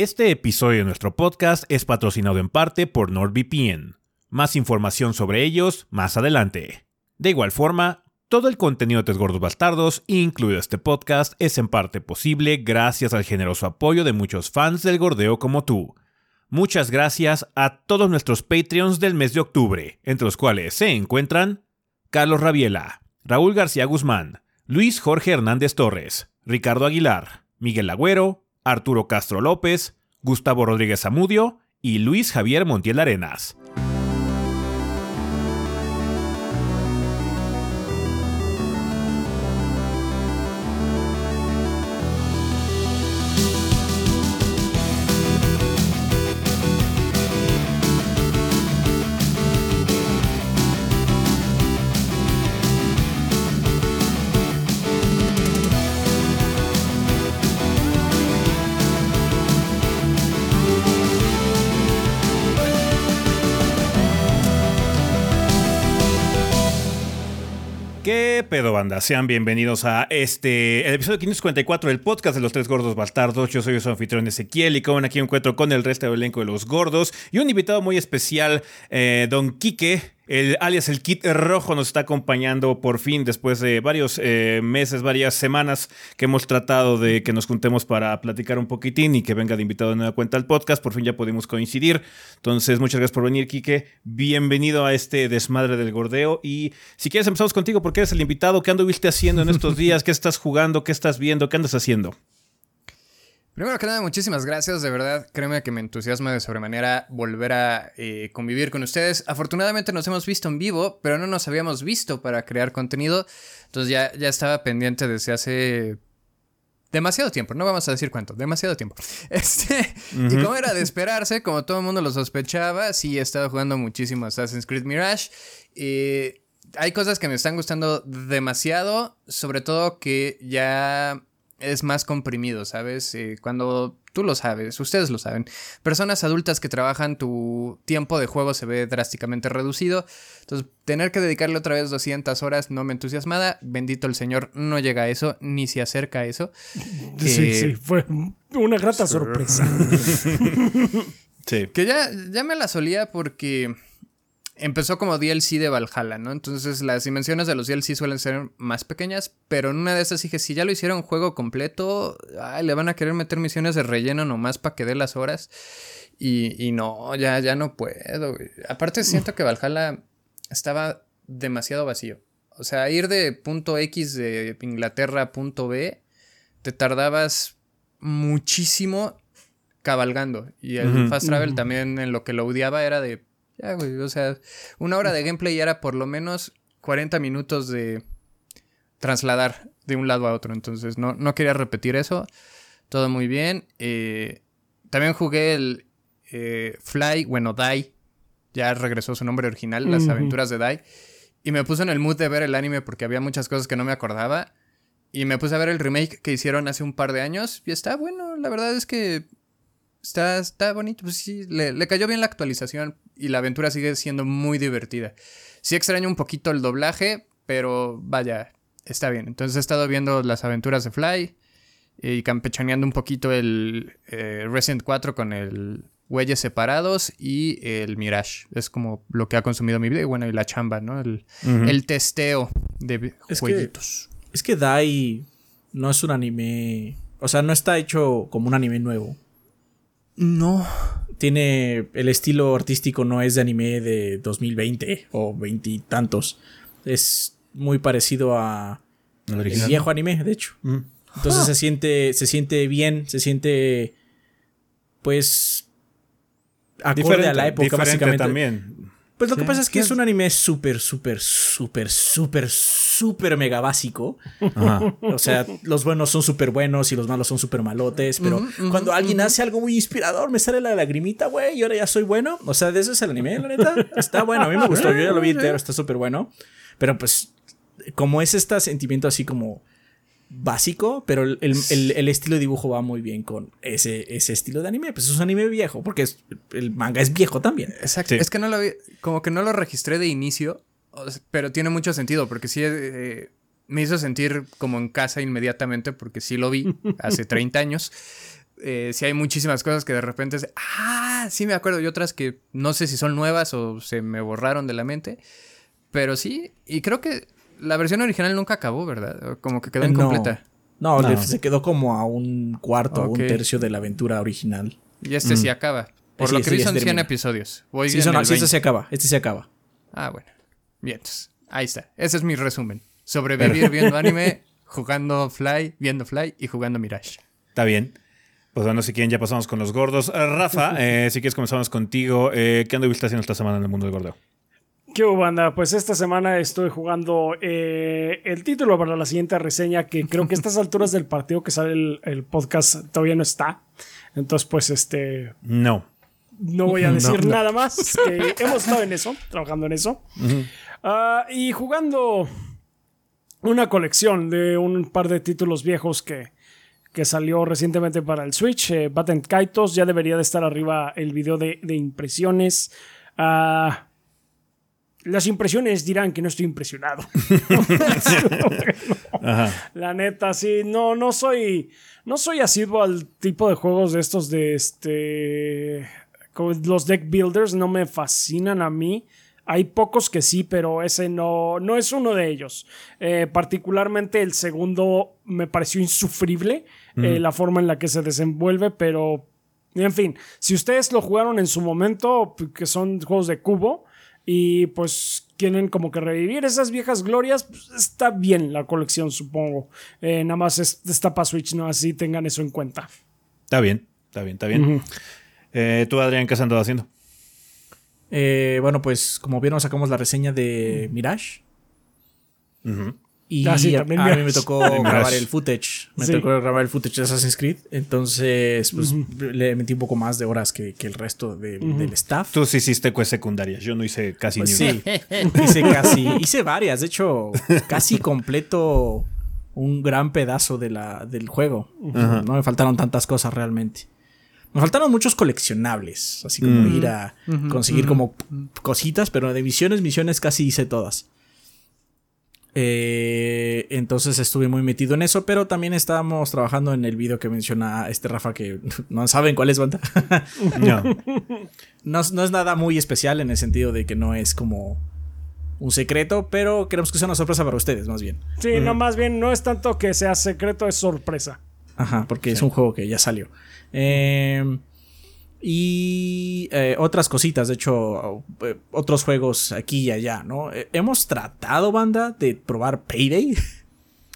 Este episodio de nuestro podcast es patrocinado en parte por NordVPN. Más información sobre ellos más adelante. De igual forma, todo el contenido de Tres Gordos Bastardos, incluido este podcast, es en parte posible gracias al generoso apoyo de muchos fans del gordeo como tú. Muchas gracias a todos nuestros Patreons del mes de octubre, entre los cuales se encuentran Carlos Rabiela, Raúl García Guzmán, Luis Jorge Hernández Torres, Ricardo Aguilar, Miguel Agüero, Arturo Castro López, Gustavo Rodríguez Amudio y Luis Javier Montiel Arenas. Pedo, banda? Sean bienvenidos a este, el episodio 554 del podcast de los tres gordos bastardos. Yo soy su anfitrión Ezequiel y como aquí encuentro con el resto del elenco de los gordos y un invitado muy especial, eh, Don Quique. El, alias el Kit Rojo nos está acompañando por fin después de varios eh, meses, varias semanas que hemos tratado de que nos juntemos para platicar un poquitín y que venga de invitado de nueva cuenta al podcast. Por fin ya pudimos coincidir. Entonces, muchas gracias por venir, Quique. Bienvenido a este desmadre del gordeo. Y si quieres, empezamos contigo porque eres el invitado. ¿Qué anduviste haciendo en estos días? ¿Qué estás jugando? ¿Qué estás viendo? ¿Qué andas haciendo? Primero que nada, muchísimas gracias, de verdad, créeme que me entusiasma de sobremanera volver a eh, convivir con ustedes. Afortunadamente nos hemos visto en vivo, pero no nos habíamos visto para crear contenido, entonces ya, ya estaba pendiente desde hace demasiado tiempo, no vamos a decir cuánto, demasiado tiempo. Este, Y como era de esperarse, como todo el mundo lo sospechaba, sí he estado jugando muchísimo Assassin's Creed Mirage. Eh, hay cosas que me están gustando demasiado, sobre todo que ya es más comprimido, ¿sabes? Eh, cuando tú lo sabes, ustedes lo saben, personas adultas que trabajan, tu tiempo de juego se ve drásticamente reducido. Entonces, tener que dedicarle otra vez 200 horas no me entusiasmada. Bendito el Señor, no llega a eso, ni se acerca a eso. Sí, sí, fue una grata sorpresa. sí. Que ya, ya me la solía porque empezó como DLC de Valhalla, ¿no? Entonces las dimensiones de los DLC suelen ser más pequeñas, pero en una de esas dije, si ya lo hicieron juego completo, le van a querer meter misiones de relleno nomás para que dé las horas. Y, no, ya, ya no puedo. Aparte siento que Valhalla estaba demasiado vacío. O sea, ir de punto X de Inglaterra a punto B, te tardabas muchísimo cabalgando. Y el fast travel también en lo que lo odiaba era de ya, güey, o sea, una hora de gameplay era por lo menos 40 minutos de trasladar de un lado a otro. Entonces, no, no quería repetir eso. Todo muy bien. Eh, también jugué el eh, Fly, bueno, Die. Ya regresó su nombre original, Las aventuras de Die. Y me puse en el mood de ver el anime porque había muchas cosas que no me acordaba. Y me puse a ver el remake que hicieron hace un par de años. Y está bueno. La verdad es que está, está bonito. Pues sí, le, le cayó bien la actualización y la aventura sigue siendo muy divertida. Sí extraño un poquito el doblaje, pero vaya, está bien. Entonces he estado viendo las aventuras de Fly y campechaneando un poquito el eh, Resident 4 con el Huelles Separados y el Mirage. Es como lo que ha consumido mi vida y bueno, y la chamba, ¿no? El, testeo de es jueguitos. es que Dai no es un anime... O sea, no está hecho como un anime nuevo. No tiene el estilo artístico no es de anime de 2020 o veintitantos. Es muy parecido a el, viejo anime, de hecho. Mm. Entonces se siente se siente bien, se siente pues acorde a la época básicamente. también. Pues lo que pasa es que es un anime súper, súper, súper, súper, súper mega básico. O sea, los buenos son súper buenos y los malos son súper malotes. Pero cuando alguien hace algo muy inspirador, me sale la lagrimita, güey, y ahora ya soy bueno. O sea, de eso es el anime, la neta. Está bueno, a mí me gustó. Yo ya lo vi entero, está súper bueno. Pero pues, como es este sentimiento así como básico, pero el, estilo de dibujo va muy bien con ese, ese estilo de anime. Pues es un anime viejo, porque el manga es viejo también. Exacto. Es que no lo vi, como que no lo registré de inicio, pero tiene mucho sentido, porque sí eh, me hizo sentir como en casa inmediatamente, porque sí lo vi hace 30 años. eh, sí hay muchísimas cosas que de repente es, ah, sí me acuerdo, y otras que no sé si son nuevas o se me borraron de la mente, pero sí, y creo que la versión original nunca acabó, ¿verdad? Como que quedó Eh, incompleta. No, se quedó como a un cuarto, a Ok. un tercio de la aventura original. Y este sí acaba. Por Sí, lo que sí, vi son se 100 termina. episodios. Voy Sí, son- sí, este 20. se acaba, este se acaba. Ah, bueno. Bien, ahí está. Ese es mi resumen. Sobrevivir viendo anime, jugando Fly, viendo Fly y jugando Mirage. Está bien. Pues bueno, si quieren, ya pasamos con los gordos. Eh, Rafa, eh, si quieres, comenzamos contigo. Eh, ¿Qué anduviste haciendo esta semana en el mundo del gordeo? ¿Qué hubo, banda? Pues esta semana estoy jugando eh, el título para la siguiente reseña, que creo que a estas alturas del partido que sale el, el podcast todavía no está. Entonces, pues, este, No. no voy a No, decir no. nada más. que hemos estado en eso, trabajando en eso. Ah, y jugando una colección de un par de títulos viejos que, que salió recientemente para el Switch. Eh, Batten Kaitos, ya debería de estar arriba el video de, de impresiones. Ah, las impresiones dirán que no estoy impresionado. La neta, sí, no, no soy, no soy asiduo al tipo de juegos de estos de este, los deck builders, no me fascinan a mí. Hay pocos que sí, pero ese no, no es uno de ellos. Eh, particularmente el segundo me pareció insufrible eh, la forma en la que se desenvuelve, pero en fin, si ustedes lo jugaron en su momento, p- que son juegos de cubo, y pues quieren como que revivir esas viejas glorias, pues, está bien la colección, supongo. Eh, nada más es- está para Switch, no así tengan eso en cuenta. Está bien, está bien, está bien. Eh, ¿Tú, Adrián, qué has andado haciendo? Eh, bueno, pues como vieron, sacamos la reseña de Mirage. Y Ah, sí, a, mí me tocó grabar el footage. Me Sí. tocó grabar el footage de Assassin's Creed. Entonces, pues le metí un poco más de horas que, que el resto de- del staff. Tú sí hiciste pues secundarias. Yo no hice casi Pues ni sí, hice casi, hice varias, de hecho, casi completo un gran pedazo de la, del juego. No me faltaron tantas cosas realmente. Me faltaron muchos coleccionables, así como ir a conseguir como cositas, pero de misiones, misiones casi hice todas. Eh, entonces estuve muy metido en eso, pero también estábamos trabajando en el video que menciona este Rafa, que no saben cuál es, banda. No. No es nada muy especial en el sentido de que no es como un secreto, pero queremos que sea una sorpresa para ustedes, más bien. Sí, no, más bien no es tanto que sea secreto, es sorpresa. Ajá, porque es un juego que ya salió. Eh, y eh, otras cositas, de hecho, eh, otros juegos aquí y allá, ¿no? Eh, hemos tratado, banda, de probar Payday,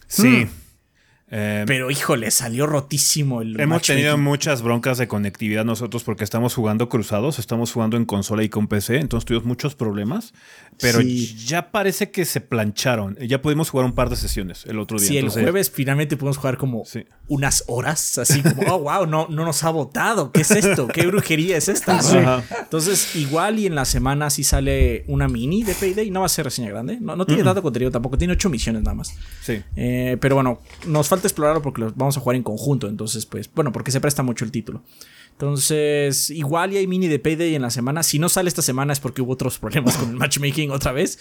Sí. Eh, pero híjole, salió rotísimo el Hemos tenido muchas broncas de conectividad nosotros porque estamos jugando cruzados, estamos jugando en consola y con PC, entonces tuvimos muchos problemas, pero Sí. ya parece que se plancharon. Ya pudimos jugar un par de sesiones el otro día. Sí, el jueves finalmente pudimos jugar como Sí. unas horas, así como, oh, wow, no, no nos ha votado. ¿Qué es esto? ¿Qué brujería es esta? Sí. Entonces, igual y en la semana sí sale una mini de Payday. No va a ser reseña grande. No, no tiene tanto contenido tampoco. Tiene ocho misiones nada más. Sí. Eh, pero bueno, nos falta explorarlo porque lo vamos a jugar en conjunto. Entonces, pues, bueno, porque se presta mucho el título. Entonces, igual y hay mini de Payday en la semana. Si no sale esta semana es porque hubo otros problemas con el matchmaking otra vez.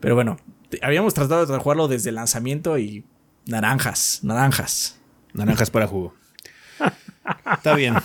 Pero bueno, habíamos tratado de jugarlo desde el lanzamiento y naranjas, naranjas. Naranjas para jugo. Está bien.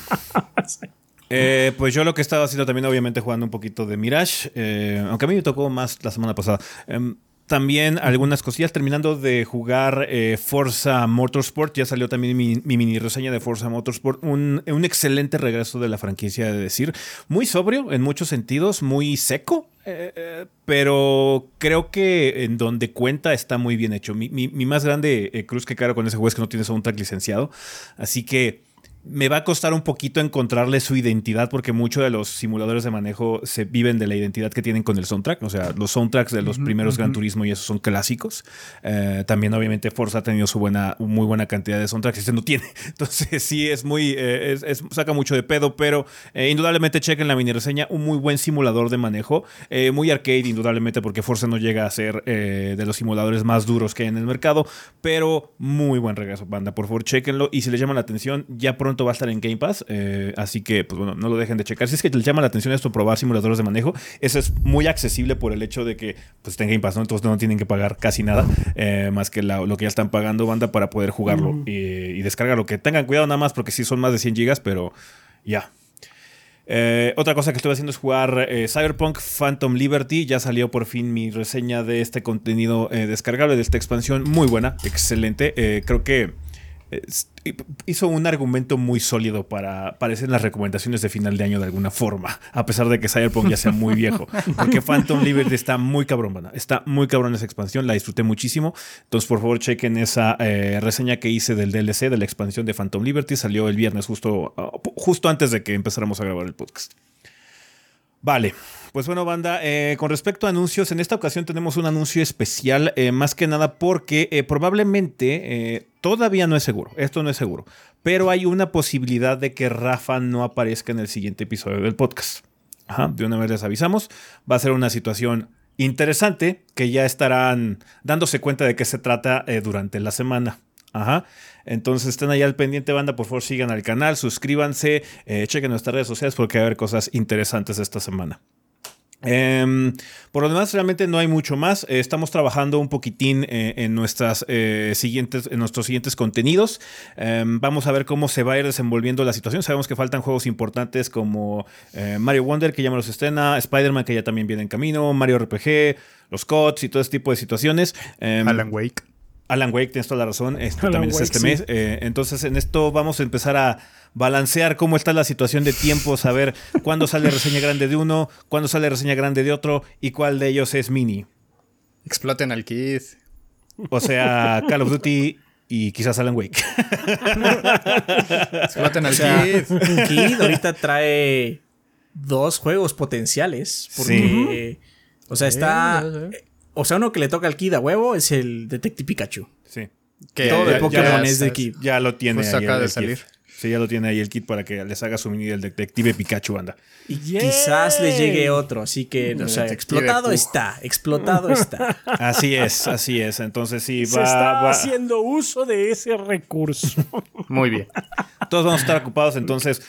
Eh, pues yo lo que estaba haciendo también, obviamente, jugando un poquito de Mirage, eh, aunque a mí me tocó más la semana pasada. Em, también algunas cosillas, terminando de jugar eh, Forza Motorsport, ya salió también mi, mi mini reseña de Forza Motorsport, un, un excelente regreso de la franquicia, de decir, muy sobrio en muchos sentidos, muy seco, eh, eh, pero creo que en donde cuenta está muy bien hecho. Mi, mi- más grande cruz que caro con ese juego es que no tiene soundtrack licenciado, así que me va a costar un poquito encontrarle su identidad porque muchos de los simuladores de manejo se viven de la identidad que tienen con el soundtrack. O sea, los soundtracks de los primeros Gran Turismo y esos son clásicos. Eh, también, obviamente, Forza ha tenido su buena, muy buena cantidad de soundtracks. Este no tiene. Entonces, sí, es muy. eh, es- es- saca mucho de pedo, pero eh, indudablemente chequen la mini reseña. Un muy buen simulador de manejo. muy arcade, indudablemente, porque Forza no llega a ser de los simuladores más duros que hay en el mercado. Pero muy buen regreso, banda. Por favor, chequenlo. Y si les llama la atención, ya pronto pronto va a estar en Game Pass, eh, así que pues bueno, no lo dejen de checar. Si es que les llama la atención esto, probar simuladores de manejo, eso es muy accesible por el hecho de que pues está en Game Pass, ¿no? Entonces no tienen que pagar casi nada, eh, más que lo que ya están pagando banda para poder jugarlo y, y, descargarlo. Que tengan cuidado nada más porque sí son más de 100 gigas, pero ya. Eh, otra cosa que estoy haciendo es jugar Cyberpunk Phantom Liberty. Ya salió por fin mi reseña de este contenido descargable, de esta expansión. Muy buena, excelente. creo que hizo un argumento muy sólido para aparecer las recomendaciones de final de año de alguna forma, a pesar de que Cyberpunk ya sea muy viejo. Porque Phantom Liberty está muy cabrón, Está muy cabrón esa expansión, la disfruté muchísimo. Entonces, por favor, chequen esa eh, reseña que hice del DLC de la expansión de Phantom Liberty. Salió el viernes, justo, justo antes de que empezáramos a grabar el podcast. Vale, pues bueno, banda, eh, con respecto a anuncios, en esta ocasión tenemos un anuncio especial, eh, más que nada porque eh, probablemente todavía no es seguro, esto no es seguro, pero hay una posibilidad de que Rafa no aparezca en el siguiente episodio del podcast. Ajá, de una vez les avisamos, va a ser una situación interesante que ya estarán dándose cuenta de qué se trata durante la semana. Ajá. Entonces estén ahí al pendiente, banda. Por favor, sigan al canal, suscríbanse, chequen nuestras redes sociales porque va a haber cosas interesantes esta semana. Em, por lo demás, realmente no hay mucho más. Eh, estamos trabajando un poquitín eh, en, nuestras, eh, siguientes, en nuestros siguientes contenidos. Em, vamos a ver cómo se va a ir desenvolviendo la situación. Sabemos que faltan juegos importantes como Mario Wonder, que ya me los estrena, Spider-Man, que ya también viene en camino, Mario RPG, los CODs y todo este tipo de situaciones. Em, Alan Wake. Alan Wake, tienes toda la razón. Este también es este mes. entonces, en esto vamos a empezar a balancear cómo está la situación de tiempo, saber cuándo sale reseña grande de uno, cuándo sale reseña grande de otro y cuál de ellos es mini. Exploten al Kid. O sea, Call of Duty y quizás Alan Wake. Exploten al Kid. Kid ahorita trae dos juegos potenciales. Porque, o sea, está. O sea, uno que le toca al Kid a huevo es el Detective Pikachu. Sí. Que todo de Pokémon es de Kid. Ya lo tiene. Pues acaba de salir. Sí, ya lo tiene ahí el kit para que les haga su mini del detective Pikachu, anda. Y quizás les llegue otro, así que, o sea, explotado está, explotado está. Así es, así es. Entonces sí, va. Se está haciendo uso de ese recurso. Muy bien. Todos vamos a estar ocupados, entonces.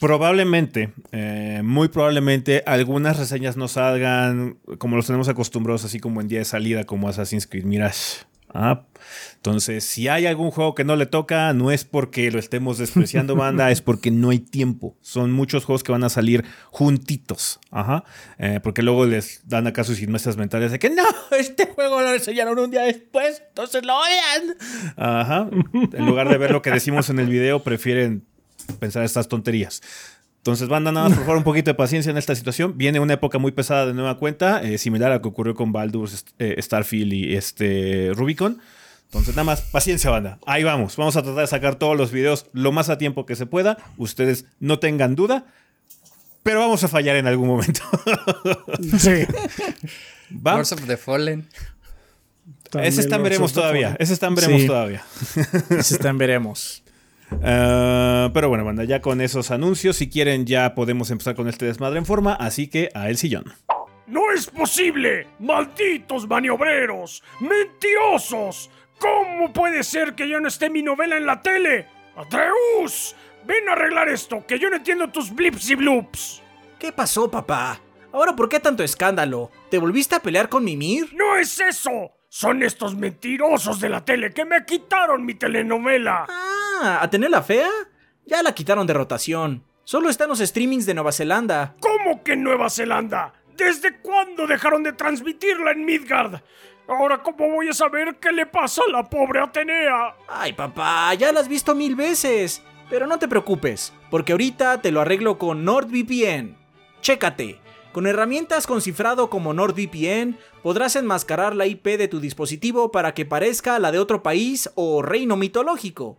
Probablemente, eh, muy probablemente, algunas reseñas no salgan como los tenemos acostumbrados, así como en día de salida, como Assassin's Creed Mirage. Ah, entonces, si hay algún juego que no le toca, no es porque lo estemos despreciando, banda, es porque no hay tiempo. Son muchos juegos que van a salir juntitos. Ajá. Eh, porque luego les dan acá sus inmesas mentales de que no, este juego lo enseñaron un día después, entonces lo odian. Ajá. En lugar de ver lo que decimos en el video, prefieren pensar estas tonterías. Entonces, banda, nada más, por favor, un poquito de paciencia en esta situación. Viene una época muy pesada de nueva cuenta, eh, similar a lo que ocurrió con Baldur's, eh, Starfield y este Rubicon. Entonces, nada más, paciencia, banda. Ahí vamos. Vamos a tratar de sacar todos los videos lo más a tiempo que se pueda. Ustedes no tengan duda. Pero vamos a fallar en algún momento. sí. ¿Vamos? of the Fallen. Ese está en veremos todavía. Ese está en veremos todavía. Ese está en veremos. Ah, pero bueno, banda, ya con esos anuncios, si quieren, ya podemos empezar con este desmadre en forma, así que a el sillón. ¡No es posible! ¡Malditos maniobreros! ¡Mentirosos! ¿Cómo puede ser que ya no esté mi novela en la tele? ¡Atreus! Ven a arreglar esto, que yo no entiendo tus blips y bloops. ¿Qué pasó, papá? ¿Ahora por qué tanto escándalo? ¿Te volviste a pelear con Mimir? ¡No es eso! Son estos mentirosos de la tele que me quitaron mi telenovela. Ah, ¿a tener la fea? Ya la quitaron de rotación. Solo están los streamings de Nueva Zelanda. ¿Cómo que Nueva Zelanda? ¿Desde cuándo dejaron de transmitirla en Midgard? Ahora, ¿cómo voy a saber qué le pasa a la pobre Atenea? Ay, papá, ya la has visto mil veces. Pero no te preocupes, porque ahorita te lo arreglo con NordVPN. Chécate. Con herramientas con cifrado como NordVPN, podrás enmascarar la IP de tu dispositivo para que parezca la de otro país o reino mitológico.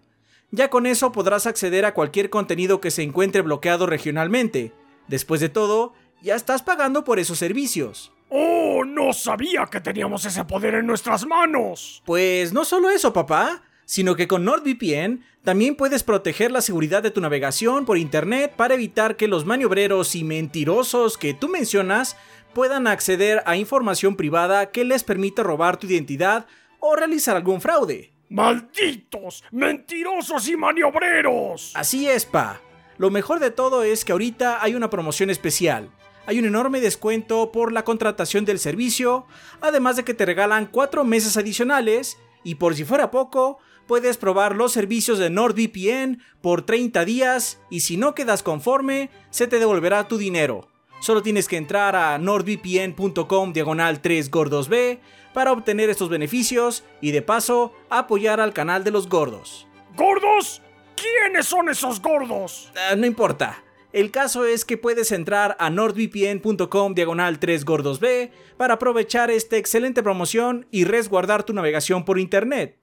Ya con eso podrás acceder a cualquier contenido que se encuentre bloqueado regionalmente. Después de todo, ya estás pagando por esos servicios. ¡Oh! No sabía que teníamos ese poder en nuestras manos. Pues no solo eso, papá sino que con NordVPN también puedes proteger la seguridad de tu navegación por Internet para evitar que los maniobreros y mentirosos que tú mencionas puedan acceder a información privada que les permita robar tu identidad o realizar algún fraude. ¡Malditos! ¡Mentirosos y maniobreros! Así es, pa. Lo mejor de todo es que ahorita hay una promoción especial. Hay un enorme descuento por la contratación del servicio, además de que te regalan 4 meses adicionales y por si fuera poco, puedes probar los servicios de NordVPN por 30 días y si no quedas conforme, se te devolverá tu dinero. Solo tienes que entrar a nordvpn.com diagonal 3 gordos B para obtener estos beneficios y de paso apoyar al canal de los gordos. ¿Gordos? ¿Quiénes son esos gordos? Ah, no importa. El caso es que puedes entrar a nordvpn.com diagonal 3 gordos B para aprovechar esta excelente promoción y resguardar tu navegación por internet.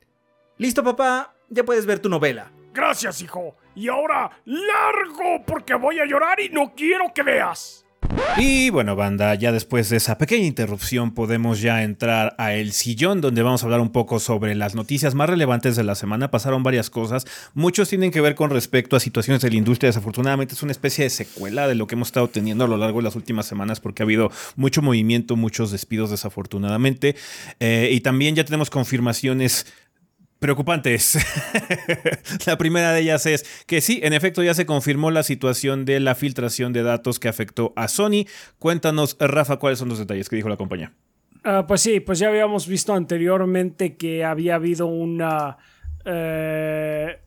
Listo papá, ya puedes ver tu novela. Gracias hijo. Y ahora largo porque voy a llorar y no quiero que veas. Y bueno, banda, ya después de esa pequeña interrupción podemos ya entrar a El Sillón, donde vamos a hablar un poco sobre las noticias más relevantes de la semana. Pasaron varias cosas, muchos tienen que ver con respecto a situaciones de la industria. Desafortunadamente es una especie de secuela de lo que hemos estado teniendo a lo largo de las últimas semanas, porque ha habido mucho movimiento, muchos despidos desafortunadamente. Eh, y también ya tenemos confirmaciones preocupantes. la primera de ellas es que sí, en efecto ya se confirmó la situación de la filtración de datos que afectó a Sony. Cuéntanos, Rafa, cuáles son los detalles que dijo la compañía. Ah, pues sí, pues ya habíamos visto anteriormente que había habido una, eh,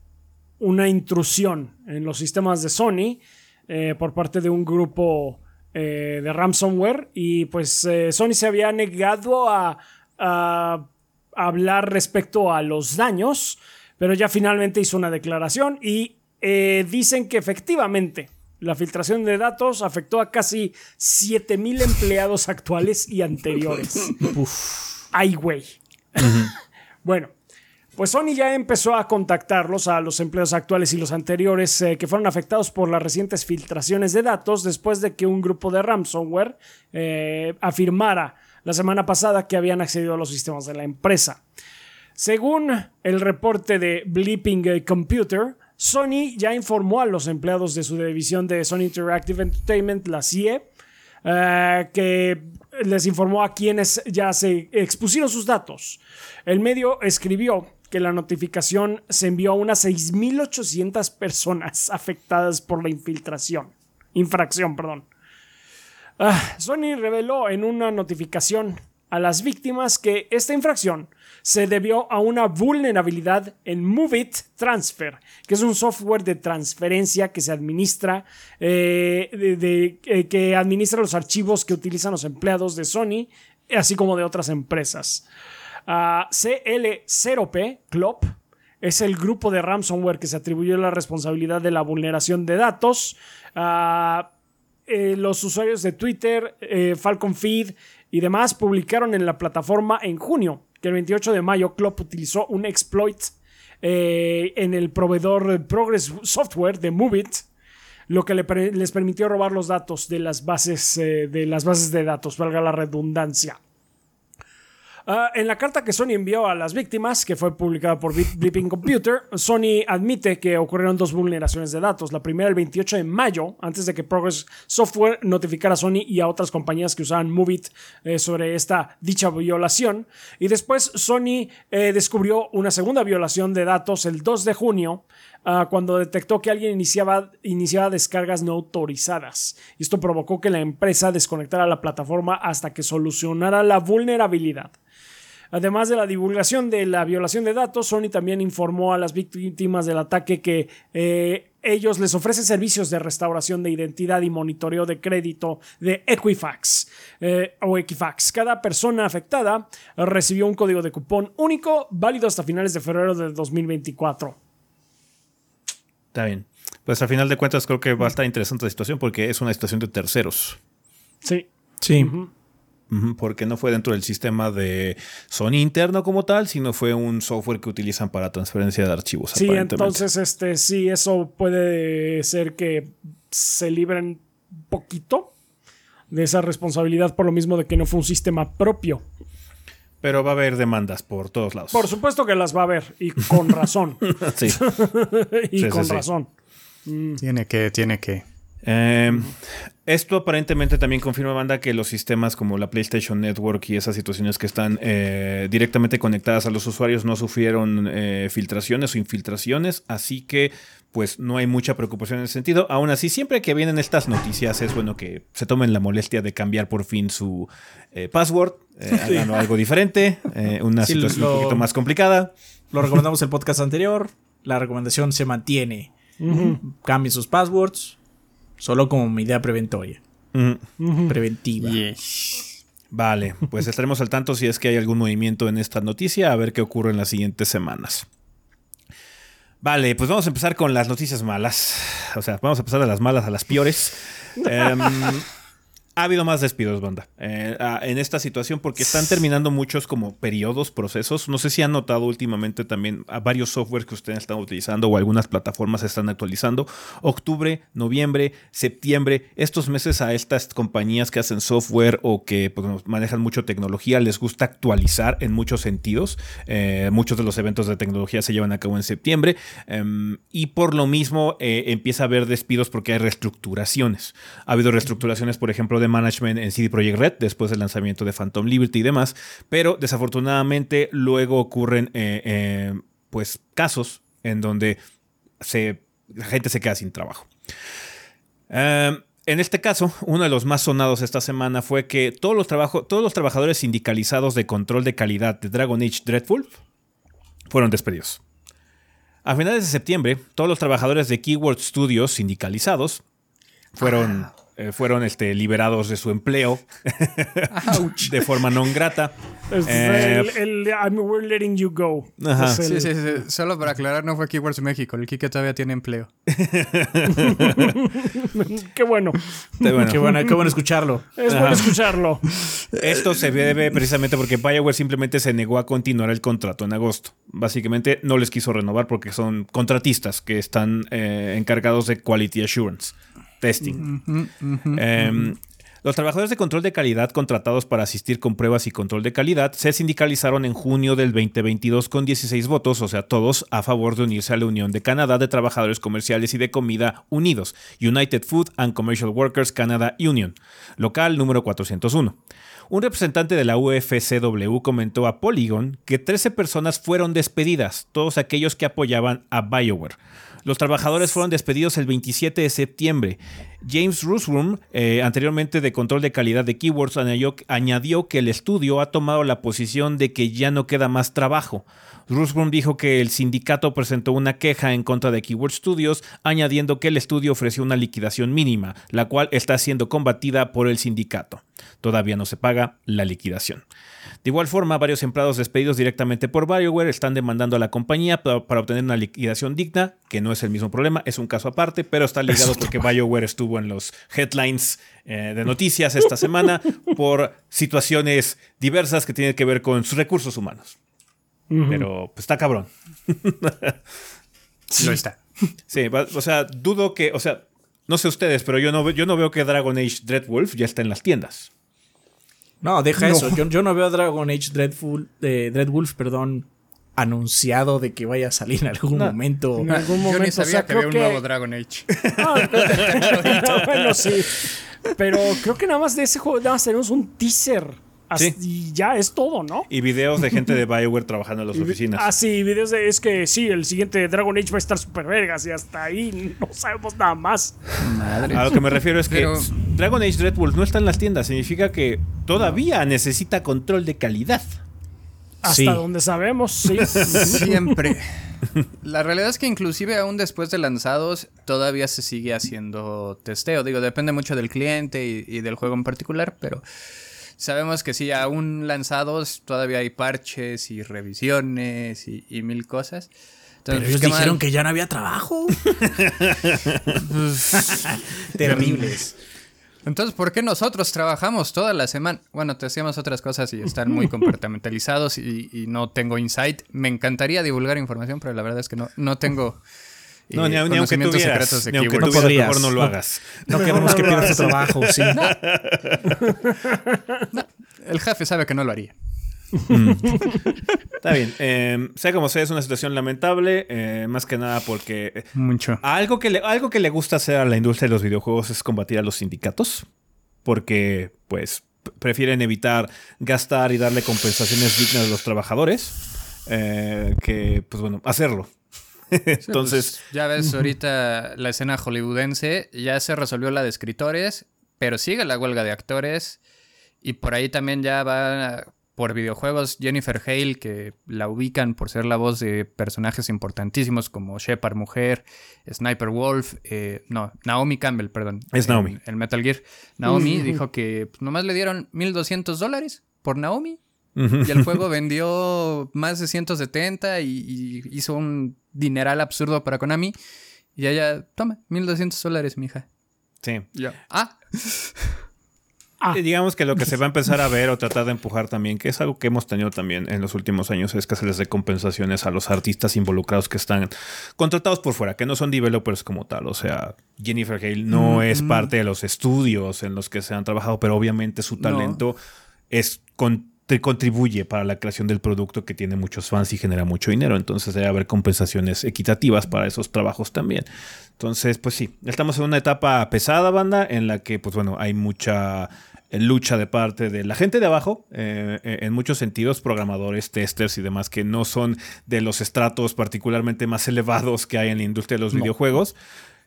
una intrusión en los sistemas de Sony eh, por parte de un grupo eh, de ransomware y pues Sony se había negado a hablar respecto a los daños, pero ya finalmente hizo una declaración y eh, dicen que efectivamente la filtración de datos afectó a casi 7000 empleados actuales y anteriores. Ay, güey. bueno, pues Sony ya empezó a contactarlos a los empleados actuales y los anteriores eh, que fueron afectados por las recientes filtraciones de datos después de que un grupo de ransomware eh, afirmara la semana pasada que habían accedido a los sistemas de la empresa. Según el reporte de Bleeping Computer, Sony ya informó a los empleados de su división de Sony Interactive Entertainment, la CIE, eh, que les informó a quienes ya se expusieron sus datos. El medio escribió que la notificación se envió a unas 6.800 personas afectadas por la infiltración. Infracción, perdón. Ah, Sony reveló en una notificación a las víctimas que esta infracción se debió a una vulnerabilidad en MoveIt Transfer, que es un software de transferencia que se administra, eh, eh, que administra los archivos que utilizan los empleados de Sony, así como de otras empresas. Ah, CL0P, CLOP, es el grupo de ransomware que se atribuyó la responsabilidad de la vulneración de datos. Ah, eh, los usuarios de Twitter, eh, Falcon Feed y demás publicaron en la plataforma en junio que el 28 de mayo Clop utilizó un exploit eh, en el proveedor Progress Software de Movit, lo que les permitió robar los datos de las bases de las bases de datos, valga la redundancia. Ah, en la carta que Sony envió a las víctimas, que fue publicada por Bleeping Computer, Sony admite que ocurrieron dos vulneraciones de datos. La primera el 28 de mayo, antes de que Progress Software notificara a Sony y a otras compañías que usaban Movit eh, sobre esta dicha violación. Y después Sony eh, descubrió una segunda violación de datos el 2 de junio, ah, cuando detectó que alguien iniciaba, iniciaba descargas no autorizadas. Esto provocó que la empresa desconectara la plataforma hasta que solucionara la vulnerabilidad. Además de la divulgación de la violación de datos, Sony también informó a las víctimas del ataque que eh, ellos les ofrecen servicios de restauración de identidad y monitoreo de crédito de Equifax eh, o Equifax. Cada persona afectada recibió un código de cupón único válido hasta finales de febrero de 2024. Está bien. Pues al final de cuentas creo que va a estar interesante la situación porque es una situación de terceros. Sí. Sí porque no fue dentro del sistema de Sony interno como tal, sino fue un software que utilizan para transferencia de archivos. Sí, entonces este sí, eso puede ser que se libren un poquito de esa responsabilidad por lo mismo de que no fue un sistema propio. Pero va a haber demandas por todos lados. Por supuesto que las va a haber y con razón. sí. y con razón. Tiene que, tiene que. Eh, esto aparentemente también confirma, banda, que los sistemas como la PlayStation Network y esas situaciones que están eh, directamente conectadas a los usuarios no sufrieron eh, filtraciones o infiltraciones, así que pues no hay mucha preocupación en ese sentido. Aún así, siempre que vienen estas noticias es bueno que se tomen la molestia de cambiar por fin su eh, password, hagan algo diferente, una situación un poquito más complicada. Lo recomendamos el podcast anterior, la recomendación se mantiene. Cambien sus passwords, Solo como medida preventoria. Preventiva. Vale, pues estaremos al tanto si es que hay algún movimiento en esta noticia, a ver qué ocurre en las siguientes semanas. Vale, pues vamos a empezar con las noticias malas. O sea, vamos a pasar de las malas a las peores. Em, ha habido más despidos, banda, eh, en esta situación porque están terminando muchos como periodos, procesos. No sé si han notado últimamente también a varios softwares que ustedes están utilizando o algunas plataformas están actualizando. Octubre, noviembre, septiembre, estos meses a estas compañías que hacen software o que pues, manejan mucho tecnología les gusta actualizar en muchos sentidos. Eh, muchos de los eventos de tecnología se llevan a cabo en septiembre em, y por lo mismo eh, empieza a haber despidos porque hay reestructuraciones. Ha habido reestructuraciones, por ejemplo, de management en CD Projekt Red después del lanzamiento de Phantom Liberty y demás, pero desafortunadamente luego ocurren eh, eh, pues casos en donde la gente se queda sin trabajo. Em, en este caso, uno de los más sonados esta semana fue que todos los, todos los trabajadores sindicalizados de control de calidad de Dragon Age Dreadful fueron despedidos. A finales de septiembre, todos los trabajadores de Keyword Studios sindicalizados fueron ah. Eh, fueron este, liberados de su empleo de forma no grata. Eh, el, we're letting you go. Sí, sí, sí. Solo para aclarar, no fue Keywords México. El Kike todavía tiene empleo. qué bueno. Qué bueno. Qué bueno, escucharlo. Es bueno escucharlo. Esto se debe precisamente porque BioWare simplemente se negó a continuar el contrato en agosto. Básicamente no les quiso renovar porque son contratistas que están eh, encargados de quality assurance testing. Em, los trabajadores de control de calidad contratados para asistir con pruebas y control de calidad se sindicalizaron en junio del 2022 con 16 votos, o sea, todos a favor de unirse a la Unión de Canadá de Trabajadores Comerciales y de Comida Unidos, United Food and Commercial Workers Canada Union, local número 401. Un representante de la UFCW comentó a Polygon que 13 personas fueron despedidas, todos aquellos que apoyaban a BioWare. Los trabajadores fueron despedidos el 27 de septiembre. James Rusrum, eh, anteriormente de control de calidad de keywords, añadió, que el estudio ha tomado la posición de que ya no queda más trabajo. Rusrum dijo que el sindicato presentó una queja en contra de Keyword Studios, añadiendo que el estudio ofreció una liquidación mínima, la cual está siendo combatida por el sindicato. Todavía no se paga la liquidación. De igual forma, varios empleados despedidos directamente por BioWare están demandando a la compañía para, obtener una liquidación digna, que no es el mismo problema, es un caso aparte, pero está ligado porque BioWare estuvo en los headlines eh, de noticias esta semana por situaciones diversas que tienen que ver con sus recursos humanos. Pero pues, está cabrón. sí. Lo está. Sí, o sea, dudo que, o sea, no sé ustedes, pero yo no, yo no veo que Dragon Age Dreadwolf ya está en las tiendas. No, deja eso. Yo, no veo a Dragon Age Dreadful, de Dreadwolf, perdón, anunciado de que vaya a salir en algún momento. En algún momento. Yo ni sabía que había un nuevo Dragon Age. Ah, bueno, sí. Pero creo que nada más de ese juego, nada más tenemos un teaser. Y ya es todo, ¿no? Y videos de gente de Bioware trabajando en las oficinas. Ah, sí, videos de. Es que sí, el siguiente Dragon Age va a estar super vergas y hasta ahí no sabemos nada más. Madre. A lo que me refiero es que Dragon Age Red Bull no está en las tiendas. Significa que todavía necesita control de calidad. Hasta donde sabemos, sí. Siempre. La realidad es que inclusive aún después de lanzados todavía se sigue haciendo testeo. Digo, depende mucho del cliente y del juego en particular, pero sabemos que sí, aún lanzados todavía hay parches y revisiones y, mil cosas. Pero ellos dijeron que ya no había trabajo. Terribles. Entonces, ¿por qué nosotros trabajamos toda la semana? Bueno, te hacíamos otras cosas y están muy compartimentalizados y, no tengo insight. Me encantaría divulgar información, pero la verdad es que no, no tengo no, ni, ni aunque tuvieras, ni aunque no podrías. mejor no lo hagas. No, queremos que pierdas tu trabajo, sí. el jefe sabe que no lo haría. Mm. Está bien. Eh, sea como sea, es una situación lamentable. Eh, más que nada porque. Eh, Mucho. Algo que, le, algo que le gusta hacer a la industria de los videojuegos es combatir a los sindicatos. Porque, pues, prefieren evitar gastar y darle compensaciones dignas a los trabajadores. que, pues bueno, hacerlo. Entonces. Pues, ya ves, ahorita la escena hollywoodense ya se resolvió la de escritores, pero sigue la huelga de actores. Y por ahí también ya va por videojuegos Jennifer Hale, que la ubican por ser la voz de personajes importantísimos como Shepard Mujer, Sniper Wolf, eh, no, Naomi Campbell, perdón. Es Naomi. El Metal Gear. Naomi dijo que pues, nomás le dieron 1.200 dólares por Naomi. Y el juego vendió más de 170 y, y, hizo un dineral absurdo para Konami. Y ella, toma, 1.200 dólares, mija. Sí. Ya. Ah. Ah. Digamos que lo que se va a empezar a ver o tratar de empujar también, que es algo que hemos tenido también en los últimos años, es que se les dé compensaciones a los artistas involucrados que están contratados por fuera, que no son developers como tal. O sea, Jennifer Hale no es parte de los estudios en los que se han trabajado, pero obviamente su talento es contribuye para la creación del producto que tiene muchos fans y genera mucho dinero. Entonces debe haber compensaciones equitativas para esos trabajos también. Entonces, pues sí, estamos en una etapa pesada, banda, en la que, pues bueno, hay mucha lucha de parte de la gente de abajo, eh, eh, en muchos sentidos, programadores, testers y demás, que no son de los estratos particularmente más elevados que hay en la industria de los videojuegos,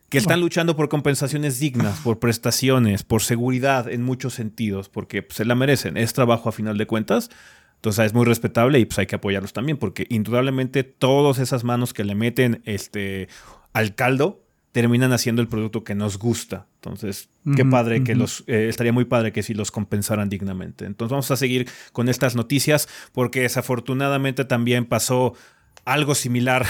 que están luchando por compensaciones dignas, por prestaciones, por seguridad en muchos sentidos, porque pues, se la merecen, es trabajo a final de cuentas. Entonces es muy respetable y pues hay que apoyarlos también, porque indudablemente todas esas manos que le meten este, al caldo, terminan haciendo el producto que nos gusta. Entonces, qué padre que los, eh, estaría muy padre que si los compensaran dignamente. Entonces vamos a seguir con estas noticias porque desafortunadamente también pasó algo similar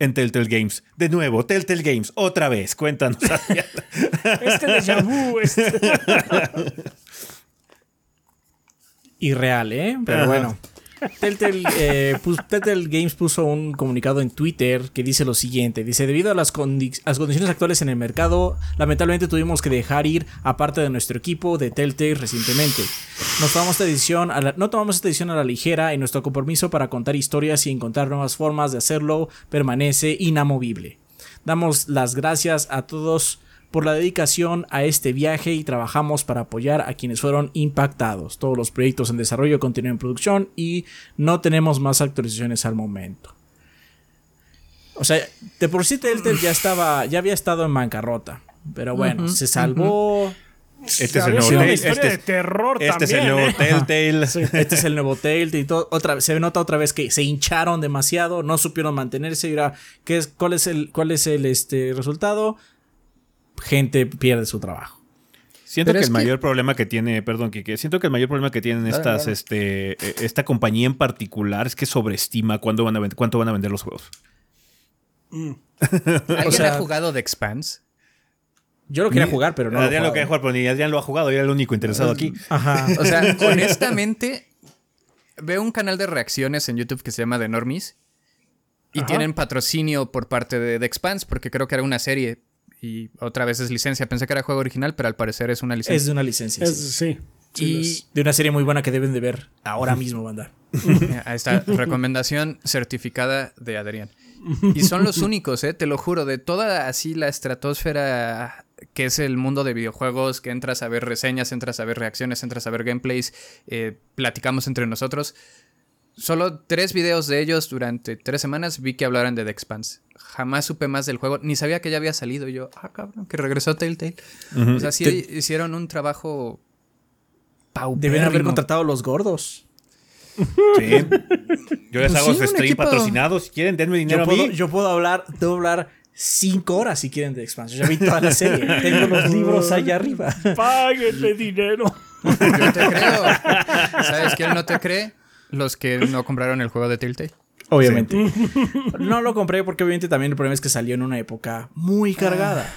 en Telltale Games. De nuevo, Telltale Games, otra vez, cuéntanos. este déjà vu. Este. Irreal, ¿eh? Pero bueno. Eh, Telltale, Games puso un comunicado en Twitter que dice lo siguiente: dice, debido a las, condiciones actuales en el mercado, lamentablemente tuvimos que dejar ir a parte de nuestro equipo de Telltale recientemente. No tomamos esta edición a la ligera y nuestro compromiso para contar historias y encontrar nuevas formas de hacerlo permanece inamovible. Damos las gracias a todos por la dedicación a este viaje y trabajamos para apoyar a quienes fueron impactados. Todos los proyectos en desarrollo continúan en producción y no tenemos más actualizaciones al momento. O sea, de por sí Telltale ya estaba, ya había estado en bancarrota, pero bueno, se salvó. Este es el nuevo este, terror este es el nuevo ¿eh? Telltale. Este es el nuevo Telltale. Y todo, otra, se nota otra vez que se hincharon demasiado, no supieron mantenerse. Y ahora, ¿qué es, ¿cuál es el, cuál es el este, resultado? Gente pierde su trabajo. Siento que el mayor problema que tiene, perdón, que siento que el mayor problema que tienen estas, este, e, esta compañía en particular es que sobreestima cuándo van a cuánto van a vender los juegos. Mm. ¿Alguien ha jugado The Expanse? Yo lo quería jugar, pero no. Adrián lo, quería jugar, pero ni Adrián lo ha jugado, yo era el único interesado aquí. Ajá. O sea, honestamente, veo un canal de reacciones en YouTube que se llama The Normies. Y tienen patrocinio por parte de The Expanse, porque creo que era una serie y otra vez es licencia. Pensé que era juego original, pero al parecer es una licencia. Es de una licencia. sí. y de una serie muy buena que deben de ver ahora mismo, banda. Ahí está, recomendación certificada de Adrián. Y son los únicos, eh, te lo juro, de toda así la estratosfera que es el mundo de videojuegos, que entras a ver reseñas, entras a ver reacciones, entras a ver gameplays, eh, platicamos entre nosotros. Solo tres videos de ellos durante tres semanas vi que hablaran de The Expanse jamás supe más del juego, ni sabía que ya había salido. Y yo, ah, cabrón, que regresó Telltale. O sea, sí hicieron un trabajo Deben haber contratado los gordos. Sí. Yo les pues hago stream patrocinados. Si quieren, denme dinero yo puedo, a mí. Yo puedo hablar, puedo hablar cinco horas si quieren de expansión. Ya vi toda la serie. Tengo los libros allá arriba. Páguenle dinero. Yo te creo. ¿Sabes quién no te cree? Los que no compraron el juego de Telltale. Obviamente. no lo compré porque obviamente también el problema es que salió en una época muy cargada.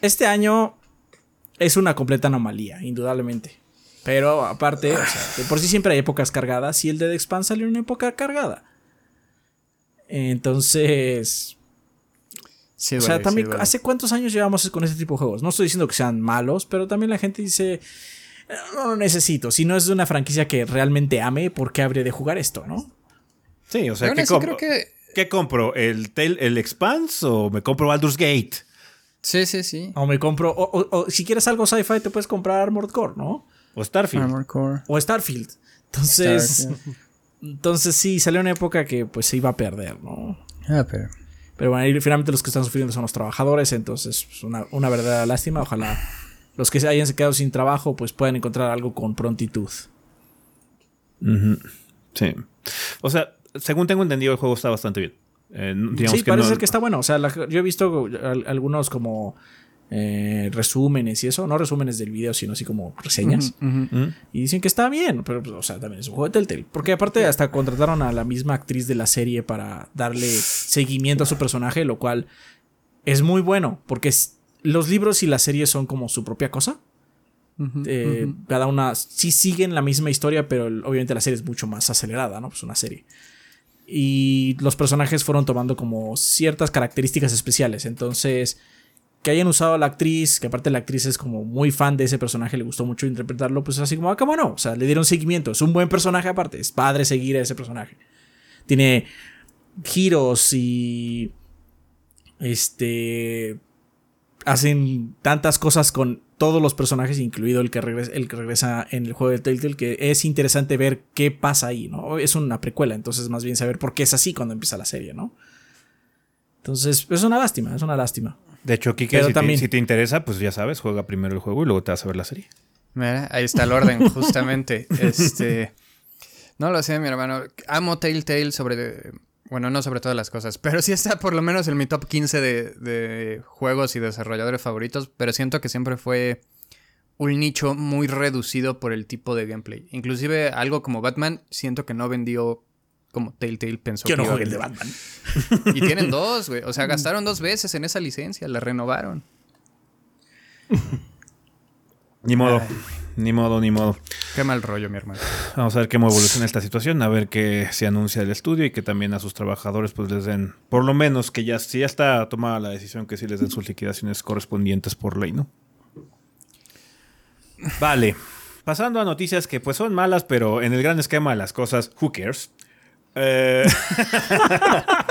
Este año es una completa anomalía, indudablemente. Pero aparte, por sí siempre hay épocas cargadas y el de The Expanse salió en una época cargada. Entonces... o sea, también, ¿hace cuántos años llevamos con este tipo de juegos? No estoy diciendo que sean malos, pero también la gente dice, no lo necesito. Si no es de una franquicia que realmente ame, ¿por qué habría de jugar esto, no? Sí, o sea, ¿qué, compro? ¿qué compro? ¿El, el Expanse o me compro Baldur's Gate? Sí, sí, sí. O me compro. O, si quieres algo sci-fi, te puedes comprar Armored Core, ¿no? O Starfield. Armored Core. O Starfield. Entonces. Entonces sí, salió una época que pues se iba a perder, ¿no? Ah, pero. Pero bueno, finalmente los que están sufriendo son los trabajadores, entonces pues, una, una verdadera lástima. Ojalá los que se hayan quedado sin trabajo pues puedan encontrar algo con prontitud. Sí. O sea, según tengo entendido, el juego está bastante bien. Eh, sí, parece ser que está bueno. O sea, yo he visto algunos como eh, resúmenes y eso, no resúmenes del video, sino así como reseñas. Y dicen que está bien, pero, pues, o sea, también es un juego de Telltale. Porque aparte, hasta contrataron a la misma actriz de la serie para darle seguimiento a su personaje, lo cual es muy bueno, porque los libros y la serie son como su propia cosa. Eh, cada una sí siguen la misma historia, pero obviamente la serie es mucho más acelerada, ¿no? Pues una serie. Y los personajes fueron tomando como ciertas características especiales. Entonces, que hayan usado a la actriz, que aparte la actriz es como muy fan de ese personaje, le gustó mucho interpretarlo, pues así como, ah, cómo no, o sea, le dieron seguimiento, es un buen personaje aparte, es padre seguir a ese personaje. Tiene giros y este hacen tantas cosas con todos los personajes, incluido el que regresa, el que regresa en el juego de Telltale, que es interesante ver qué pasa ahí, ¿no? Es una precuela, entonces más bien saber por qué es así cuando empieza la serie, ¿no? Entonces, es una lástima, es una lástima. De hecho, Kike, si, también... te, si te interesa, pues ya sabes, juega primero el juego y luego te vas a ver la serie. Mira, ahí está el orden, justamente. este. No lo sé, mi hermano. Amo Telltale sobre. Bueno, no sobre todas las cosas, pero sí está por lo menos en mi top 15 de, de juegos y desarrolladores favoritos. Pero siento que siempre fue un nicho muy reducido por el tipo de gameplay. Inclusive algo como Batman, siento que no vendió como Telltale pensó que no juegue el de Batman. Y tienen dos, güey. O sea, gastaron dos veces en esa licencia, la renovaron. Ni modo. Ni modo, ni modo. Qué mal rollo, mi hermano. Vamos a ver cómo evoluciona esta situación, a ver qué se anuncia el estudio y que también a sus trabajadores pues les den, por lo menos que ya, si ya está tomada la decisión, que sí les den sus liquidaciones correspondientes por ley, ¿no? Vale. Pasando a noticias que pues son malas, pero en el gran esquema de las cosas, who cares? Eh,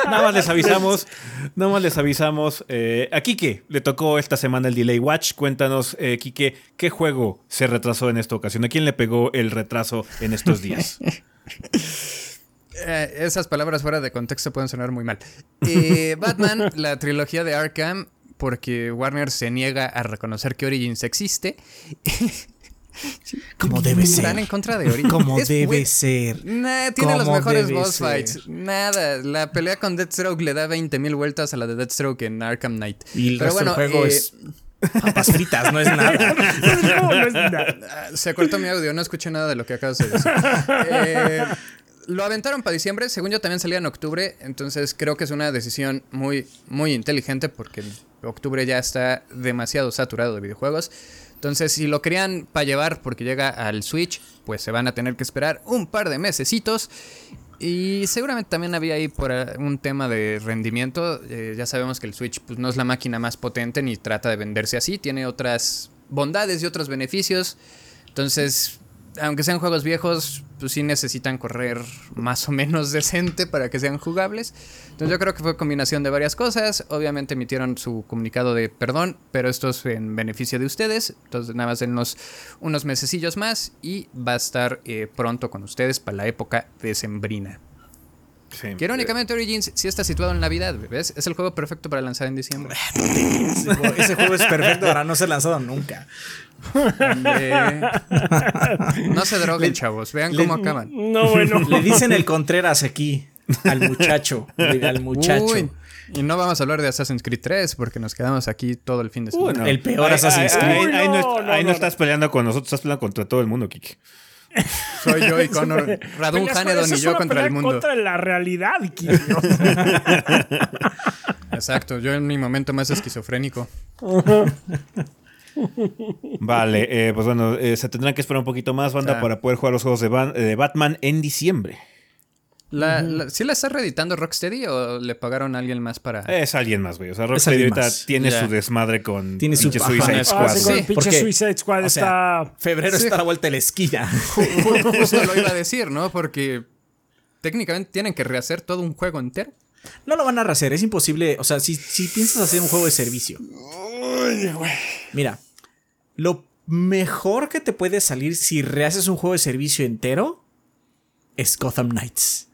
nada más les avisamos. Nada más les avisamos. Eh, a Kike le tocó esta semana el Delay Watch. Cuéntanos, eh, Kike, ¿qué juego se retrasó en esta ocasión? ¿A quién le pegó el retraso en estos días? Eh, esas palabras fuera de contexto pueden sonar muy mal. Batman, la trilogía de Arkham, porque Warner se niega a reconocer que Origins existe. Como debe ser. Están en contra de Ori. Como debe ser. tiene los mejores boss fights. Nada. La pelea con Deathstroke le da 20.000 vueltas a la de Deathstroke en Arkham Knight. Y el Pero bueno, juego eh, es. Papas fritas, no es nada. Se cortó mi audio, no escuché nada de lo que acabas de decir. Eh, lo aventaron para diciembre, según yo también salía en octubre, entonces creo que es una decisión muy, muy inteligente porque octubre ya está demasiado saturado de videojuegos. Entonces, si lo querían para llevar porque llega al Switch, pues se van a tener que esperar un par de mesecitos. Y seguramente también había ahí por eh, un tema de rendimiento. Eh, ya sabemos que el Switch pues, no es la máquina más potente ni trata de venderse así. Tiene otras bondades y otros beneficios. Entonces, aunque sean juegos viejos, pues sí necesitan correr más o menos decente para que sean jugables. Entonces yo creo que fue combinación de varias cosas. Obviamente emitieron su comunicado de perdón, pero esto es en beneficio de ustedes. Entonces nada más denos unos mesecillos más y va a estar eh, pronto con ustedes para la época decembrina. Sí. Que irónicamente Origins sí está situado en Navidad, ¿ves? Es el juego perfecto para lanzar en diciembre. ese, juego, es perfecto para no ser lanzado nunca. no se droguen, chavos. Vean cómo acaban. No, bueno. Le dicen el Contreras aquí al muchacho. al muchacho. y no vamos a hablar de Assassin's Creed 3 porque nos quedamos aquí todo el fin de semana. El peor Assassin's Creed. Ahí, no, estás peleando con nosotros, estás peleando contra todo el mundo, Kiki. Soy yo y Connor, Radun Hanedon y yo contra el mundo. contra la realidad, Kiki. Exacto, yo en mi momento más esquizofrénico. Vale, eh, pues bueno, eh, se tendrán que esperar un poquito más, banda, para poder jugar los juegos de, de Batman en diciembre. La, ¿Sí la está reeditando Rocksteady o le pagaron a alguien más para.? Es alguien más, güey. O sea, Rocksteady ahorita tiene su desmadre con tiene su Suicide Squad. Ah, sí, pinche Suicide Squad está. febrero está a la vuelta de la esquina. Justo lo iba a decir, ¿no? Porque técnicamente tienen que rehacer todo un juego entero. No lo van a rehacer, es imposible. O sea, si, si piensas hacer un juego de servicio. Mira, lo mejor que te puede salir si rehaces un juego de servicio entero es Gotham Knights.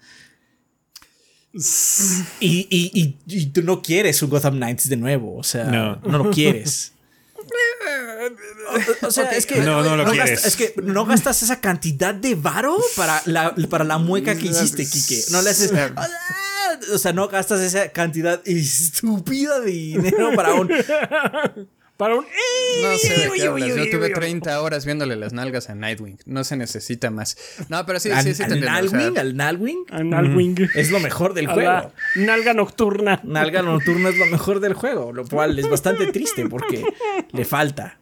Y, y, y, tú no quieres un Gotham Knights de nuevo, o sea, no, lo quieres. O, sea, es que no, no, lo quieres. es que no gastas esa cantidad de varo para la, para la mueca que hiciste, Kike. No le haces. O sea, no gastas esa cantidad estúpida de dinero para un para un... No sé de qué hablas. Yo tuve 30 horas viéndole las nalgas a Nightwing. No se necesita más. No, pero sí, sí, sí. ¿Al Nightwing? ¿Al Nightwing? Al Nightwing. Es lo mejor del juego. Nalga nocturna. Nalga nocturna es lo mejor del juego, lo cual es bastante triste porque le falta.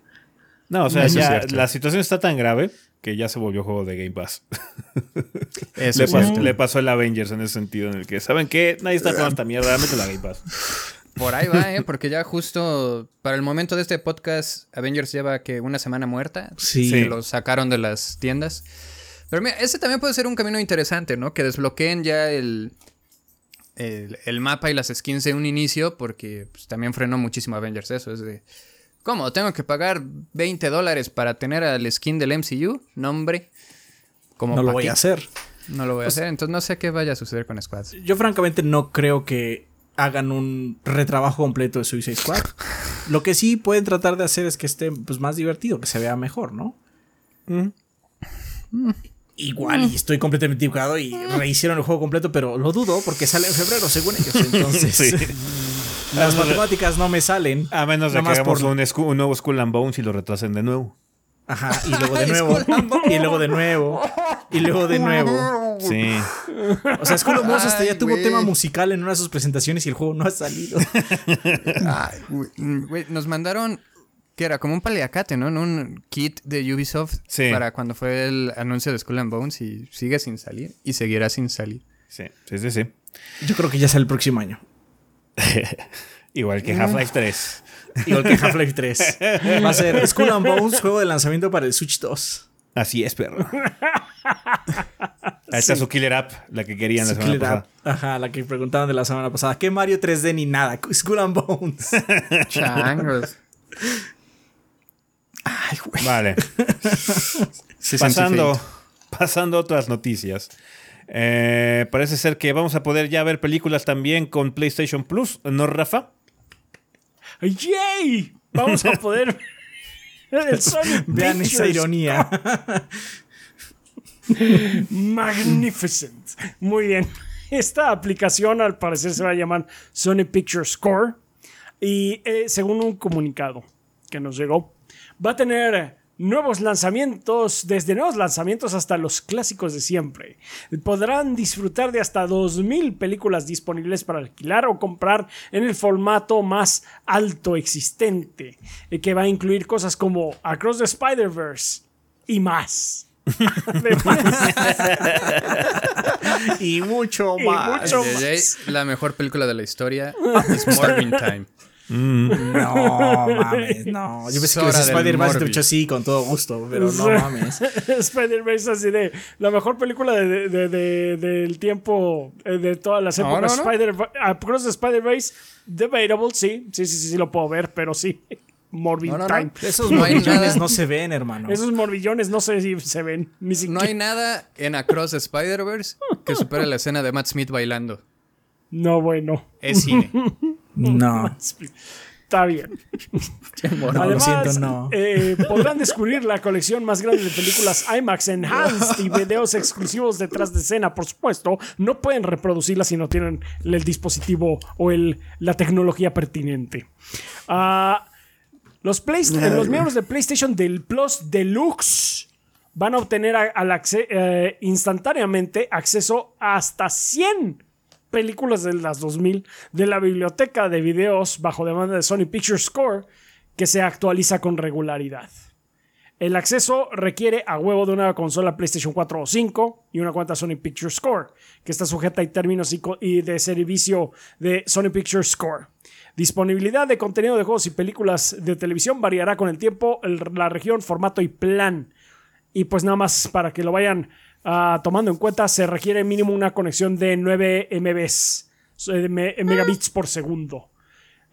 No, o sea, ya la situación está tan grave que ya se volvió juego de Game Pass. Eso le, pasó, le pasó el Avengers en ese sentido, en el que, ¿saben qué? Nadie está jugando esta mierda, métela la Game Pass. Por ahí va, ¿eh? Porque ya justo para el momento de este podcast, Avengers lleva que una semana muerta. Sí. Lo sacaron de las tiendas. Pero mira, ese también puede ser un camino interesante, ¿no? Que desbloqueen ya el, el, mapa y las skins de un inicio, porque pues, también frenó muchísimo Avengers eso. Es de, ¿cómo? ¿Tengo que pagar 20 dólares para tener al skin del MCU? No, hombre. Como no lo voy a hacer. No lo voy a hacer, entonces no sé qué vaya a suceder con Squad. Yo francamente no creo que hagan un retrabajo completo de Suicide Squad. Lo que sí pueden tratar de hacer es que esté pues, más divertido, que se vea mejor, ¿no? Mm. Igual, y estoy completamente equivocado y rehicieron el juego completo, pero lo dudo porque sale en febrero, según ellos. Entonces, las matemáticas no me salen. A menos de que hagamos un, un, nuevo Skull and Bones y lo retrasen de nuevo. Ajá, y luego de nuevo. y luego de nuevo. Y luego de nuevo. Sí. O sea, Skull Bones hasta ya tuvo tema musical en una de sus presentaciones y el juego no ha salido. Ay, güey, nos mandaron que era como un paliacate, ¿no? Un kit de Ubisoft para cuando fue el anuncio de Skull and Bones y sigue sin salir y seguirá sin salir. Sí, sí, sí, sí. Yo creo que ya sale el próximo año. Igual que Half-Life 3. Igual que Half-Life 3. Va a ser Skull and Bones, juego de lanzamiento para el Switch 2. Así es, perro. Ahí está su killer app, la que querían la semana pasada. Ajá, la que preguntaban de la semana pasada. ¿Qué Mario 3D ni nada? Skull and Bones. Changos. Ay, güey. Vale. pasando, pasando a otras noticias. Eh, parece ser que vamos a poder ya ver películas también con PlayStation Plus, ¿no, Rafa? ¡Yay! Vamos a poder el Vean esa ironía. Magnificent. Muy bien. Esta aplicación al parecer se va a llamar Sony Pictures Score. Y eh, según un comunicado que nos llegó, va a tener nuevos lanzamientos, desde nuevos lanzamientos hasta los clásicos de siempre. Podrán disfrutar de hasta 2.000 películas disponibles para alquilar o comprar en el formato más alto existente, eh, que va a incluir cosas como Across the Spider-Verse y más. y mucho más. La mejor película de la historia es Morning Time. Mm. No mames, no. Yo pensé que Spider-Man te hecho sí, con todo gusto, pero no mames. Spider-Man es así de la mejor película de, de, del tiempo eh, de todas las épocas. Spider Across the Spider-Verse, debatable, sí, sí, sí, sí, lo puedo ver, pero sí. Morbid Time. Esos morbillones no se ven, hermano. Esos morbillones no si se ven. no hay nada en Across Spider-Verse que supere la escena de Matt Smith bailando. No, bueno. Es cine. No. Está bien. Además, no. Eh, podrán descubrir la colección más grande de películas IMAX Enhanced y videos exclusivos detrás de escena. Por supuesto, no pueden reproducirlas si no tienen el dispositivo o el, la tecnología pertinente. Ah, los, los miembros de PlayStation del Plus Deluxe van a obtener al eh, instantáneamente acceso a hasta 100 películas de las 2000 de la biblioteca de videos bajo demanda de Sony Pictures Score que se actualiza con regularidad. El acceso requiere a huevo de una consola PlayStation 4 o 5 y una cuenta Sony Pictures Score, que está sujeta a términos y de servicio de Sony Pictures Score. Disponibilidad de contenido de juegos y películas de televisión variará con el tiempo, la región, formato y plan. Y pues nada más para que lo vayan uh, tomando en cuenta, se requiere mínimo una conexión de 9 MBs, megabits por segundo.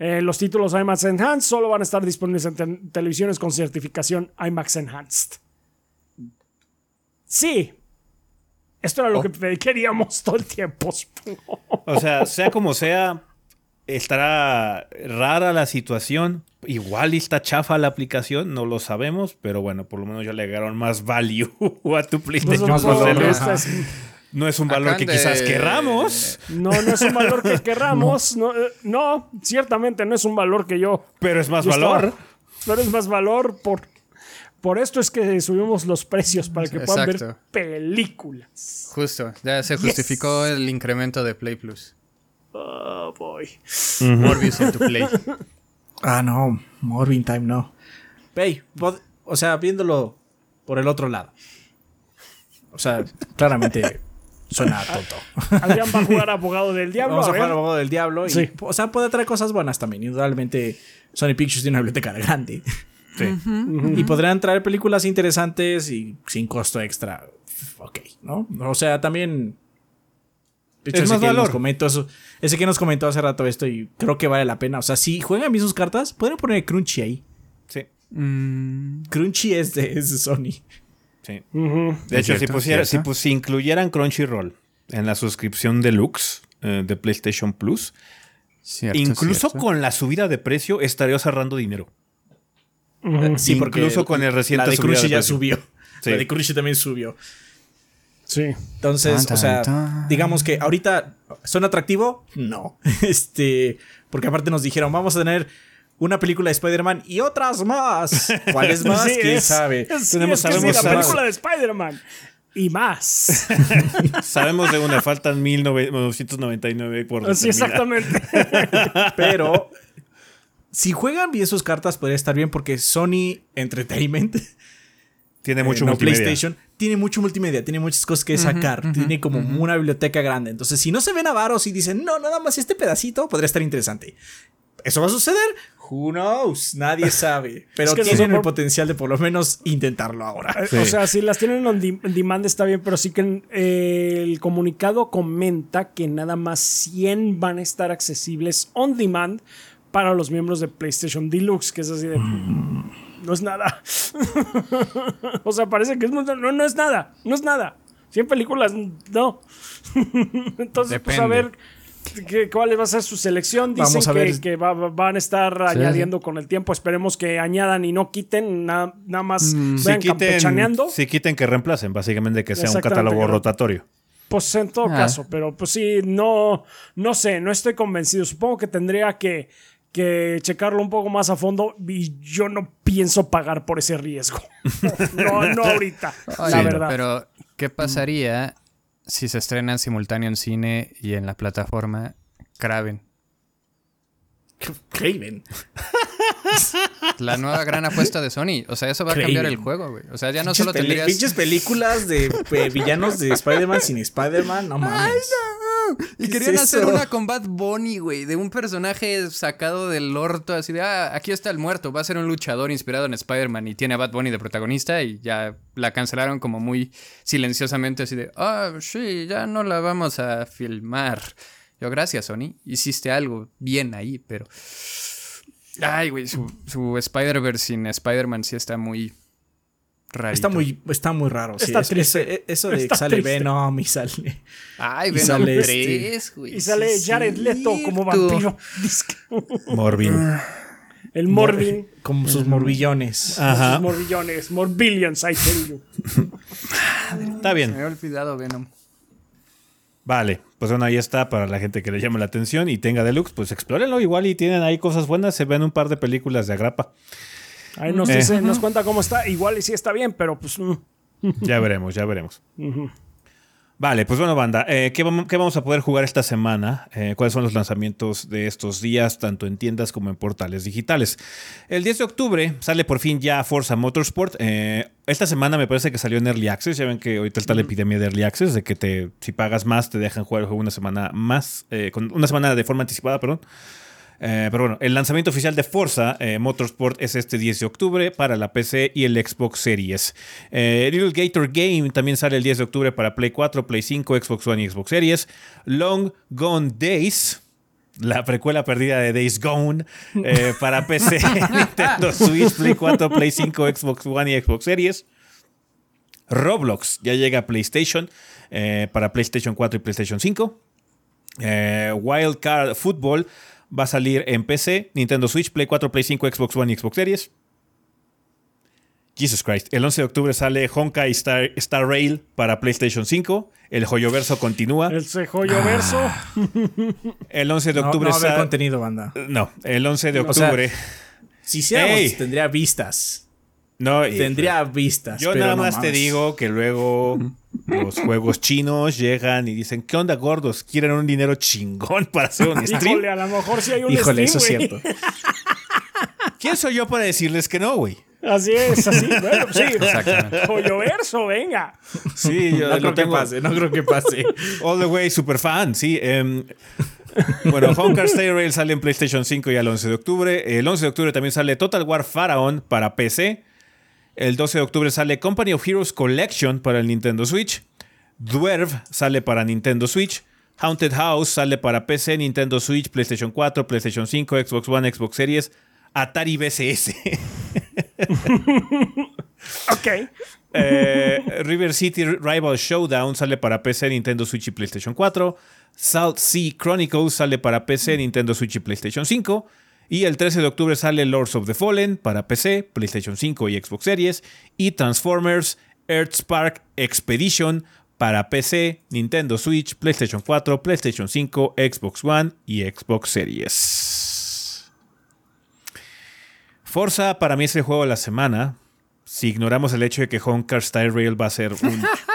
Eh, los títulos IMAX Enhanced solo van a estar disponibles en televisiones con certificación IMAX Enhanced. Sí. Esto era lo oh. que queríamos todo el tiempo. o sea, sea como sea, estará rara la situación. Igual está chafa la aplicación, no lo sabemos, pero bueno, por lo menos ya le agregaron más value a tu PlayStation. No es un valor que quizás querramos. No, no es un valor que querramos. No. No, ciertamente no es un valor que yo. Pero es más valor. pero es más valor por. Por esto es que subimos los precios para que puedan ver películas. Justo, ya se justificó el incremento de Play Plus. Oh boy. Morbius en tu Play. Ah, no, Morbin Time no. Pay, o sea, viéndolo por el otro lado. O sea, claramente Suena tonto. Adrián va a jugar abogado del diablo. Vamos a, jugar abogado del diablo. Y, O sea, puede traer cosas buenas también. Indudablemente, Sony Pictures tiene una biblioteca grande. Sí. Y podrían traer películas interesantes y sin costo extra. Ok, ¿no? O sea, también. De hecho, ese que, Nos comentó eso, ese que nos comentó hace rato esto y creo que vale la pena. O sea, si juegan bien sus cartas, pueden poner Crunchy ahí. Sí. Mm. Crunchy es de, es de Sony. Sí. De hecho, si, pusiera, si, pues, si, incluyeran Crunchyroll en la suscripción deluxe eh, de PlayStation Plus, incluso con la subida de precio estaría cerrando dinero. Sí, porque incluso con el reciente la de Crunchy ya subió. La de Crunchy también subió. Sí. Entonces, o sea, digamos que ahorita son atractivo, no. Este, porque aparte nos dijeron, vamos a tener una película de Spider-Man y otras más. ¿Cuáles más? ¿Quién sabe? Tenemos, sabemos la película de Spider-Man. Y más. Sabemos de una, faltan 1999 por Sí, exactamente. Pero si juegan bien sus cartas, podría estar bien porque Sony Entertainment tiene mucho eh, multimedia. PlayStation tiene mucho multimedia, tiene muchas cosas que sacar, tiene como una biblioteca grande. Entonces, si no se ven avaros y dicen, no, nada más este pedacito, podría estar interesante. ¿Eso va a suceder? Who knows? Nadie sabe. Pero tienen el potencial de por lo menos intentarlo ahora. Eh, o sea, si las tienen en demand está bien, pero sí que eh, el comunicado comenta que nada más 100 van a estar accesibles on demand para los miembros de PlayStation Deluxe, que es así de... Mm. No es nada. o sea, parece que es... No, no es nada. No es nada. 100 películas, no. Entonces, pues a ver ¿Cuál va a ser su selección? Dicen que, van a estar añadiendo con el tiempo. Esperemos que añadan y no quiten, nada más mm, si quiten, Si quiten, que reemplacen, básicamente que sea un catálogo rotatorio. Pues en todo ah. caso, pero pues sí, no, no sé, no estoy convencido. Supongo que tendría que, que checarlo un poco más a fondo y yo no pienso pagar por ese riesgo. no, no ahorita, la verdad. Pero, ¿qué pasaría si se estrena en simultáneo en cine y en la plataforma Craven. Craven. La nueva gran apuesta de Sony. O sea, eso va a cambiar el juego, güey. O sea, ya no solo tendrías... Pinches películas de villanos de Spider-Man sin Spider-Man, no mames. Ay, no. Y querían hacer una con Bad Bunny, güey. De un personaje sacado del orto, así de, ah, aquí está el muerto. Va a ser un luchador inspirado en Spider-Man y tiene a Bad Bunny de protagonista y ya la cancelaron como muy silenciosamente, así de, ah, sí, ya no la vamos a filmar. Yo, gracias, Sony. Hiciste algo bien ahí, pero. Ay, güey, su, Spider-Verse sin Spider-Man sí está muy Está muy, está muy raro. Está triste. eso de que sale Venom y sale. Ay, Venom 3, este güey. Y sale Jared Leto como vampiro. Morbin. El Morbin. Como sus morbillones. Ajá. Sus morbillones. Morbillions, I tell you. Está bien. me he olvidado Venom. Vale, pues bueno, ahí está para la gente que le llame la atención y tenga deluxe, pues explórenlo igual y tienen ahí cosas buenas, se ven un par de películas de agrapa. Ahí nos, dice, nos cuenta cómo está, igual y sí está bien, pero pues... Mm. ya veremos, ya veremos. Vale, pues bueno, banda, eh, ¿qué, vamos, a poder jugar esta semana? Eh, ¿Cuáles son los lanzamientos de estos días, tanto en tiendas como en portales digitales? El 10 de octubre sale por fin ya Forza Motorsport. Eh, esta semana me parece que salió en Early Access. Ya ven que ahorita está la epidemia de Early Access, de que te, si pagas más te dejan jugar el juego una semana más, con una semana de forma anticipada, perdón. Eh, pero bueno, el lanzamiento oficial de Forza eh, Motorsport es este 10 de octubre para la PC y el Xbox Series. Eh, Little Gator Game también sale el 10 de octubre para Play 4, Play 5, Xbox One y Xbox Series. Long Gone Days. La precuela perdida de Days Gone para PC, Nintendo Switch, Play 4, Play 5, Xbox One y Xbox Series. Roblox ya llega a PlayStation para PlayStation 4 y PlayStation 5. Wild Card Football va a salir en PC, Nintendo Switch, Play 4, Play 5, Xbox One y Xbox Series. Jesus Christ. El 11 de octubre sale Honkai Star, Star Rail para PlayStation 5. El Joyoverso continúa. El Joyoverso. Ah. El 11 de octubre no, no contenido, banda. No, el 11 de octubre. si hiciéramos, tendría vistas. No, tendría vistas. Yo nada más, te digo que luego los juegos chinos llegan y dicen, ¿qué onda gordos? ¿Quieren un dinero chingón para hacer un stream? Híjole, a lo mejor sí hay un Híjole, eso es cierto. ¿Quién soy yo para decirles que no, güey? Así es, así. Bueno, sí. Exactamente. verso, venga. Sí, yo no creo que pase, no creo que pase. All the way, super fan, sí. Em, bueno, Honkai Star Rail sale en PlayStation 5 ya el 11 de octubre. El 11 de octubre también sale Total War Pharaon para PC. El 12 de octubre sale Company of Heroes Collection para el Nintendo Switch. Dwarf sale para Nintendo Switch. Haunted House sale para PC, Nintendo Switch, PlayStation 4, PlayStation 5, Xbox One, Xbox Series, Atari VCS. ok. Eh, River City Rival Showdown sale para PC, Nintendo Switch y PlayStation 4. Salt Sea Chronicles sale para PC, Nintendo Switch y PlayStation 5. Y el 13 de octubre sale Lords of the Fallen para PC, PlayStation 5 y Xbox Series. Y Transformers Earthspark Expedition para PC, Nintendo Switch, PlayStation 4, PlayStation 5, Xbox One y Xbox Series. Forza para mí es el juego de la semana. Si ignoramos el hecho de que Honkai Star Rail va a ser un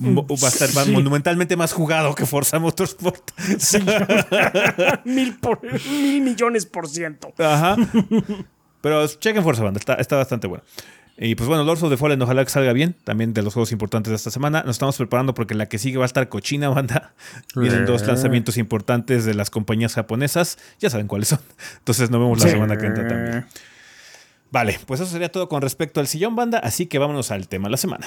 va a estar monumentalmente más jugado que Forza Motorsport. mil, mil millones por ciento. Ajá. Pero chequen Forza Banda, está, bastante bueno. Y pues bueno, Lords of the Fallen, ojalá que salga bien. También de los juegos importantes de esta semana. Nos estamos preparando porque la que sigue va a estar cochina, banda. Vienen dos lanzamientos importantes de las compañías japonesas. Ya saben cuáles son. Entonces nos vemos la semana que entra también. Vale, pues eso sería todo con respecto al sillón, banda. Así que vámonos al tema de la semana.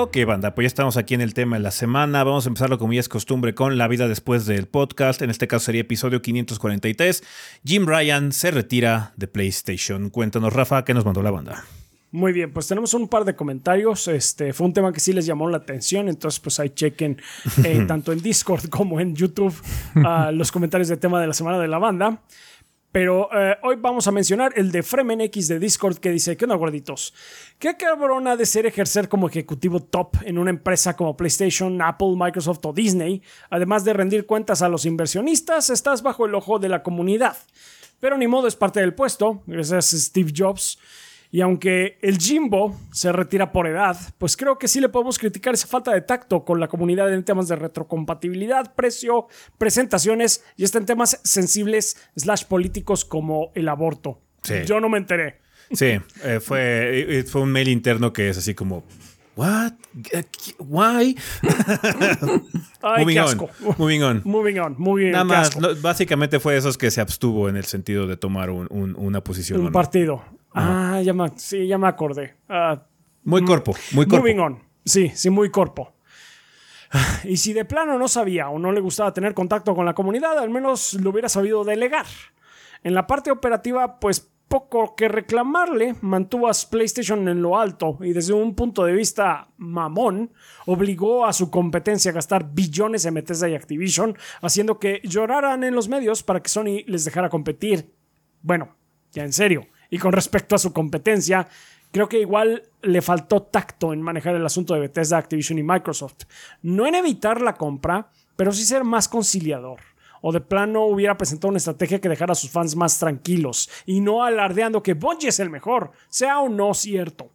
Ok, banda, pues ya estamos aquí en el tema de la semana. Vamos a empezarlo como ya es costumbre con la vida después del podcast. En este caso sería episodio 543. Jim Ryan se retira de PlayStation. Cuéntanos, Rafa, ¿qué nos mandó la banda? Muy bien, pues tenemos un par de comentarios. Este fue un tema que sí les llamó la atención, entonces pues ahí chequen eh, tanto en Discord como en YouTube ah, los comentarios del tema de la semana de la banda. Pero eh, hoy vamos a mencionar el de Fremen X de Discord que dice, ¿qué onda gorditos? ¿Qué cabrón ha de ser ejercer como ejecutivo top en una empresa como PlayStation, Apple, Microsoft o Disney? Además de rendir cuentas a los inversionistas, estás bajo el ojo de la comunidad. Pero ni modo es parte del puesto, gracias Steve Jobs. Y aunque el Jimbo se retira por edad, pues creo que sí le podemos criticar esa falta de tacto con la comunidad en temas de retrocompatibilidad, precio, presentaciones y hasta en temas sensibles slash políticos como el aborto. Yo no me enteré. Sí, eh, fue, eh, fue un mail interno que es así como, What? Why? Ay, Moving on. Moving on. Moving on. Bien. Nada más, básicamente fue esos que se abstuvo en el sentido de tomar una posición. Un partido. Ah, ya me, sí, ya me acordé. Ah, muy corpo, muy corpo. Moving on. Sí, sí, muy corpo. Y si de plano no sabía o no le gustaba tener contacto con la comunidad, al menos lo hubiera sabido delegar. En la parte operativa, pues poco que reclamarle, mantuvo a PlayStation en lo alto y desde un punto de vista mamón, obligó a su competencia a gastar billones en Bethesda y Activision, haciendo que lloraran en los medios para que Sony les dejara competir. Bueno, ya en serio. Y con respecto a su competencia, creo que igual le faltó tacto en manejar el asunto de Bethesda, Activision y Microsoft. No en evitar la compra, pero sí ser más conciliador. O de plano hubiera presentado una estrategia que dejara a sus fans más tranquilos y no alardeando que Bungie es el mejor, sea o no cierto.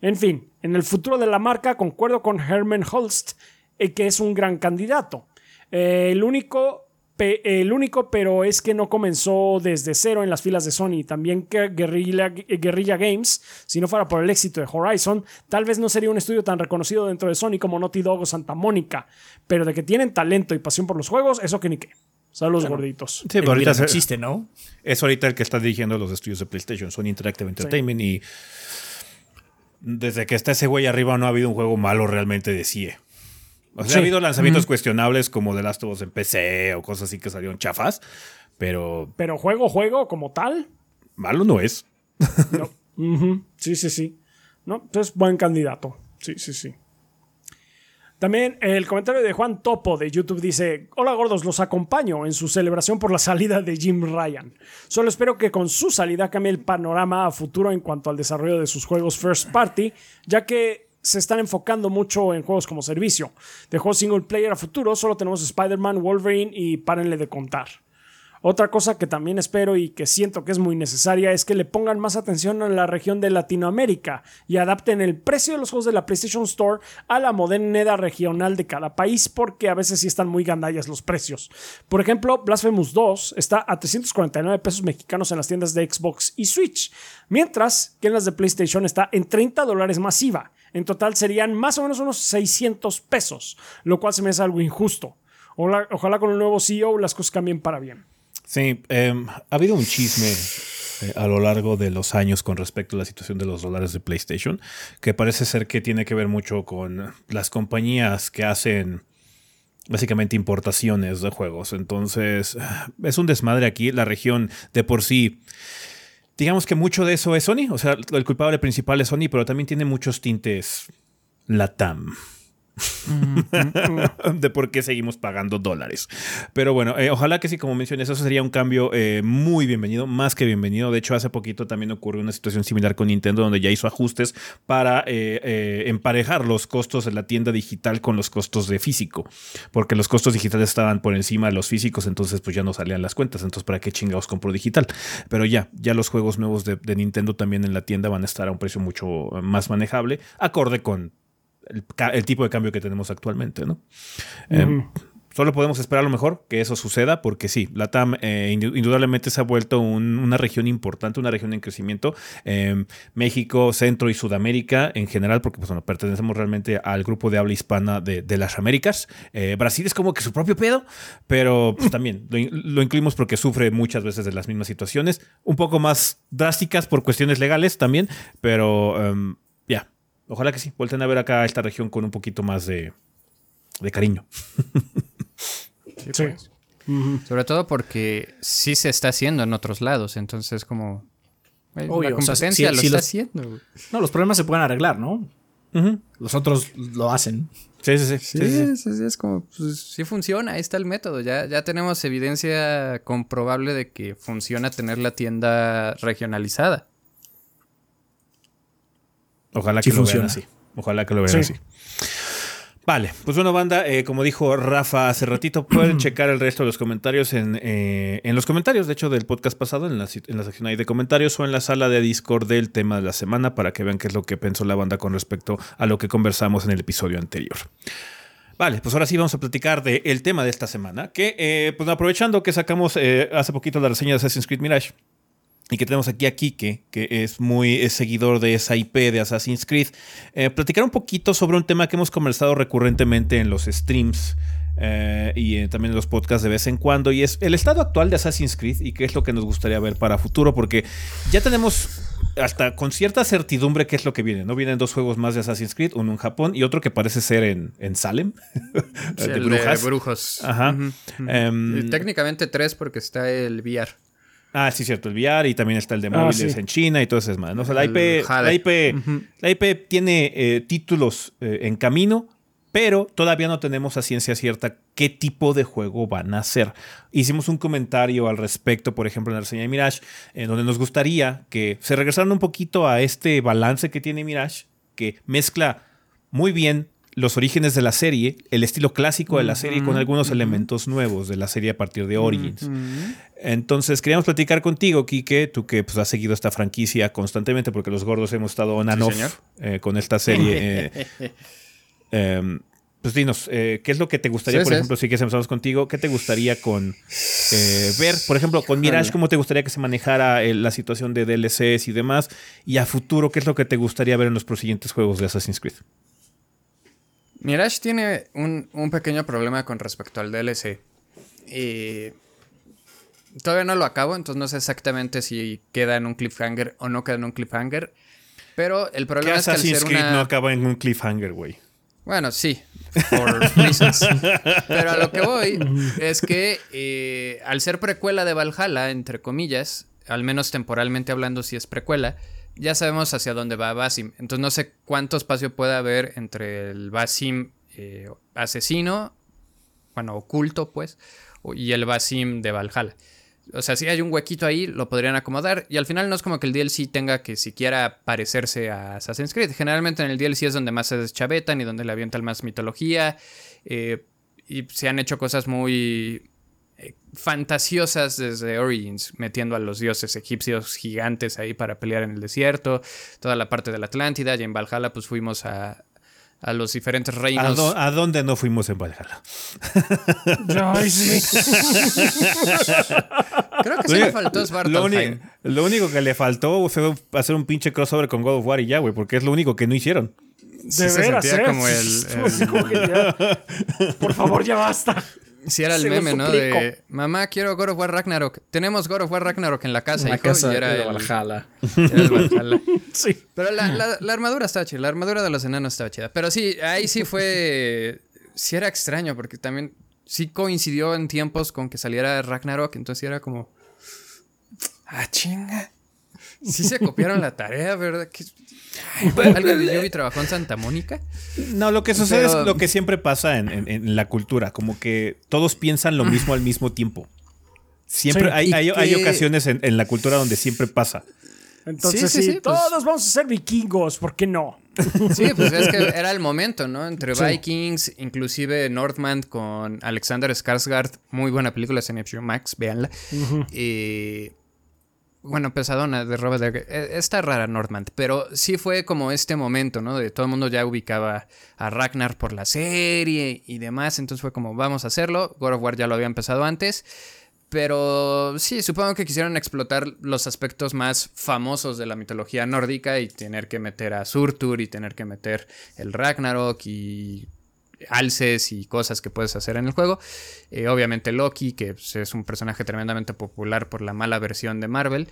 En fin, en el futuro de la marca concuerdo con Herman Holst, eh, que es un gran candidato. Eh, el único el único, pero es que no comenzó desde cero en las filas de Sony. También que Guerrilla, Guerrilla, Games, si no fuera por el éxito de Horizon, tal vez no sería un estudio tan reconocido dentro de Sony como Naughty Dog o Santa Mónica. Pero de que tienen talento y pasión por los juegos, eso que ni qué. Saludos los gorditos. Sí, pero ahorita existe, ¿no? Es ahorita el que está dirigiendo los estudios de PlayStation, Sony Interactive Entertainment y desde que está ese güey arriba no ha habido un juego malo realmente de CIE. O sea, ha habido lanzamientos cuestionables como The Last of Us en PC o cosas así que salieron chafas, pero... Pero juego, juego como tal. Malo no es. no. Sí, sí, sí. No, entonces buen candidato. Sí, sí, sí. También el comentario de Juan Topo de YouTube dice, hola gordos, los acompaño en su celebración por la salida de Jim Ryan. Solo espero que con su salida cambie el panorama a futuro en cuanto al desarrollo de sus juegos first party, ya que se están enfocando mucho en juegos como servicio. De juegos single player a futuro solo tenemos Spider-Man, Wolverine y párenle de contar. Otra cosa que también espero y que siento que es muy necesaria es que le pongan más atención a la región de Latinoamérica y adapten el precio de los juegos de la PlayStation Store a la moneda regional de cada país porque a veces sí están muy gandallas los precios. Por ejemplo, Blasphemous 2 está a 349 pesos mexicanos en las tiendas de Xbox y Switch, mientras que en las de PlayStation está en 30 dólares masiva. En total serían más o menos unos 600 pesos, lo cual se me hace algo injusto. Ojalá, con un nuevo CEO las cosas cambien para bien. Sí, em, ha habido un chisme eh, a lo largo de los años con respecto a la situación de los dólares de PlayStation, que parece ser que tiene que ver mucho con las compañías que hacen básicamente importaciones de juegos. Entonces, es un desmadre aquí. La región de por sí digamos que mucho de eso es Sony, o sea, el culpable principal es Sony, pero también tiene muchos tintes Latam. de por qué seguimos pagando dólares. Pero bueno, eh, ojalá que sí, como mencioné, eso sería un cambio eh, muy bienvenido, más que bienvenido. De hecho, hace poquito también ocurrió una situación similar con Nintendo, donde ya hizo ajustes para eh, emparejar los costos de la tienda digital con los costos de físico, porque los costos digitales estaban por encima de los físicos, entonces pues ya no salían las cuentas. Entonces, ¿para qué chingados compro digital? Pero ya, ya los juegos nuevos de Nintendo también en la tienda van a estar a un precio mucho más manejable, acorde con el, tipo de cambio que tenemos actualmente, ¿no? Em, solo podemos esperar a lo mejor que eso suceda, porque sí, la TAM eh, indudablemente se ha vuelto una región importante, una región en crecimiento. Em, México, Centro y Sudamérica en general, porque pues, bueno, pertenecemos realmente al grupo de habla hispana de, las Américas. Eh, Brasil es como que su propio pedo, pero pues, también lo, incluimos porque sufre muchas veces de las mismas situaciones, un poco más drásticas por cuestiones legales también, pero em, Ojalá que sí, vuelten a ver acá esta región con un poquito más de, cariño. Sí. Pues. Sobre todo porque sí se está haciendo en otros lados, entonces como la competencia lo está haciendo. No, los problemas se pueden arreglar, ¿no? Los otros lo hacen. Sí, sí, sí. Sí, sí, es como, pues, sí funciona, ahí está el método. Ya, ya tenemos evidencia comprobable de que funciona tener la tienda regionalizada. Ojalá que lo vean así. Ojalá que lo vean así. Vale, pues bueno, banda, eh, como dijo Rafa hace ratito, pueden checar el resto de los comentarios en, eh, en los comentarios, de hecho, del podcast pasado, en la, en la sección ahí de comentarios o en la sala de Discord del tema de la semana para que vean qué es lo que pensó la banda con respecto a lo que conversamos en el episodio anterior. Vale, pues ahora sí vamos a platicar del tema de esta semana, que eh, pues aprovechando que sacamos hace poquito la reseña de Assassin's Creed Mirage, y que tenemos aquí a Kike, que es muy seguidor de esa IP de Assassin's Creed, eh, platicar un poquito sobre un tema que hemos conversado recurrentemente en los streams eh, y también en los podcasts de vez en cuando, y es el estado actual de Assassin's Creed y qué es lo que nos gustaría ver para futuro, porque ya tenemos hasta con cierta certidumbre qué es lo que viene, ¿no? Vienen dos juegos más de Assassin's Creed, uno en Japón y otro que parece ser en, en Salem, de, brujas. brujos. Ajá. Em, técnicamente tres porque está el VR. Ah, sí, cierto, el VR y también está el de ah, móviles en China y todo eso es más. la, IP, la, IP, tiene eh, títulos eh, en camino, pero todavía no tenemos a ciencia cierta qué tipo de juego van a hacer. Hicimos un comentario al respecto, por ejemplo, en la reseña de Mirage, en donde nos gustaría que se regresaran un poquito a este balance que tiene Mirage, que mezcla muy bien los orígenes de la serie, el estilo clásico de la serie con algunos elementos nuevos de la serie a partir de Origins. Entonces, queríamos platicar contigo, Kike, tú que pues, has seguido esta franquicia constantemente, porque los gordos hemos estado on and off eh, con esta serie. Eh, em, pues dinos, eh, ¿qué es lo que te gustaría, por ejemplo, si que empezamos contigo, qué te gustaría con ver, por ejemplo, con Mirage, cómo te gustaría que se manejara la situación de DLCs y demás? Y a futuro, ¿qué es lo que te gustaría ver en los prosiguientes juegos de Assassin's Creed? Mirage tiene un, pequeño problema con respecto al DLC. Y todavía no lo acabo, entonces no sé exactamente si queda en un cliffhanger o no queda en un cliffhanger. Pero el problema es que Assassin's Creed no acaba en un cliffhanger, güey. Bueno, sí, por reasons. Pero a lo que voy es que eh, al ser precuela de Valhalla, entre comillas, al menos temporalmente hablando, si es precuela, ya sabemos hacia dónde va Basim. Entonces no sé cuánto espacio puede haber entre el Basim eh, asesino, bueno, oculto pues, y el Basim de Valhalla. O sea, si hay un huequito ahí, lo podrían acomodar. Y al final no es como que el DLC tenga que siquiera parecerse a Assassin's Creed. Generalmente en el DLC es donde más se deschavetan y donde le avientan más mitología. Eh, y se han hecho cosas muy fantasiosas desde Origins, metiendo a los dioses egipcios gigantes ahí para pelear en el desierto, toda la parte de la Atlántida, y en Valhalla pues fuimos a, los diferentes reinos. ¿A, dónde no fuimos en Valhalla? Creo que sí le faltó. Lo, único que le faltó fue hacer un pinche crossover con God of War y ya, güey, porque es lo único que no hicieron. De veras, ¿eh? como el Por favor, ya basta. Si era el meme, ¿no? De mamá, quiero God of War Ragnarok. Tenemos God of War Ragnarok en la casa, la casa y era el Valhalla. Era el Valhalla. sí. Pero la, armadura estaba chida, la armadura de los enanos estaba chida. Pero sí, ahí sí fue. Sí era extraño, porque también sí coincidió en tiempos con que saliera Ragnarok, entonces era como. Ah, chinga. Sí se copiaron la tarea, ¿verdad? ¿Algo de y trabajó en Santa Mónica? No, lo que sucede es lo que siempre pasa en, la cultura, como que todos piensan lo mismo al mismo tiempo. Siempre hay, hay, ocasiones en, la cultura donde siempre pasa. Entonces, sí, pues todos vamos a ser vikingos, ¿por qué no? Sí, pues es que era el momento, ¿no? Entre Vikings, inclusive Northman con Alexander Skarsgård, muy buena película, es en Max, véanla. Y bueno, pesadona de Robert de... Eh, está rara Northman, pero sí fue como este momento, ¿no? De todo el mundo ya ubicaba a Ragnar por la serie y demás, entonces fue como, vamos a hacerlo. God of War ya lo había empezado antes, pero sí, supongo que quisieron explotar los aspectos más famosos de la mitología nórdica y tener que meter a Surtur y tener que meter el Ragnarok y alces y cosas que puedes hacer en el juego. Eh, obviamente Loki, que pues, es un personaje tremendamente popular por la mala versión de Marvel.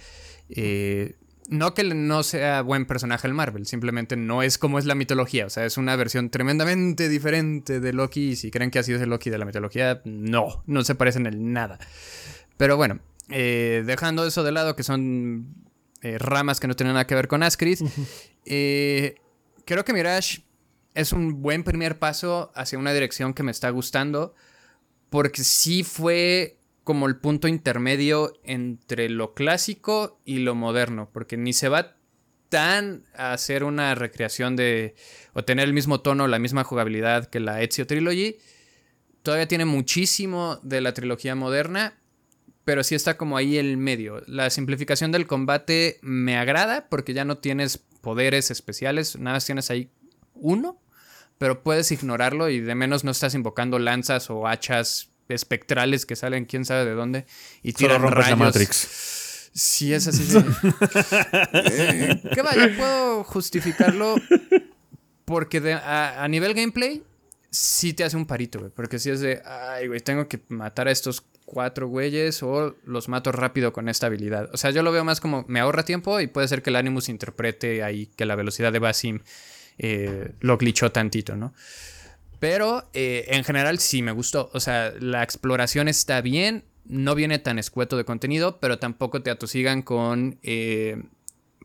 Eh, no que no sea buen personaje el Marvel, simplemente no es como es la mitología. O sea, es una versión tremendamente diferente de Loki. Y si creen que así es el Loki de la mitología, no, no se parecen en nada. Pero bueno, eh, dejando eso de lado, que son ramas que no tienen nada que ver con Ascris, creo que Mirage es un buen primer paso hacia una dirección que me está gustando, porque sí fue como el punto intermedio entre lo clásico y lo moderno, porque ni se va tan a hacer una recreación de o tener el mismo tono, la misma jugabilidad que la Ezio Trilogy. Todavía tiene muchísimo de la trilogía moderna, pero sí está como ahí el medio. La simplificación del combate me agrada porque ya no tienes poderes especiales, nada más tienes ahí uno pero puedes ignorarlo y de menos no estás invocando lanzas o hachas espectrales que salen quién sabe de dónde y tiran rayos. La Matrix. Sí, es así. Eh, que vaya, puedo justificarlo porque a, nivel gameplay sí te hace un parito, güey. Porque si es de, ay, güey, tengo que matar a estos cuatro güeyes o los mato rápido con esta habilidad. O sea, yo lo veo más como me ahorra tiempo y puede ser que el Animus interprete ahí que la velocidad de Basim eh, lo glitchó tantito, ¿no? Pero eh, en general sí me gustó. O sea, la exploración está bien. No viene tan escueto de contenido, pero tampoco te atosigan con. Eh,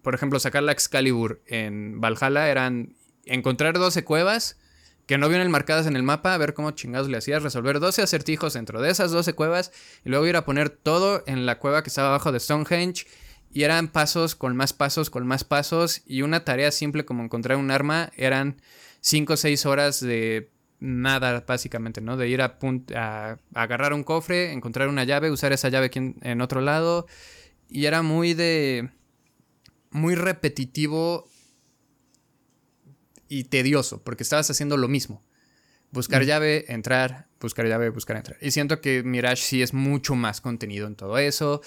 por ejemplo, sacar la Excalibur en Valhalla eran encontrar 12 cuevas que no vienen marcadas en el mapa, a ver cómo chingados le hacías, resolver 12 acertijos dentro de esas 12 cuevas y luego ir a poner todo en la cueva que estaba abajo de Stonehenge. Y eran pasos con más pasos, con más pasos. Y una tarea simple como encontrar un arma eran 5 o 6 horas de nada, básicamente, ¿no? De ir a, a, agarrar un cofre, encontrar una llave, usar esa llave en, en otro lado. Y era muy de... Muy repetitivo y tedioso, porque estabas haciendo lo mismo. Buscar llave, entrar, buscar llave, buscar entrar. Y siento que Mirage sí es mucho más contenido en todo eso.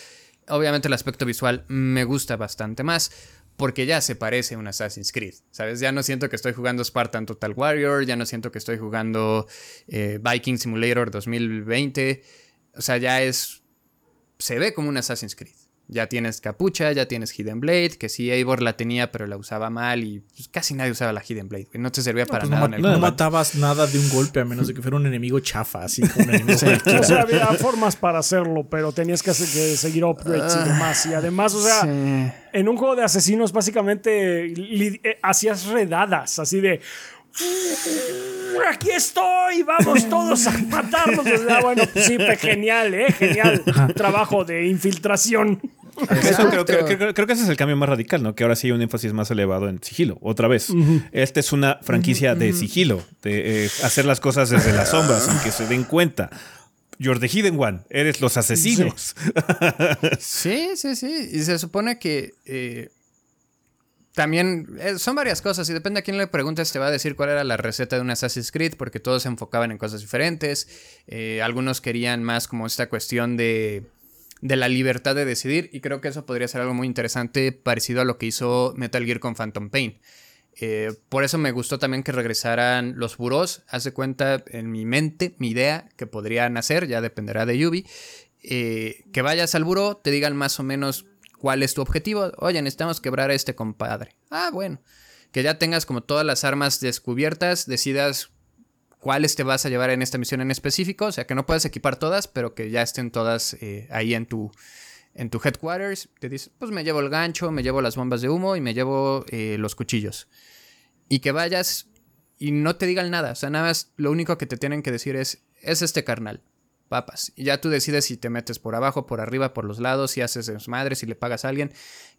Obviamente el aspecto visual me gusta bastante más, porque ya se parece a un Assassin's Creed, ¿sabes? Ya no siento que estoy jugando Spartan Total Warrior, ya no siento que estoy jugando eh, Viking Simulator 2020. O sea, ya es... Se ve como un Assassin's Creed. Ya tienes capucha, ya tienes Hidden Blade, que sí, Eivor la tenía, pero la usaba mal y pues, casi nadie usaba la Hidden Blade, No te servía para pues nada. No, no matabas nada de un golpe, a menos de que fuera un enemigo chafa, así como un enemigo. o sea, había formas para hacerlo, pero tenías que, seguir upgrades y ah, demás. Y además, o sea, en un juego de asesinos, básicamente eh, hacías redadas, así de aquí estoy, vamos todos a matarnos. Ah, bueno, pues sí, genial, ¿eh? Genial. Trabajo de infiltración. Creo, que ese es el cambio más radical, ¿no? Que ahora sí hay un énfasis más elevado en sigilo. Otra vez, esta es una franquicia de sigilo, de eh, hacer las cosas desde las sombras sin que se den cuenta. You're the hidden one, eres los asesinos. Sí, sí, sí. Y se supone que eh, también eh, son varias cosas y depende a quién le preguntes te va a decir cuál era la receta de un Assassin's Creed porque todos se enfocaban en cosas diferentes. Eh, algunos querían más como esta cuestión de, de la libertad de decidir y creo que eso podría ser algo muy interesante parecido a lo que hizo Metal Gear con Phantom Pain. Eh, por eso me gustó también que regresaran los buros. Hace cuenta en mi mente, mi idea que podrían hacer, ya dependerá de Yubi. que vayas al buró, te digan más o menos ¿Cuál es tu objetivo? Oye, necesitamos quebrar a este compadre. Ah, bueno. Que ya tengas como todas las armas descubiertas, decidas cuáles te vas a llevar en esta misión en específico. O sea, que no puedas equipar todas, pero que ya estén todas eh, ahí en tu, en tu headquarters. Te dices, pues me llevo el gancho, me llevo las bombas de humo y me llevo eh, los cuchillos. Y que vayas y no te digan nada. O sea, nada más lo único que te tienen que decir es, es este carnal papas. Y ya tú decides si te metes por abajo, por arriba, por los lados, si haces desmadres, si le pagas a alguien.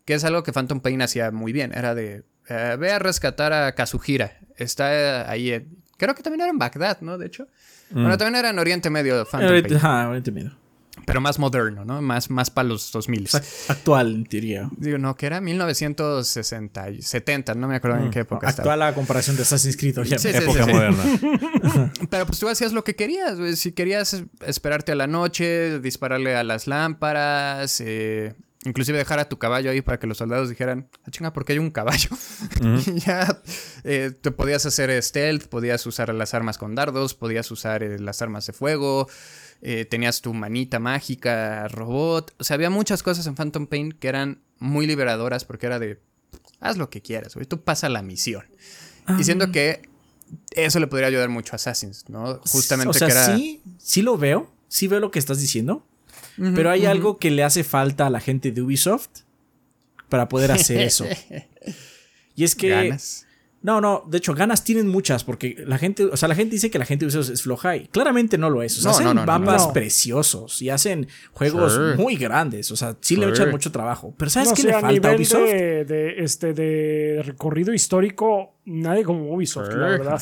Que es algo que Phantom Pain hacía muy bien. Era de, eh, ve a rescatar a Kazuhira. Está ahí, creo que también era en Bagdad, ¿no? De hecho. Mm. Bueno, también era en Oriente Medio Phantom Pain. Oriente Medio pero más moderno, ¿no? Más, más para los 2000. Actual, diría. Digo, no, que era 1960, 70, no me acuerdo en mm. qué época Actual a comparación de Assassin's Creed, sí, época moderna. pero pues tú hacías lo que querías, Si querías esperarte a la noche, dispararle a las lámparas, eh, inclusive dejar a tu caballo ahí para que los soldados dijeran, ah, chinga, ¿por qué hay un caballo? ya eh, te podías hacer stealth, podías usar las armas con dardos, podías usar eh, las armas de fuego. Eh, tenías tu manita mágica, robot. O sea, había muchas cosas en Phantom Pain que eran muy liberadoras porque era de, haz lo que quieras, güey, tú pasa la misión. Y siento ah. que eso le podría ayudar mucho a Assassins, ¿no? Justamente o sea, sí, sí lo veo, sí veo lo que estás diciendo, pero hay algo que le hace falta a la gente de Ubisoft para poder hacer eso. y es que... No, no, de hecho, ganas tienen muchas porque la gente, o sea, la gente dice que la gente usa es floja y claramente no lo es. O sea, hacen mapas preciosos y hacen juegos muy grandes. O sea, sí le echan mucho trabajo. Pero ¿sabes qué le falta a Ubisoft? De, este, de recorrido histórico, nadie como Ubisoft, la verdad.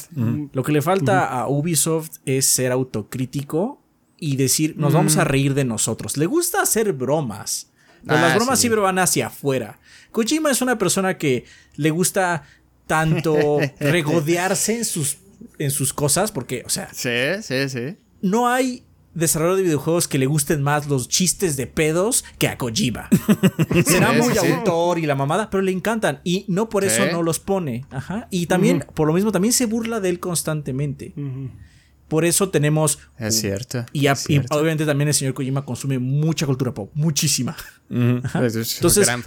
Lo que le falta a Ubisoft es ser autocrítico y decir, nos vamos a reír de nosotros. Le gusta hacer bromas. Pero las ah, bromas siempre van hacia afuera. Kojima es una persona que le gusta tanto regodearse en sus, en sus cosas, porque, o sea. Sí, sí, sí. No hay desarrollador de videojuegos que le gusten más los chistes de pedos que a Kojima. Será muy autor y la mamada, pero le encantan. Y no por eso no los pone. Ajá. Y también, por lo mismo, también se burla de él constantemente. Por eso tenemos. Es cierto. Y, obviamente también el señor Kojima consume mucha cultura pop, muchísima. Entonces,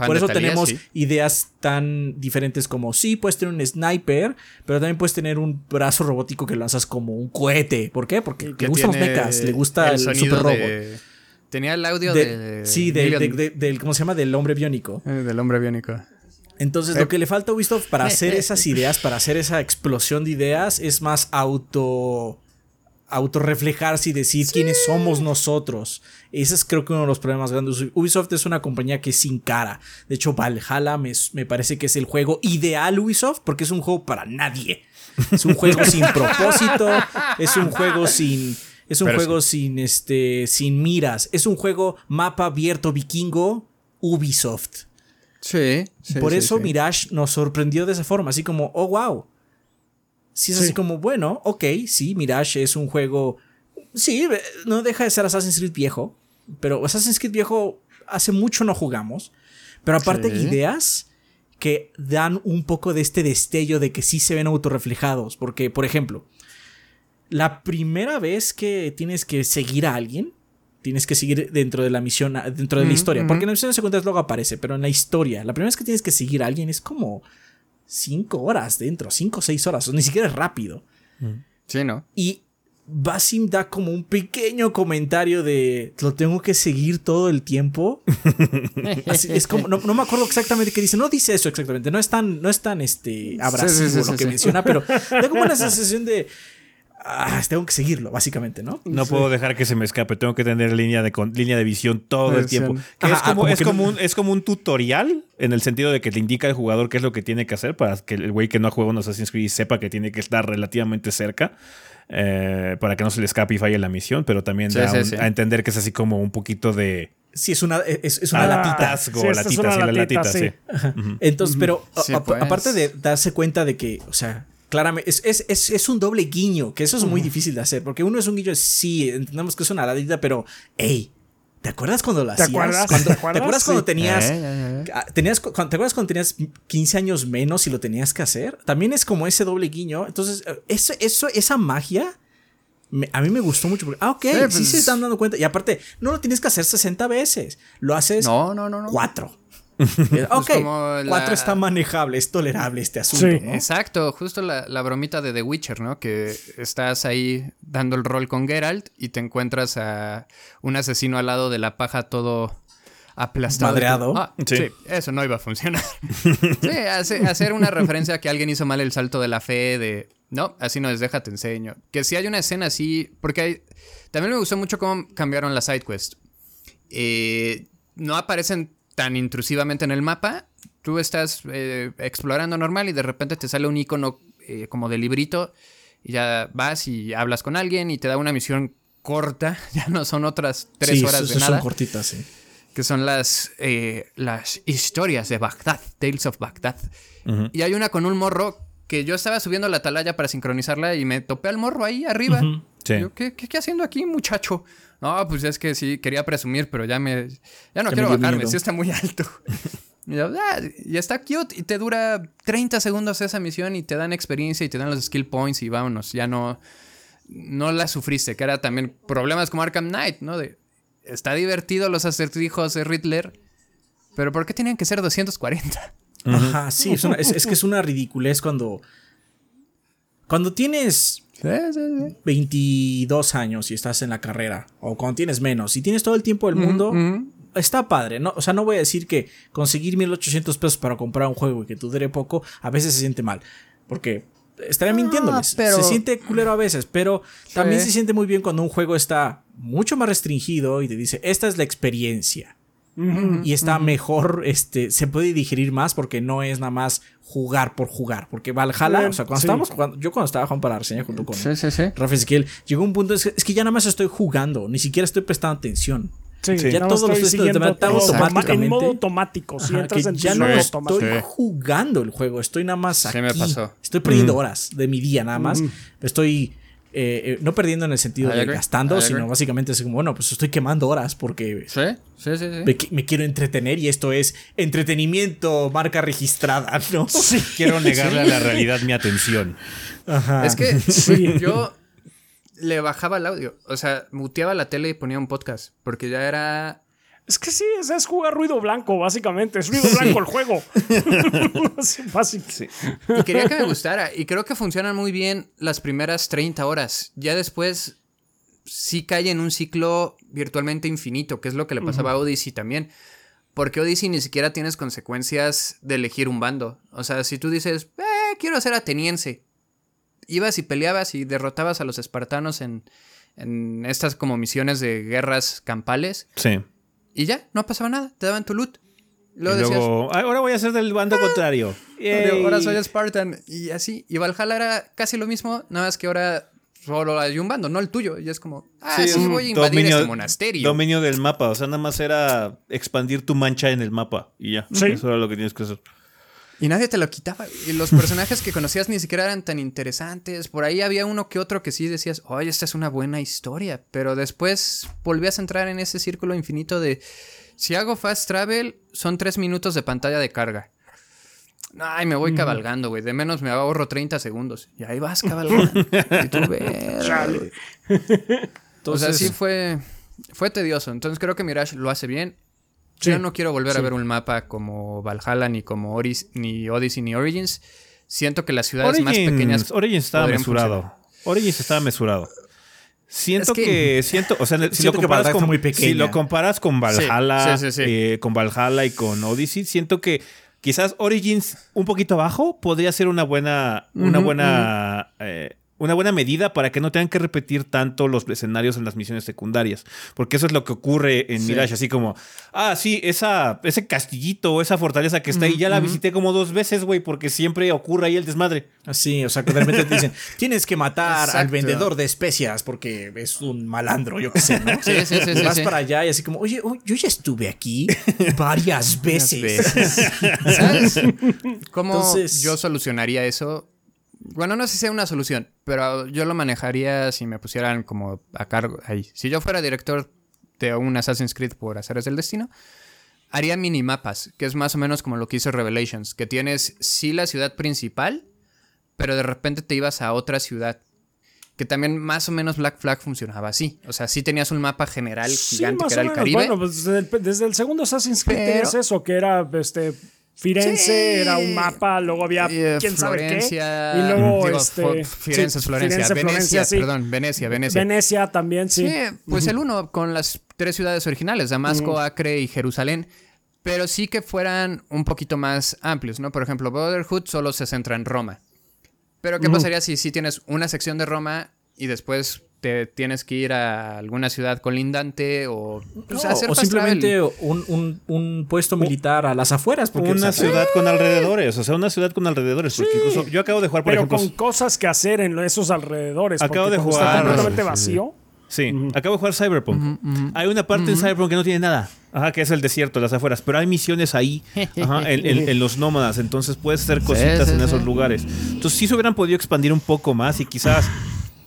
por eso tenemos ideas tan diferentes como: sí, puedes tener un sniper, pero también puedes tener un brazo robótico que lanzas como un cohete. ¿Por qué? Porque le gustan los mechas, le gusta el, super robot. Tenía el audio de. sí, del. ¿Cómo se llama? Del hombre biónico. Eh, del hombre biónico. Entonces, lo que le falta a Ubisoft para hacer esas ideas, para hacer esa explosión de ideas, es más auto autorreflejarse y decir quiénes somos nosotros. Ese es creo que uno de los problemas grandes. Ubisoft es una compañía que es sin cara. De hecho, Valhalla me, me parece que es el juego ideal Ubisoft porque es un juego para nadie. Es un juego sin propósito, es un juego sin es un juego sin este sin miras, es un juego mapa abierto vikingo Ubisoft. Sí. Por eso Mirage nos sorprendió de esa forma, así como, oh wow. Si es así como, bueno, ok, sí, Mirage es un juego. Sí, no deja de ser Assassin's Creed viejo. Pero Assassin's Creed viejo hace mucho no jugamos. Pero aparte, ideas que dan un poco de este destello de que sí se ven autorreflejados. Porque, por ejemplo, la primera vez que tienes que seguir a alguien, tienes que seguir dentro de la misión, dentro de la historia. Porque en la misión secundaria luego aparece, pero en la historia, la primera vez que tienes que seguir a alguien es como cinco horas dentro, cinco o seis horas, ni siquiera es rápido. Sí, ¿no? Y Basim da como un pequeño comentario de lo tengo que seguir todo el tiempo. es como, no, me acuerdo exactamente qué dice, no dice eso exactamente, no es tan, no es tan este, abrasivo lo que menciona, pero da como una sensación de ah, tengo que seguirlo, básicamente, ¿no? No puedo dejar que se me escape, tengo que tener línea de, línea de visión todo el tiempo. es, como, es, como un, tutorial en el sentido de que le indica al jugador qué es lo que tiene que hacer para que el güey que no ha jugado un Assassin's Creed sepa que tiene que estar relativamente cerca. Eh, para que no se le escape y falle la misión, pero también da a entender que es así como un poquito de. Sí, es una, es, una latita. Sí, la latita, sí. Entonces, pero pues. aparte de darse cuenta de que, o sea, Claramente, es, un doble guiño, que eso es muy difícil de hacer, porque uno es un guiño, sí, entendemos que es una ladita, pero, hey, ¿te acuerdas cuando lo hacías? ¿Te acuerdas? ¿Te acuerdas cuando tenías, tenías, ¿Te acuerdas cuando tenías 15 años menos y lo tenías que hacer? También es como ese doble guiño. Entonces, eso, eso esa magia a mí me gustó mucho porque, ah, ok, sí, se pues están dando cuenta. Y aparte, no lo tienes que hacer 60 veces, lo haces no, no, no, no. 4. ok, cuatro está manejable, es tolerable este asunto. Exacto, justo la, bromita de The Witcher, ¿no? Que estás ahí dando el rol con Geralt y te encuentras a un asesino al lado de la paja todo aplastado. Madreado. Ah, sí. eso no iba a funcionar. sí, hacer una referencia a que alguien hizo mal el salto de la fe, de no, así no es, déjate enseño. Que si hay una escena así, porque hay, también me gustó mucho cómo cambiaron la side quest. Eh, no aparecen tan intrusivamente en el mapa. Tú estás eh, explorando normal y de repente te sale un icono eh, como de librito y ya vas y hablas con alguien y te da una misión corta. Ya no son otras tres horas de nada. Son cortitas, sí. Que son las, eh, las historias de Bagdad, Tales of Bagdad. Y hay una con un morro que yo estaba subiendo la atalaya para sincronizarla y me topé al morro ahí arriba. ¿Qué, qué, haciendo aquí, muchacho? No, pues es que sí, quería presumir, pero ya me. Ya no quiero bajarme, sí está muy alto. y, ah, y está cute y te dura 30 segundos esa misión y te dan experiencia y te dan los skill points y vámonos, ya no. No la sufriste, que era también problemas como Arkham Knight, ¿no? De, está divertido los acertijos de Riddler, pero ¿por qué tienen que ser 240? Ajá, sí, es, es que es una ridiculez cuando. Cuando tienes 22 años y estás en la carrera, o cuando tienes menos, y tienes todo el tiempo del mundo, está padre, ¿no? O sea, no voy a decir que conseguir 1800 pesos para comprar un juego y que tú dure poco, a veces se siente mal, porque estaría ah, mintiéndoles. Se siente culero a veces, pero también se siente muy bien cuando un juego está mucho más restringido y te dice, esta es la experiencia y está mejor, este, se puede digerir más porque no es nada más jugar por jugar. Porque Valhalla, o sea, cuando estábamos jugando, yo cuando estaba jugando para la reseña junto con sí, Rafa Ezequiel, llegó un punto, es que, ya nada más estoy jugando, ni siquiera estoy prestando atención. Sí, ya todos los estoy automáticamente. En modo automático, si entras en ya no estoy jugando el juego, estoy nada más aquí. Me pasó. Estoy perdiendo horas de mi día nada más. Estoy eh, eh, no perdiendo en el sentido de gastando, sino básicamente es como, bueno, pues estoy quemando horas porque me, quiero entretener y esto es entretenimiento, marca registrada, ¿no? Quiero negarle a la realidad mi atención. Es que yo le bajaba el audio, o sea, muteaba la tele y ponía un podcast, porque ya era es que sí, es, jugar ruido blanco, básicamente. Es ruido blanco el juego. fácil. Sí. Y quería que me gustara. Y creo que funcionan muy bien las primeras 30 horas. Ya después sí cae en un ciclo virtualmente infinito, que es lo que le pasaba a Odyssey también. Porque Odyssey ni siquiera tienes consecuencias de elegir un bando. O sea, si tú dices, eh, quiero ser ateniense, ibas y peleabas y derrotabas a los espartanos en, en estas como misiones de guerras campales. Sí. Y ya, no pasaba nada, te daban tu loot. Luego, y luego ahora voy a ser del bando ah, contrario. Ahora soy Spartan. Y así. Y Valhalla era casi lo mismo, nada más que ahora solo hay un bando, no el tuyo. Y es como, ah, sí, voy a invadir este monasterio. Dominio del mapa, o sea, nada más era expandir tu mancha en el mapa y ya. Eso era lo que tienes que hacer. Y nadie te lo quitaba. Y los personajes que conocías ni siquiera eran tan interesantes. Por ahí había uno que otro que sí decías, oye, esta es una buena historia. Pero después volvías a entrar en ese círculo infinito de, si hago fast travel, son tres minutos de pantalla de carga. Ay, me voy cabalgando, güey. De menos me ahorro 30 segundos. Y ahí vas cabalgando. y tú ves. Entonces, o sea, sí fue, fue tedioso. Entonces creo que Mirage lo hace bien. Yo no quiero volver a ver un mapa como Valhalla, ni como Oris, ni Odyssey, ni Origins. Siento que las ciudades más pequeñas. Origins estaba mesurado. Origins estaba mesurado. Siento que, siento, o sea, si lo, comparas con, muy si lo comparas con Valhalla, eh, con Valhalla y con Odyssey, siento que Quizás Origins un poquito abajo podría ser una buena, una buena eh, una buena medida para que no tengan que repetir tanto los escenarios en las misiones secundarias. Porque eso es lo que ocurre en Mirage, así como, ah, sí, esa, ese castillito o esa fortaleza que está ahí, ya la visité como dos veces, güey, porque siempre ocurre ahí el desmadre. Así, o sea, que realmente te dicen, tienes que matar al vendedor de especias porque es un malandro, yo qué sé, ¿no? Sí, sí, sí. vas para allá y así como, oye, yo ya estuve aquí varias veces. ¿Sabes? ¿Cómo yo solucionaría eso? Bueno, no sé si sea una solución, pero yo lo manejaría si me pusieran como a cargo ahí. Si yo fuera director de un Assassin's Creed por Azares del Destino, haría minimapas, que es más o menos como lo que hizo Revelations, que tienes sí la ciudad principal, pero de repente te ibas a otra ciudad. Que también más o menos Black Flag funcionaba así. O sea, sí tenías un mapa general gigante que era el Caribe. Bueno, pues desde el, segundo Assassin's Creed tenías eso, que era este Firenze era un mapa, luego había quién sabe qué. Y luego este, Firenze, Florencia, Venecia, perdón, Venecia, Venecia. Venecia también, sí. Sí, pues el uno con las tres ciudades originales, Damasco, Acre y Jerusalén. Pero sí que fueran un poquito más amplios, ¿no? Por ejemplo, Brotherhood solo se centra en Roma. Pero ¿qué pasaría si sí tienes una sección de Roma y después te tienes que ir a alguna ciudad colindante o, pues, o simplemente un, un, puesto militar a las afueras. Porque una ciudad con alrededores, o sea, una ciudad con alrededores. yo acabo de jugar, por pero con cosas que hacer en esos alrededores. Acabo de jugar. Está completamente vacío. Sí, acabo de jugar Cyberpunk. Hay una parte en Cyberpunk que no tiene nada, ajá, que es el desierto, las afueras, pero hay misiones ahí, ajá, en, los nómadas, entonces puedes hacer cositas en esos lugares. Entonces sí se hubieran podido expandir un poco más y quizás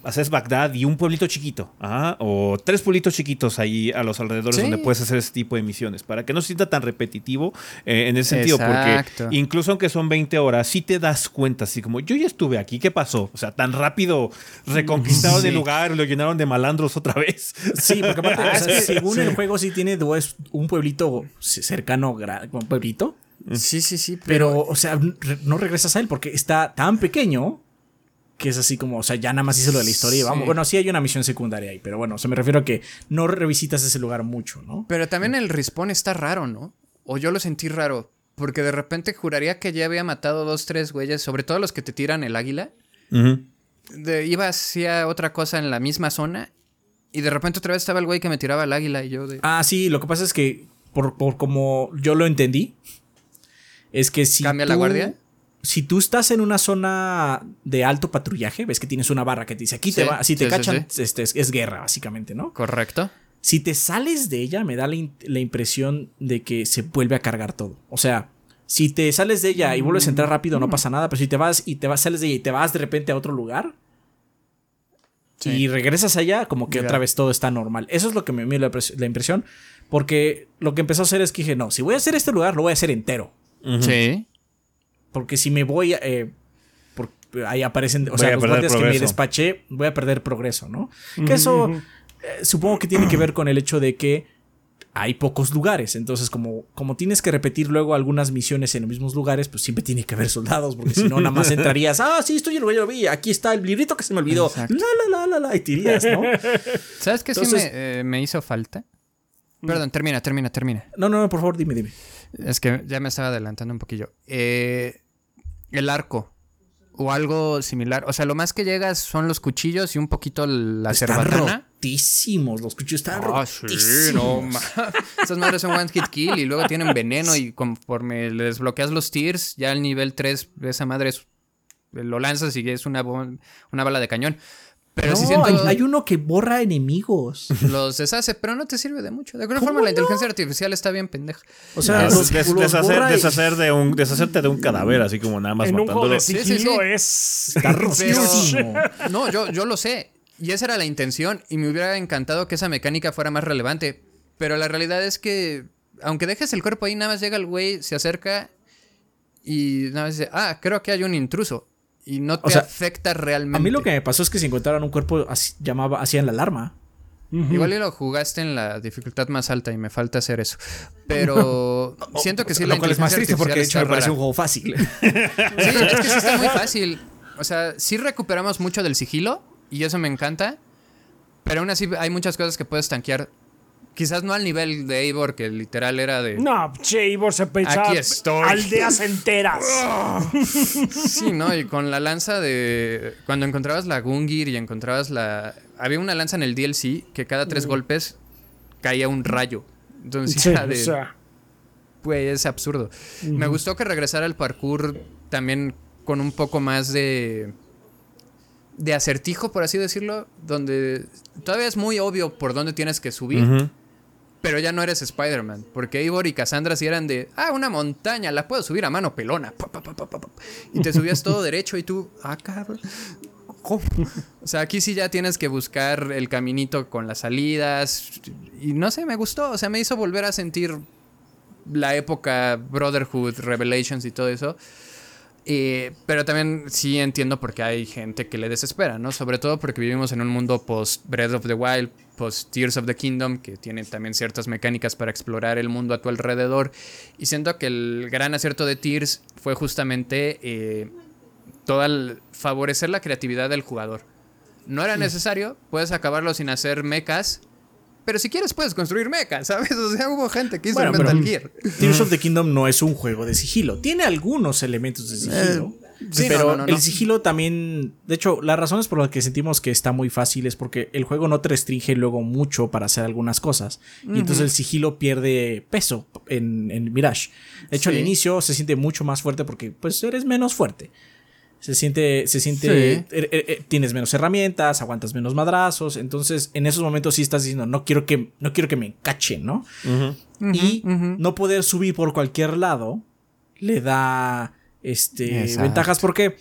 haces Bagdad y un pueblito chiquito, o tres pueblitos chiquitos ahí a los alrededores donde puedes hacer ese tipo de misiones, para que no se sienta tan repetitivo eh, en ese sentido, porque incluso aunque son 20 horas, sí te das cuenta, así como yo ya estuve aquí, ¿qué pasó? O sea, tan rápido reconquistaron el lugar, lo llenaron de malandros otra vez. Sí, porque aparte, según el juego sí tiene un pueblito cercano, un pueblito. Sí, sí, sí. pero, o sea, no regresas a él porque está tan pequeño que es así como, o sea, ya nada más hice lo de la historia y vamos. Bueno, sí hay una misión secundaria ahí, pero bueno, o sea, me refiero a que no revisitas ese lugar mucho, ¿no? Pero también el respawn está raro, ¿no? O yo lo sentí raro, porque de repente juraría que ya había matado dos, tres güeyes, sobre todo los que te tiran el águila. iba hacia otra cosa en la misma zona y de repente otra vez estaba el güey que me tiraba el águila y yo de... Ah, sí, lo que pasa es que por, como yo lo entendí, es que si... ¿Cambia la guardia? Si tú estás en una zona de alto patrullaje, ves que tienes una barra que te dice aquí te va, si te cachan, Este, es, guerra, básicamente, ¿no? Correcto. Si te sales de ella, me da la, impresión de que se vuelve a cargar todo. O sea, si te sales de ella y vuelves a entrar rápido, no mm. pasa nada. Pero si te vas y te vas, sales de ella y te vas de repente a otro lugar. Y regresas allá, como que otra vez todo está normal. Eso es lo que me dio la, impresión. Porque lo que empezó a hacer es que dije, no, si voy a hacer este lugar, lo voy a hacer entero. Sí. Porque si me voy, eh, ahí aparecen, o sea, los guardias que me despaché, voy a perder progreso, ¿no? Que eso eh, supongo que tiene que ver con el hecho de que hay pocos lugares. Entonces, como, como tienes que repetir luego algunas misiones en los mismos lugares, pues siempre tiene que haber soldados, porque si no, nada más entrarías, ah, sí, estoy en el lo vi, aquí está el librito que se me olvidó, la, la, la, la, la, y tirías, ¿no? ¿Sabes qué sí me, eh, me hizo falta? Perdón, termina, termina, termina. No, no, por favor, dime, dime. Es que ya me estaba adelantando un poquillo. Eh, el arco. O algo similar. O sea, lo más que llegas son los cuchillos y un poquito la Están cerbatana. rotísimos, los cuchillos están Ah, sí, rotísimos. no ma- Estas madres son one hit kill y luego tienen veneno y conforme le desbloqueas los tiers, ya al nivel 3 esa madre es- lo lanzas y es una, una bala de cañón. Pero no, si siento hay, hay uno que borra enemigos. los deshace, pero no te sirve de mucho. De alguna ¿Cómo forma la inteligencia artificial está bien pendeja. O sea, Des- los, des- los deshacer, borra y- deshacer de un, deshacerte de un cadáver, así como nada más En un juego matándolo. de Sí, sí, sigilo sí. es. Rotísimo. No, yo, yo lo sé. Y esa era la intención. Y me hubiera encantado que esa mecánica fuera más relevante. Pero la realidad es que, aunque dejes el cuerpo ahí, nada más llega el güey, se acerca y nada más dice, ah, creo que hay un intruso. Y no te sea, afecta realmente. A mí lo que me pasó es que si encontraran un cuerpo, así, llamaba, hacían la alarma. Igual y lo jugaste en la dificultad más alta y me falta hacer eso. Pero siento que sí la lo cual es más triste porque de hecho me parece un juego fácil. Sí, es que sí está muy fácil. O sea, sí recuperamos mucho del sigilo y eso me encanta. Pero aún así hay muchas cosas que puedes tanquear. Quizás no al nivel de Eivor, que literal era de. No, che, Ivor se pensaba Aquí estoy. aldeas enteras. Sí, ¿no? Y con la lanza de. Cuando encontrabas la Gungir y encontrabas la. Había una lanza en el DLC que cada tres golpes caía un rayo. Entonces Sí, o de. sea, Güey, es absurdo. Me gustó que regresara al parkour también con un poco más de. de acertijo, por así decirlo. Donde todavía es muy obvio por dónde tienes que subir. Pero ya no eres Spider-Man. Porque Eivor y Cassandra sí eran de. Ah, una montaña, la puedo subir a mano pelona. Y te subías todo derecho y tú. Ah, cabrón. ¿Cómo? O sea, aquí sí ya tienes que buscar el caminito con las salidas. Y no sé, me gustó. O sea, me hizo volver a sentir la época Brotherhood, Revelations y todo eso. Eh, pero también sí entiendo por qué hay gente que le desespera, ¿no? Sobre todo porque vivimos en un mundo post Breath of the Wild, post Tears of the Kingdom, que tiene también ciertas mecánicas para explorar el mundo a tu alrededor. Y siento que el gran acierto de Tears fue justamente eh, todo el favorecer la creatividad del jugador. No era necesario, puedes acabarlo sin hacer mechas. Pero si quieres puedes construir mechas, ¿sabes? O sea, hubo gente que hizo Bueno, Metal Gear. Tears of the Kingdom no es un juego de sigilo. Tiene algunos elementos de sigilo. Sí, pero no, no, no, el sigilo también. De hecho, las razones por las que sentimos que está muy fácil es porque el juego no te restringe luego mucho para hacer algunas cosas. Y entonces el sigilo pierde peso en, en Mirage. De hecho, Sí. al inicio se siente mucho más fuerte porque pues eres menos fuerte. Se siente, se siente, Sí. er- er- er- tienes menos herramientas, aguantas menos madrazos, entonces en esos momentos sí estás diciendo, no quiero que, no quiero que me cachen, ¿no? y no poder subir por cualquier lado le da este Exacto. ventajas porque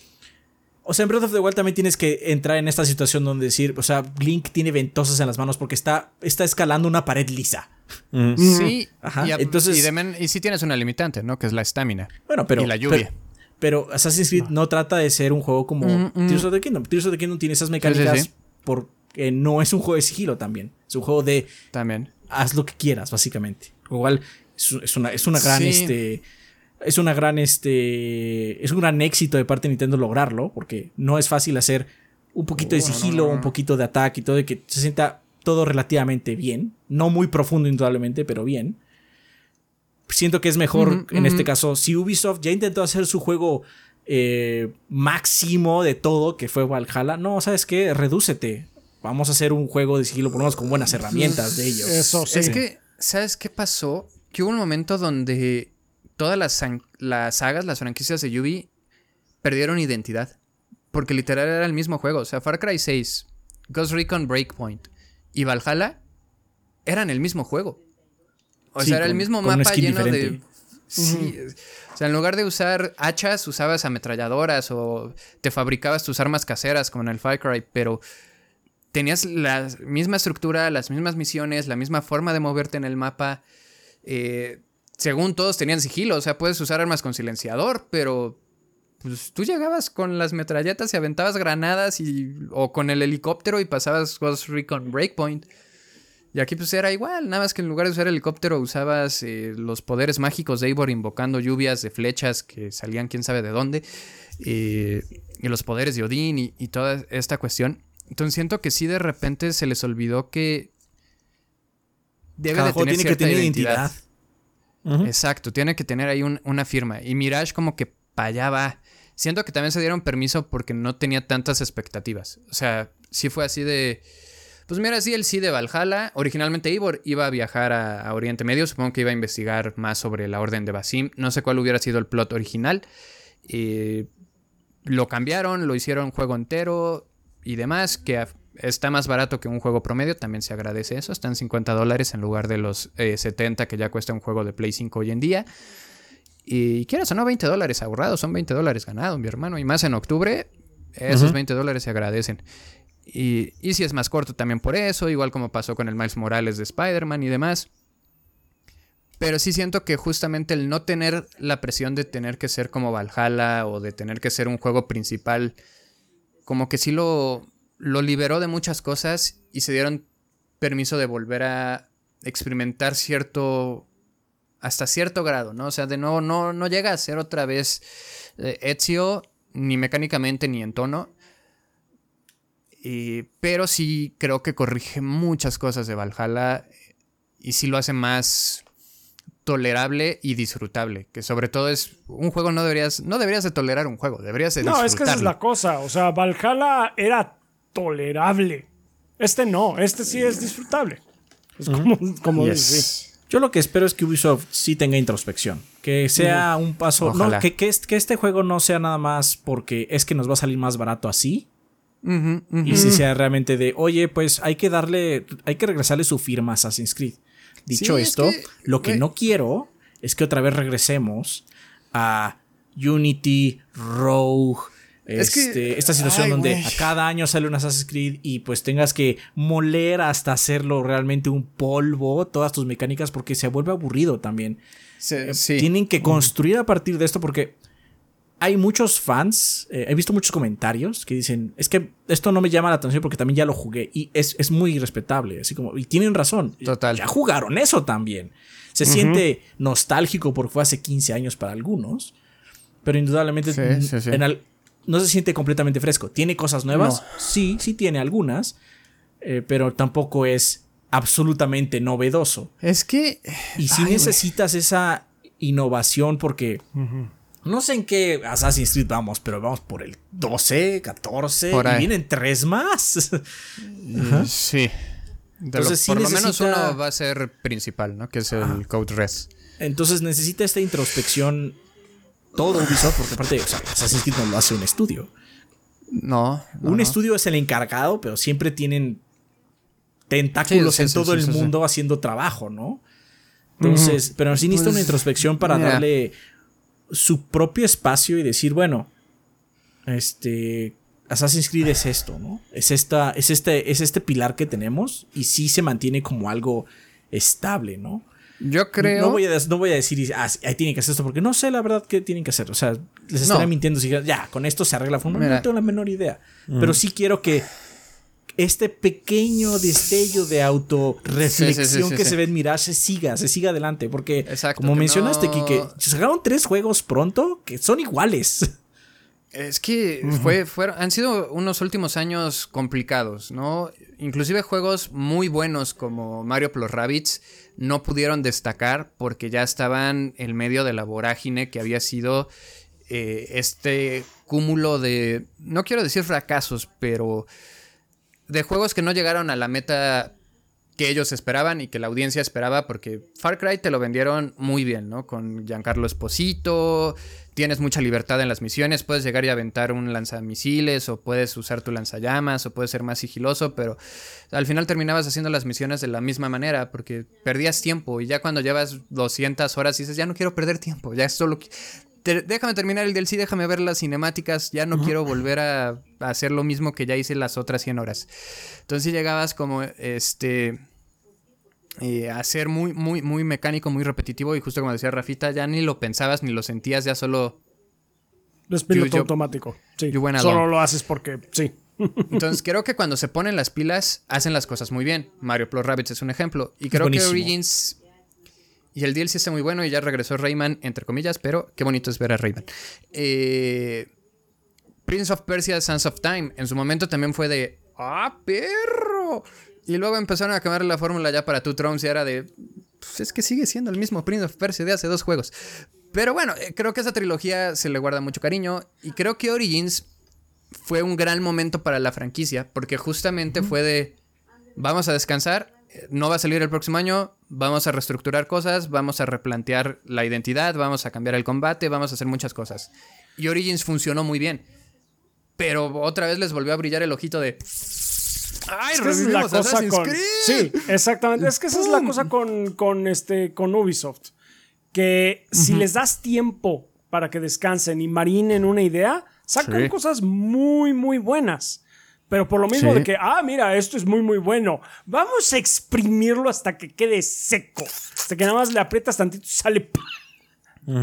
o sea, en Breath of the Wild también tienes que entrar en esta situación donde decir, o sea, Link tiene ventosas en las manos porque está, está escalando una pared lisa. Ujú. Sí, Ajá, y, a- entonces- y, de men- y sí tienes una limitante, ¿no? Que es la estamina. Bueno, pero. Y la lluvia. Pero, pero Assassin's Creed no trata de ser un juego como Mm, mm. Tears of the Kingdom. Tears of the Kingdom tiene esas mecánicas sí. porque no es un juego de sigilo también. Es un juego de También. haz lo que quieras, básicamente. Igual es, es una, es una gran, Sí. este. Es una gran, este. Es un gran éxito de parte de Nintendo lograrlo. Porque no es fácil hacer un poquito de Oh, sigilo, no, no. un poquito de ataque y todo, de que se sienta todo relativamente bien. No muy profundo, indudablemente, pero bien. Siento que es mejor, en este caso, si Ubisoft ya intentó hacer su juego eh, máximo de todo, que fue Valhalla, no, ¿sabes qué? Redúcete. Vamos a hacer un juego de sigilo, por lo menos con buenas herramientas de ellos. Eso sí. Es que, ¿sabes qué pasó? Que hubo un momento donde todas las, las sagas, las franquicias de Yubi perdieron identidad. Porque literal era el mismo juego. O sea, Far Cry 6, Ghost Recon Breakpoint y Valhalla eran el mismo juego. O Sí, sea, era el mismo mapa lleno de. Sí. O sea, en lugar de usar hachas, usabas ametralladoras o te fabricabas tus armas caseras como en el Far Cry, pero tenías la misma estructura, las mismas misiones, la misma forma de moverte en el mapa. Eh, según todos tenían sigilo, o sea, puedes usar armas con silenciador, pero pues tú llegabas con las metralletas y aventabas granadas y, o con el helicóptero y pasabas Ghost Recon Breakpoint. Y aquí pues era igual, nada más que en lugar de usar helicóptero usabas eh, los poderes mágicos de Eivor invocando lluvias de flechas que salían quién sabe de dónde. eh, y los poderes de Odín y, y toda esta cuestión. Entonces siento que sí de repente se les olvidó que debe de tener tiene que tener identidad. Exacto, tiene que tener ahí una firma. Y Mirage como que payaba. Siento que también se dieron permiso porque no tenía tantas expectativas. O sea, sí fue así de... Pues mira, sí, el sí de Valhalla. Originalmente Ivor iba a viajar a, Oriente Medio. Supongo que iba a investigar más sobre la Orden de Basim. No sé cuál hubiera sido el plot original. lo cambiaron, lo hicieron juego entero y demás. Que está más barato que un juego promedio. También se agradece eso. Están 50 dólares en lugar de los 70 eh, que ya cuesta un juego de Play 5 hoy en día. Y quieras o no, 20 dólares ahorrados, son 20 dólares ganados, mi hermano. Y más en octubre, esos 20 dólares se agradecen. Y, y si es más corto también por eso, igual como pasó con el Miles Morales de Spider-Man y demás. Pero sí siento que justamente el no tener la presión de tener que ser como Valhalla o de tener que ser un juego principal, como que sí lo, lo liberó de muchas cosas y se dieron permiso de volver a experimentar cierto hasta cierto grado, ¿no? O sea, de nuevo, no, no llega a ser otra vez eh, Ezio, ni mecánicamente ni en tono. pero sí creo que corrige muchas cosas de Valhalla y sí lo hace más tolerable y disfrutable. Que sobre todo es un juego, no deberías, no deberías de tolerar un juego, deberías de No, es que esa es la cosa. O sea, Valhalla era tolerable. Este no, este sí es disfrutable. Es como, como yo lo que espero es que Ubisoft sí tenga introspección. Que sea un paso. No, que, que, este juego no sea nada más porque es que nos va a salir más barato así. Y si sea realmente de, oye, pues hay que darle. Hay que regresarle su firma a Assassin's Creed. Dicho esto, lo que no quiero es que otra vez regresemos a Unity, Rogue este, esta situación donde a cada año sale un Assassin's Creed y pues tengas que moler hasta hacerlo realmente un polvo, todas tus mecánicas, porque se vuelve aburrido también. Eh, tienen que construir a partir de esto porque hay muchos fans, eh, he visto muchos comentarios que dicen, es que esto no me llama la atención porque también ya lo jugué y es, muy respetable, así como, y tienen razón. Total. Ya jugaron eso también. Se siente nostálgico porque fue hace 15 años para algunos, pero indudablemente en, al, no se siente completamente fresco. ¿Tiene cosas nuevas? Sí, sí tiene algunas, eh, pero tampoco es absolutamente novedoso. Es que... Y si necesitas esa innovación porque... No sé en qué Assassin's Creed vamos, pero vamos por el 12, 14 y vienen tres más. Sí. Entonces, por lo menos uno va a ser principal, ¿no? Que es el Code Red. Entonces necesita esta introspección todo Ubisoft, porque aparte, o sea, Assassin's Creed no lo hace un estudio. No. un estudio es el encargado, pero siempre tienen tentáculos en todo el mundo haciendo trabajo, ¿no? Entonces, pero sí necesita una pues, introspección para darle su propio espacio y decir, bueno, este Assassin's Creed es esto, ¿no? Es esta, es este, es este pilar que tenemos y sí se mantiene como algo estable, ¿no? Yo creo. No voy a, no voy a decir, ah, ahí tienen que hacer esto, porque no sé la verdad qué tienen que hacer. O sea, les estaré mintiendo si ya, con esto se arregla. No, no tengo la menor idea. Pero sí quiero que este pequeño destello de autorreflexión que se ve en Mirage se siga, se siga adelante. Porque, como mencionaste, Kike, se sacaron tres juegos pronto que son iguales. Es que fue, han sido unos últimos años complicados, ¿no? Inclusive juegos muy buenos como Mario Plus Rabbids no pudieron destacar porque ya estaban en medio de la vorágine que había sido eh, este cúmulo de, no quiero decir fracasos, pero de juegos que no llegaron a la meta que ellos esperaban y que la audiencia esperaba, porque Far Cry te lo vendieron muy bien, ¿no? Con Giancarlo Esposito, tienes mucha libertad en las misiones, puedes llegar y aventar un lanzamisiles, o puedes usar tu lanzallamas, o puedes ser más sigiloso, pero al final terminabas haciendo las misiones de la misma manera, porque perdías tiempo, y ya cuando llevas 200 horas dices, ya no quiero perder tiempo, ya solo déjame terminar el DLC, déjame ver las cinemáticas, ya no quiero volver a, hacer lo mismo que ya hice las otras 100 horas. Entonces llegabas como, este, eh, a ser muy, muy, muy mecánico, muy repetitivo y justo como decía Rafita, ya ni lo pensabas ni lo sentías, ya solo... Es piloto automático. Sí. Solo lo haces porque sí. Entonces creo que cuando se ponen las pilas hacen las cosas muy bien. Mario Plus Rabbits es un ejemplo. Y creo que Origins y el DLC está muy bueno y ya regresó Rayman, entre comillas, pero qué bonito es ver a Rayman. Eh, Prince of Persia, Sands of Time, en su momento también fue de, ah, perro. Y luego empezaron a cambiar la fórmula ya para Two Thrones y era de. Pues es que sigue siendo el mismo Prince of Persia de hace dos juegos. Pero bueno, eh, creo que esa trilogía se le guarda mucho cariño. Y creo que Origins fue un gran momento para la franquicia. Porque justamente fue de. Vamos a descansar. No va a salir el próximo año. Vamos a reestructurar cosas. Vamos a replantear la identidad. Vamos a cambiar el combate. Vamos a hacer muchas cosas. Y Origins funcionó muy bien. Pero otra vez les volvió a brillar el ojito de. ¡Ay, es que es la cosa con. Sí, exactamente. Es que esa es la cosa con, con, este, con Ubisoft. Que si les das tiempo para que descansen y marinen una idea, sacan cosas muy, muy buenas. Pero por lo mismo de que, ah, mira, esto es muy, muy bueno. Vamos a exprimirlo hasta que quede seco. Hasta que nada más le aprietas tantito y sale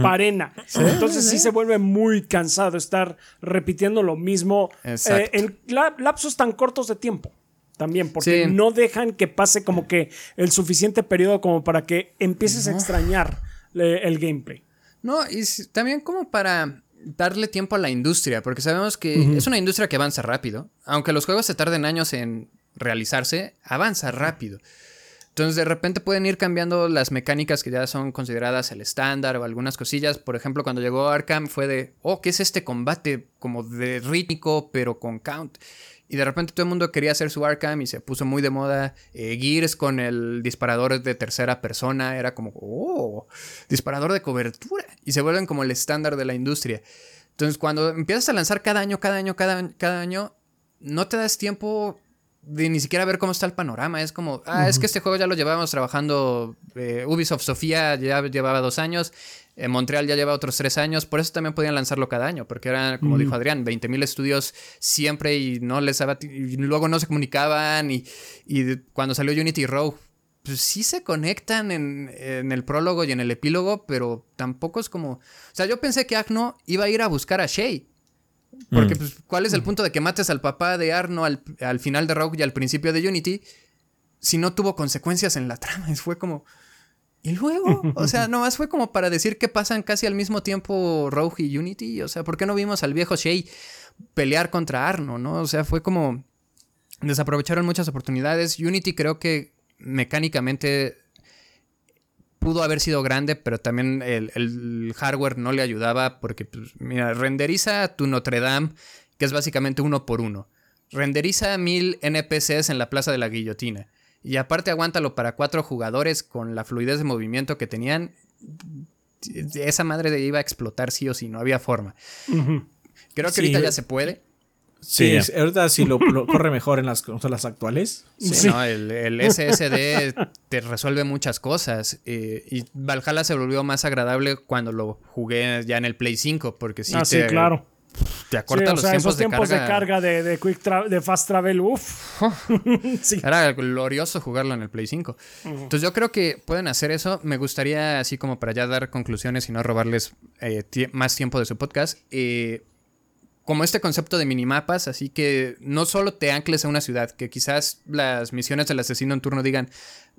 parena. Entonces sí se vuelve muy cansado estar repitiendo lo mismo eh, en lapsos tan cortos de tiempo. También, porque no dejan que pase como que el suficiente periodo como para que empieces a extrañar el gameplay. No, y también como para darle tiempo a la industria, porque sabemos que es una industria que avanza rápido. Aunque los juegos se tarden años en realizarse, avanza rápido. Entonces de repente pueden ir cambiando las mecánicas que ya son consideradas el estándar o algunas cosillas. Por ejemplo, cuando llegó Arkham fue de, oh, ¿qué es este combate como de rítmico pero con count? Y de repente todo el mundo quería hacer su Arkham y se puso muy de moda. Eh, Gears con el disparador de tercera persona era como, oh, disparador de cobertura. Y se vuelven como el estándar de la industria. Entonces cuando empiezas a lanzar cada año, cada año, cada, cada año, no te das tiempo de ni siquiera ver cómo está el panorama. Es como, ah, es que este juego ya lo llevábamos trabajando. Eh, Ubisoft Sofía ya llevaba dos años. En Montreal ya lleva otros tres años, por eso también podían lanzarlo cada año, porque eran, como dijo Adrián, 20.000 estudios siempre y no les y luego no se comunicaban y, cuando salió Unity Row, pues sí se conectan en, el prólogo y en el epílogo, pero tampoco es como... O sea, yo pensé que Agno iba a ir a buscar a Shay. Porque, mm. pues, ¿cuál es el punto de que mates al papá de Arno al, al final de Rogue y al principio de Unity si no tuvo consecuencias en la trama? Fue como... Y luego, o sea, nomás fue como para decir que pasan casi al mismo tiempo Rogue y Unity. O sea, ¿por qué no vimos al viejo Shay pelear contra Arno, no? O sea, fue como. Desaprovecharon muchas oportunidades. Unity creo que mecánicamente pudo haber sido grande, pero también el, hardware no le ayudaba porque, pues, mira, renderiza tu Notre Dame, que es básicamente uno por uno. Renderiza mil NPCs en la Plaza de la Guillotina. Y aparte aguántalo para cuatro jugadores con la fluidez de movimiento que tenían. Esa madre iba a explotar sí o sí, no había forma. Creo que ahorita ya se puede. Sí, ahorita sí lo, corre mejor en las consolas actuales. Sí, No, el, SSD te resuelve muchas cosas. Eh, y Valhalla se volvió más agradable cuando lo jugué ya en el Play 5, porque sí, ah, sí claro. Te acorta los tiempos, de carga. de quick de fast travel, uff. Era glorioso jugarlo en el Play 5. Entonces yo creo que pueden hacer eso. Me gustaría, así como para ya dar conclusiones y no robarles eh, más tiempo de su podcast, eh, como este concepto de minimapas, así que no solo te ancles a una ciudad, que quizás las misiones del asesino en turno digan,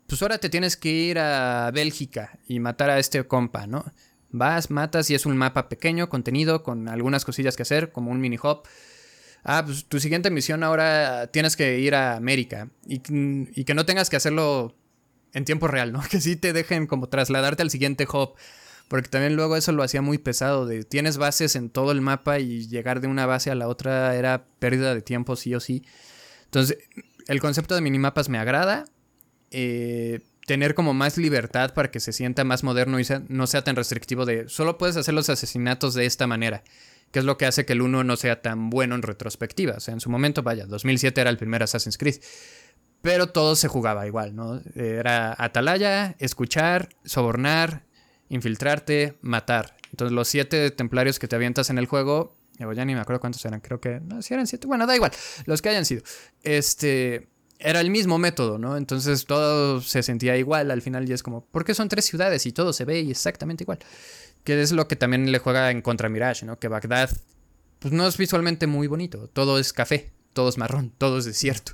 pues ahora te tienes que ir a Bélgica y matar a este compa, ¿no? Vas, matas y es un mapa pequeño, contenido, con algunas cosillas que hacer, como un mini hop. Ah, pues tu siguiente misión ahora tienes que ir a América y, que no tengas que hacerlo en tiempo real, ¿no? Que sí te dejen como trasladarte al siguiente hop. Porque también luego eso lo hacía muy pesado, de tienes bases en todo el mapa y llegar de una base a la otra era pérdida de tiempo sí o sí. Entonces, el concepto de minimapas me agrada. Eh, tener como más libertad para que se sienta más moderno y no sea tan restrictivo de solo puedes hacer los asesinatos de esta manera, que es lo que hace que el 1 no sea tan bueno en retrospectiva. O sea, en su momento, vaya, 2007 era el primer Assassin's Creed, pero todo se jugaba igual, ¿no? Era atalaya, escuchar, sobornar, infiltrarte, matar. Entonces los siete templarios que te avientas en el juego, ya ni me acuerdo cuántos eran, creo que, no, si eran siete, bueno, da igual, los que hayan sido. Este, era el mismo método, ¿no? Entonces todo se sentía igual al final y es como, ¿por qué son tres ciudades y todo se ve exactamente igual? Que es lo que también le juega en contra Mirage, ¿no? Que Bagdad, pues no es visualmente muy bonito, todo es café, todo es marrón, todo es desierto.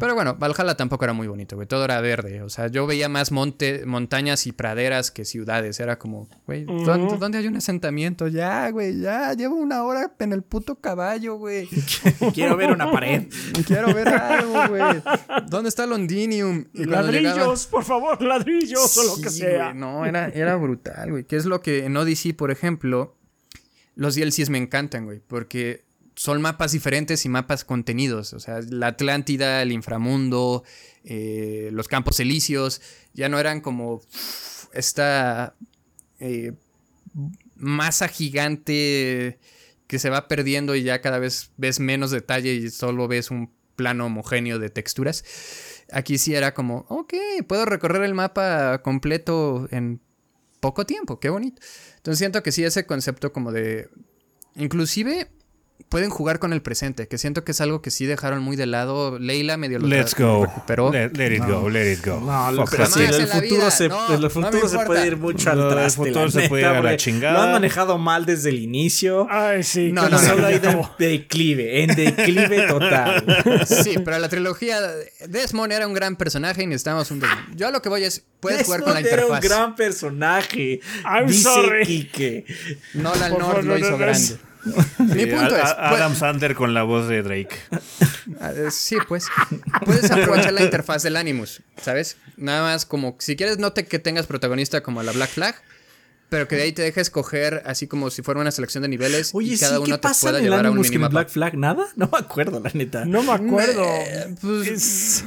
Pero bueno, Valhalla tampoco era muy bonito, güey. Todo era verde. O sea, yo veía más monte, montañas y praderas que ciudades. Era como, güey, ¿dónde, hay un asentamiento? Ya, güey, ya. Llevo una hora en el puto caballo, güey. Quiero ver una pared. Quiero ver algo, güey. ¿Dónde está Londinium? ladrillos, por favor, ladrillos o lo que sea. no, era, era brutal, güey. ¿Qué es lo que en Odyssey, por ejemplo, los DLCs me encantan, güey. Porque son mapas diferentes y mapas contenidos. O sea, la Atlántida, el inframundo, eh, los campos elíseos, ya no eran como esta eh, masa gigante que se va perdiendo y ya cada vez ves menos detalle y solo ves un plano homogéneo de texturas. Aquí sí era como, ok, puedo recorrer el mapa completo en poco tiempo, qué bonito. Entonces siento que sí, ese concepto como de... Inclusive pueden jugar con el presente, que siento que es algo que sí dejaron muy de lado. Leila medio lo Let's go. Let, it go, let it go. No, lo que sí, el futuro, se, el futuro se puede ir mucho al traste. El futuro se puede ir a la chingada. Lo han manejado mal desde el inicio. Ay, sí. No, no, solo ha ido en declive, en declive total. Sí, pero la trilogía Desmond era un gran personaje y necesitamos un Desmond. Yo a lo que voy es, puedes jugar con la interfaz. era un gran personaje. I'm dice sorry. Kike. Nolan North lo hizo grande. Mi punto es. Adam Sander con la voz de Drake. Ah, sí, pues. Puedes aprovechar la interfaz del Animus, ¿sabes? Nada más como si quieres, no te que tengas protagonista como la Black Flag. Pero que de ahí te dejes escoger así como si fuera una selección de niveles Oye, y cada sí, uno te pueda llevar a un minimapa. Black Flag nada? No me acuerdo, la neta. No me acuerdo. Eh, pues,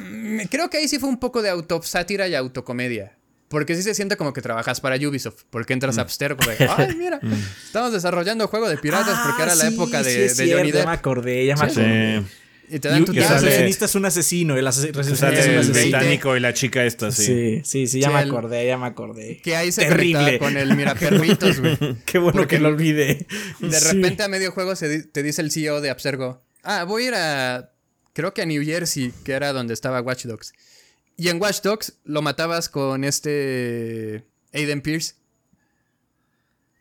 Creo que ahí sí fue un poco de autosátira y autocomedia. Porque sí se siente como que trabajas para Ubisoft. Porque entras a Abstergo de, ay, mira, estamos desarrollando juego de piratas porque era la Ah, época de, sí es de cierto, Johnny Ya Depp. me acordé, ya me acordé. Y te dan tu Y el asesino es un asesino. El ase- recepcionista es un el asesino. británico y la chica esta, sí. Sí, sí, sí, ya Sí, me el- acordé, ya me acordé. Que ahí se Terrible. con el mira perritos, güey. Qué bueno Porque que lo olvidé. De Sí. repente a medio juego se di- te dice el CEO de Abstergo, ah, voy a ir a, creo que a New Jersey, que era donde estaba Watch Dogs. Y en Watch Dogs lo matabas con este Aiden Pierce.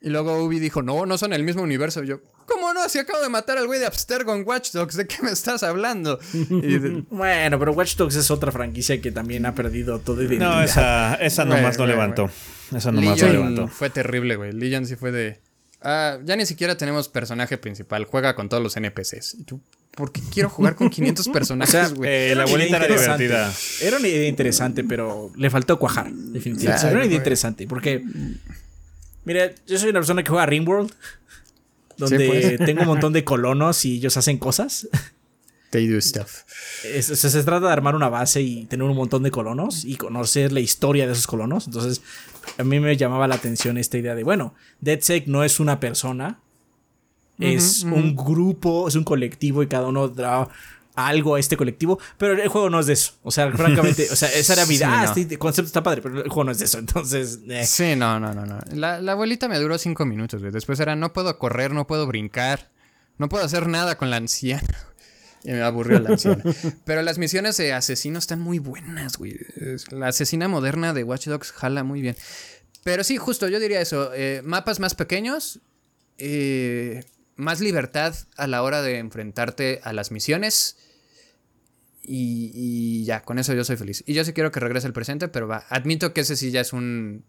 Y luego Ubi dijo, no, no son el mismo universo. Y yo, ¿cómo no? Si acabo de matar al güey de Abstergo en Watch Dogs, ¿de qué me estás hablando? Y de- Bueno, pero Watch Dogs es otra franquicia que también ha perdido todo identidad. No, esa, esa nomás Güey, no güey, levantó. Esa nomás no levantó. fue terrible, güey. Legion sí fue de. Ah, ya ni siquiera tenemos personaje principal. Juega con todos los NPCs. Y tú, ¿por qué quiero jugar con 500 personajes, güey? Eh, la Era una abuelita era interesante. divertida. Era una idea interesante, pero le faltó cuajar, definitivamente. Era una idea interesante, porque. Mira, yo soy una persona que juega a Ringworld, donde pues. tengo un montón de colonos y ellos hacen cosas. They do stuff. Es- o sea, se trata de armar una base y tener un montón de colonos y conocer la historia de esos colonos. Entonces, a mí me llamaba la atención esta idea de, bueno, DeadSec no es una persona, es un grupo, es un colectivo y cada uno da algo a este colectivo, pero el juego no es de eso. O sea, francamente, o sea, esa era Sí, ah, no. este concepto está padre, pero el juego no es de eso. Entonces, eh. Sí, no, no, no, no. La, la abuelita me duró cinco minutos, güey. Después era, no puedo correr, no puedo brincar, no puedo hacer nada con la anciana. Y me aburrió la anciana. Pero las misiones de asesino están muy buenas, güey. La asesina moderna de Watch Dogs jala muy bien. Pero sí, justo, yo diría eso. eh, mapas más pequeños, eh, más libertad a la hora de enfrentarte a las misiones. Y, y ya, con eso yo soy feliz. Y yo sí quiero que regrese al presente, pero va. Admito que ese sí ya es un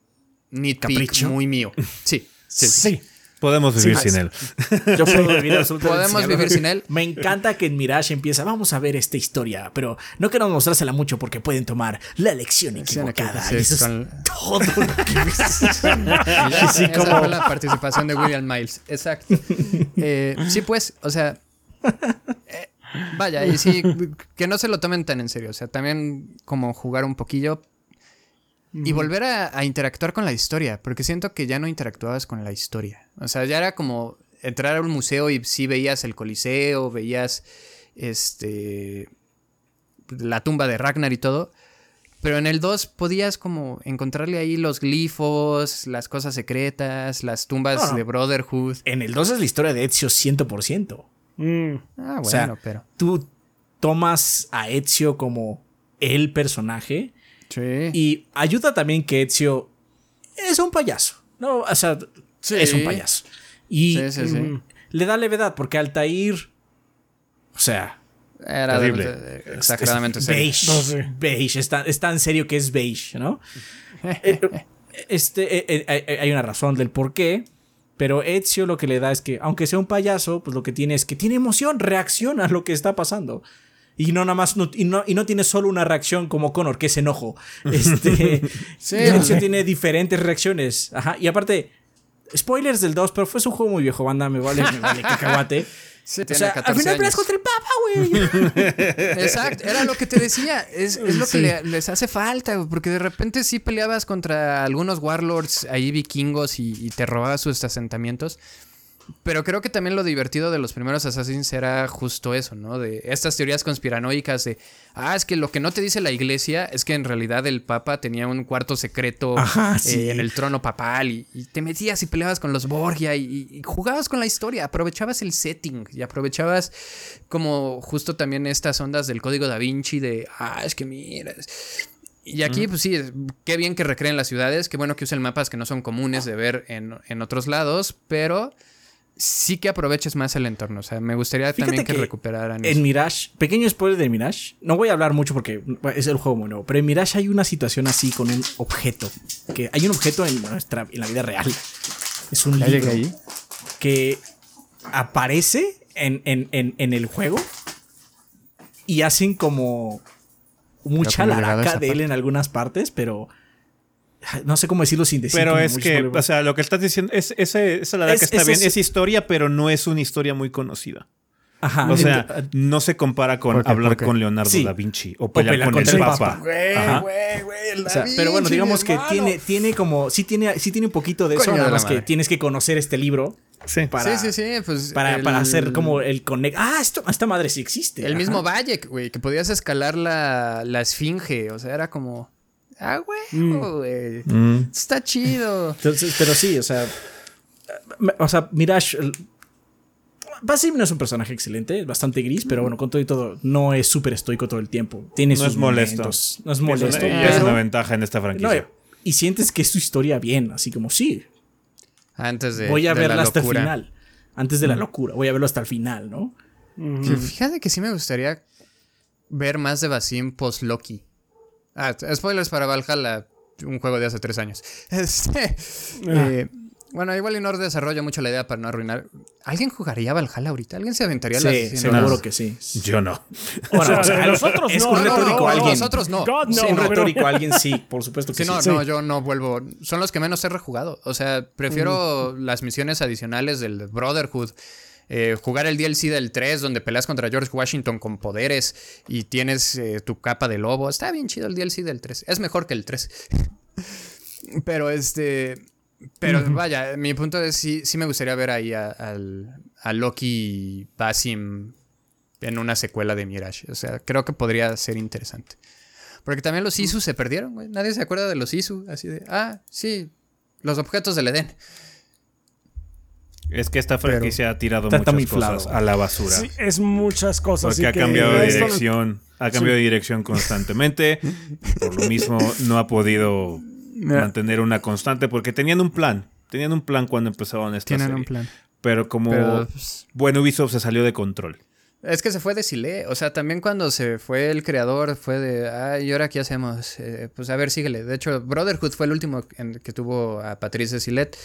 nitpick ¿Capricho? muy mío. Sí, sí. sí. Sí. Podemos vivir Sí, sin él. yo puedo vivir absolutamente Podemos sin vivir sin él. Me encanta que en Mirage empieza, vamos a ver esta historia, pero no queremos mostrársela mucho porque pueden tomar la lección equivocada. Sí, Y eso es con- todo lo que Sí, esa fue la participación de William Miles. Exacto. Eh, sí, pues, o sea. eh, vaya, y sí, que no se lo tomen tan en serio. O sea, también como jugar un poquillo. Y volver a, a interactuar con la historia. Porque siento que ya no interactuabas con la historia. O sea, ya era como entrar a un museo y sí veías el coliseo, veías este. la tumba de Ragnar y todo. Pero en el 2 podías como encontrarle ahí los glifos, las cosas secretas, las tumbas No, no. de Brotherhood. En el 2 es la historia de Ezio 100%. Mm. Ah, bueno, O sea, pero. tú tomas a Ezio como el personaje Sí. y ayuda también que Ezio es un payaso. No, o sea, Sí. es un payaso. Y Sí, sí, sí. mm, le da levedad porque Altair, o sea, Era Terrible. exageradamente beige. No sé. Beige. Está, está en serio que es beige, ¿no? Eh, este, eh, eh, eh, hay una razón del por qué. Pero Ezio lo que le da es que, aunque sea un payaso, pues lo que tiene es que tiene emoción, reacciona a lo que está pasando. Y no nada más, no- y, no, y no tiene solo una reacción como Connor, que es enojo. Este, Sí. Ezio tiene diferentes reacciones. Ajá. Y aparte, spoilers del 2, pero fue un juego muy viejo, banda, me vale, me vale cacahuate. Sí, O sea, 14 al final peleas contra el Papa, güey. Exacto, era lo que te decía. Es, es lo que le- les hace falta, güey, porque de repente sí peleabas contra algunos warlords ahí vikingos y, y te robabas sus asentamientos. Pero creo que también lo divertido de los primeros Assassins era justo eso, ¿no? De estas teorías conspiranoicas de, ah, es que lo que no te dice la iglesia es que en realidad el papa tenía un cuarto secreto Ajá, eh, sí. en el trono papal y, y te metías y peleabas con los Borgia y, y jugabas con la historia, aprovechabas el setting y aprovechabas como justo también estas ondas del código da Vinci de, ah, es que mira. Y aquí, pues sí, qué bien que recreen las ciudades, qué bueno que usen mapas que no son comunes de ver en, en otros lados, pero sí que aproveches más el entorno. O sea, me gustaría Fíjate también que, que recuperaran eso. En Mirage, pequeño spoiler de Mirage, no voy a hablar mucho porque es el juego muy nuevo, pero en Mirage hay una situación así con un objeto, que hay un objeto en nuestra en la vida real. Es un libro que aparece en, en- en- en el juego y hacen como mucha laraca de él parte. en algunas partes, pero no sé cómo decirlo sin decir Pero es que, o sea, lo que estás diciendo, es, esa la verdad Es- que está es- bien, es- es historia, pero no es una historia muy conocida. Ajá, O sea, ent- no se compara con hablar con Leonardo Sí. da Vinci o pelear, pelear con el el Papa. Papa. Ajá. O sea, pero bueno, digamos que tiene, tiene como. Sí tiene, sí tiene un poquito de eso, nada la más que tienes que conocer este libro Sí. para, sí, sí, sí, pues para, el- para hacer como el connect. Ah, esto, esta madre sí existe. El ajá. mismo Bayek, güey, que podías escalar la, la esfinge. O sea, era como. Ah, güey, güey. Mm. Está chido. Entonces, pero sí, o sea. O sea, Mirage. Basim no es un personaje excelente, es bastante gris, pero bueno, con todo y todo, no es súper estoico todo el tiempo. Tiene No sus es molesto. No es Es una- molesto. y es una ventaja en esta no, franquicia. y sientes que es su historia bien, así como sí, Antes de. voy a de la verla hasta el final. Antes de la locura, voy a verlo hasta el final, ¿no? Fíjate que sí me gustaría ver más de Basim post Loki. Ah, spoilers para Valhalla, un juego de hace tres años. Este, eh, bueno, igual y no desarrollo mucho la idea para no arruinar. ¿Alguien jugaría Valhalla ahorita? ¿Alguien se aventaría las Sí, 100 seguro que sí. Yo no. Bueno, O sea, nosotros es no, un no, no, retórico no, alguien. nosotros no. God, no, Sí, un retórico alguien sí, por supuesto que Sí, sí. no, Sí. no, yo no vuelvo. Son los que menos he rejugado. O sea, prefiero las misiones adicionales del Brotherhood. Eh, jugar el DLC del 3, donde peleas contra George Washington con poderes y tienes eh, tu capa de lobo. Está bien chido el DLC del 3. Es mejor que el 3. pero este. Pero vaya, mi punto es sí, sí me gustaría ver ahí a, Loki Basim en una secuela de Mirage. O sea, creo que podría ser interesante. Porque también los Isu se perdieron, güey. Nadie se acuerda de los Isu. Así de, ah, sí, los objetos del Edén. Es que esta franquicia ha tirado muchas cosas a la basura. Sí, es muchas cosas. Porque ha que cambiado de dirección. Ha cambiado de dirección constantemente. Por lo mismo, no ha podido mantener una constante. Porque tenían un plan. Tenían un plan cuando empezaban esta Tienen serie. un plan. Pero como. Pero, pues, bueno, Ubisoft se salió de control. es que se fue de Sile. O sea, también cuando se fue el creador, fue de, ah, ¿y ahora qué hacemos? Eh, pues a ver, síguele. De hecho, Brotherhood fue el último en que tuvo a Patrice Silet.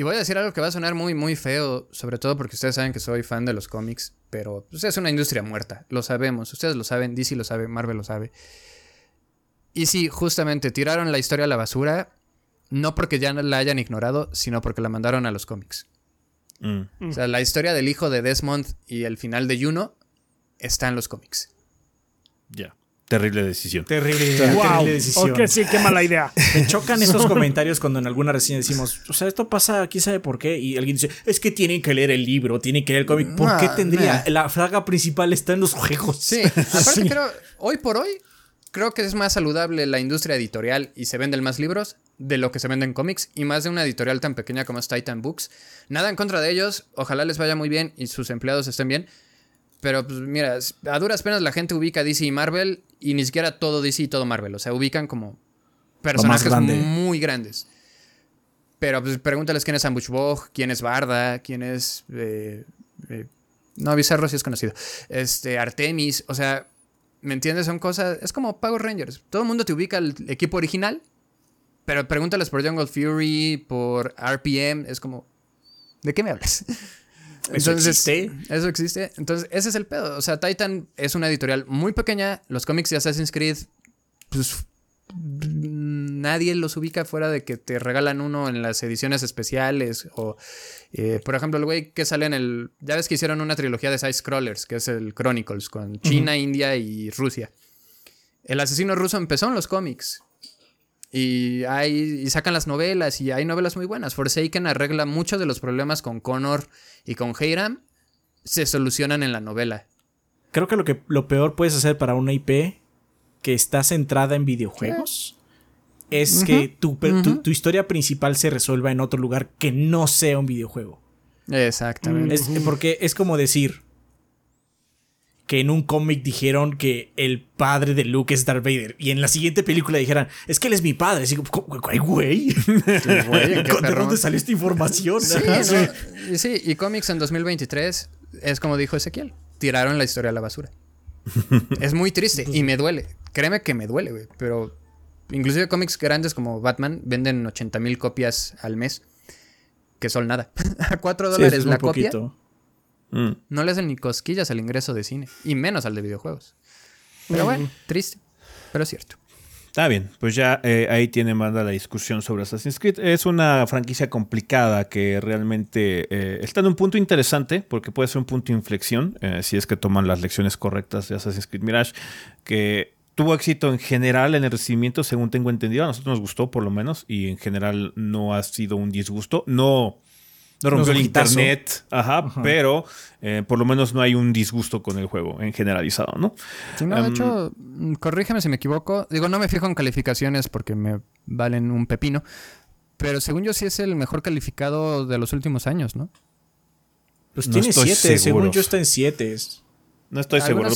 Y voy a decir algo que va a sonar muy, muy feo, sobre todo porque ustedes saben que soy fan de los cómics, pero pues, es una industria muerta, lo sabemos, ustedes lo saben, DC lo sabe, Marvel lo sabe. Y sí, justamente tiraron la historia a la basura, no porque ya no la hayan ignorado, sino porque la mandaron a los cómics. Mm. O sea, la historia del hijo de Desmond y el final de Juno está en los cómics. Ya. Terrible decisión. Terrible, Wow. terrible decisión. Ok, sí, qué mala idea. Me chocan esos comentarios cuando en alguna reseña decimos, o sea, esto pasa, quién sabe por qué, y alguien dice, es que tienen que leer el libro, tienen que leer el cómic. ¿Por qué tendría? nah. La saga principal está en los juegos. Sí, aparte creo, hoy por hoy, creo que es más saludable la industria editorial y se venden más libros de lo que se venden cómics y más de una editorial tan pequeña como es Titan Books. Nada en contra de ellos, ojalá les vaya muy bien y sus empleados estén bien. Pero pues mira, a duras penas la gente ubica DC y Marvel y ni siquiera todo DC y todo Marvel. O sea, ubican como personajes grande. muy grandes. Pero pues pregúntales quién es Ambush Bog, quién es Barda, quién es... eh, eh, No, Bizarro sí es conocido. Este, Artemis, o sea, ¿me entiendes? Son cosas. Es como Power Rangers. Todo el mundo te ubica el equipo original, pero pregúntales por Jungle Fury, por RPM, es como. ¿De qué me hablas? ¿Eso existe? Eso existe. Entonces, ese es el pedo. O sea, Titan es una editorial muy pequeña. Los cómics de Assassin's Creed, pues nadie los ubica fuera de que te regalan uno en las ediciones especiales o eh, por ejemplo el güey que sale en el ya ves que hicieron una trilogía de side scrollers que es el Chronicles con China, India y Rusia. El asesino ruso empezó en los cómics y, hay, y sacan las novelas y hay novelas muy buenas. Forsaken arregla muchos de los problemas con Connor y con Hiram. Se solucionan en la novela. Creo que lo, que lo peor puedes hacer para una IP que está centrada en videojuegos es que tu, tu, historia principal se resuelva en otro lugar que no sea un videojuego. Exactamente. porque es como decir, que en un cómic dijeron que el padre de Luke es Darth Vader y en la siguiente película dijeran, es que él es mi padre. Así güey, güey. ¿De dónde salió esta información? Sí, y cómics en 2023 es como dijo Ezequiel, tiraron la historia a la basura. es muy triste y me duele. Créeme que me duele, güey. Pero inclusive cómics grandes como Batman venden 80 mil copias al mes, que son nada. a 4 dólares la copia. Mm. No le hacen ni cosquillas al ingreso de cine, y menos al de videojuegos. Pero bueno, triste, pero es cierto. Está bien, pues ya eh, ahí tiene manda la discusión sobre Assassin's Creed. Es una franquicia complicada que realmente eh, está en un punto interesante, porque puede ser un punto de inflexión, eh, si es que toman las lecciones correctas de Assassin's Creed Mirage, que tuvo éxito en general en el recibimiento, según tengo entendido. A nosotros nos gustó, por lo menos, y en general no ha sido un disgusto. No no rompió el internet, ajá, pero eh, por lo menos no hay un disgusto con el juego en generalizado, ¿no? Sí, no, de em, hecho, corrígeme si me equivoco. Digo, no me fijo en calificaciones porque me valen un pepino. Pero según yo sí es el mejor calificado de los últimos años, ¿no? Pues tiene siete, según yo está en siete. No estoy seguro.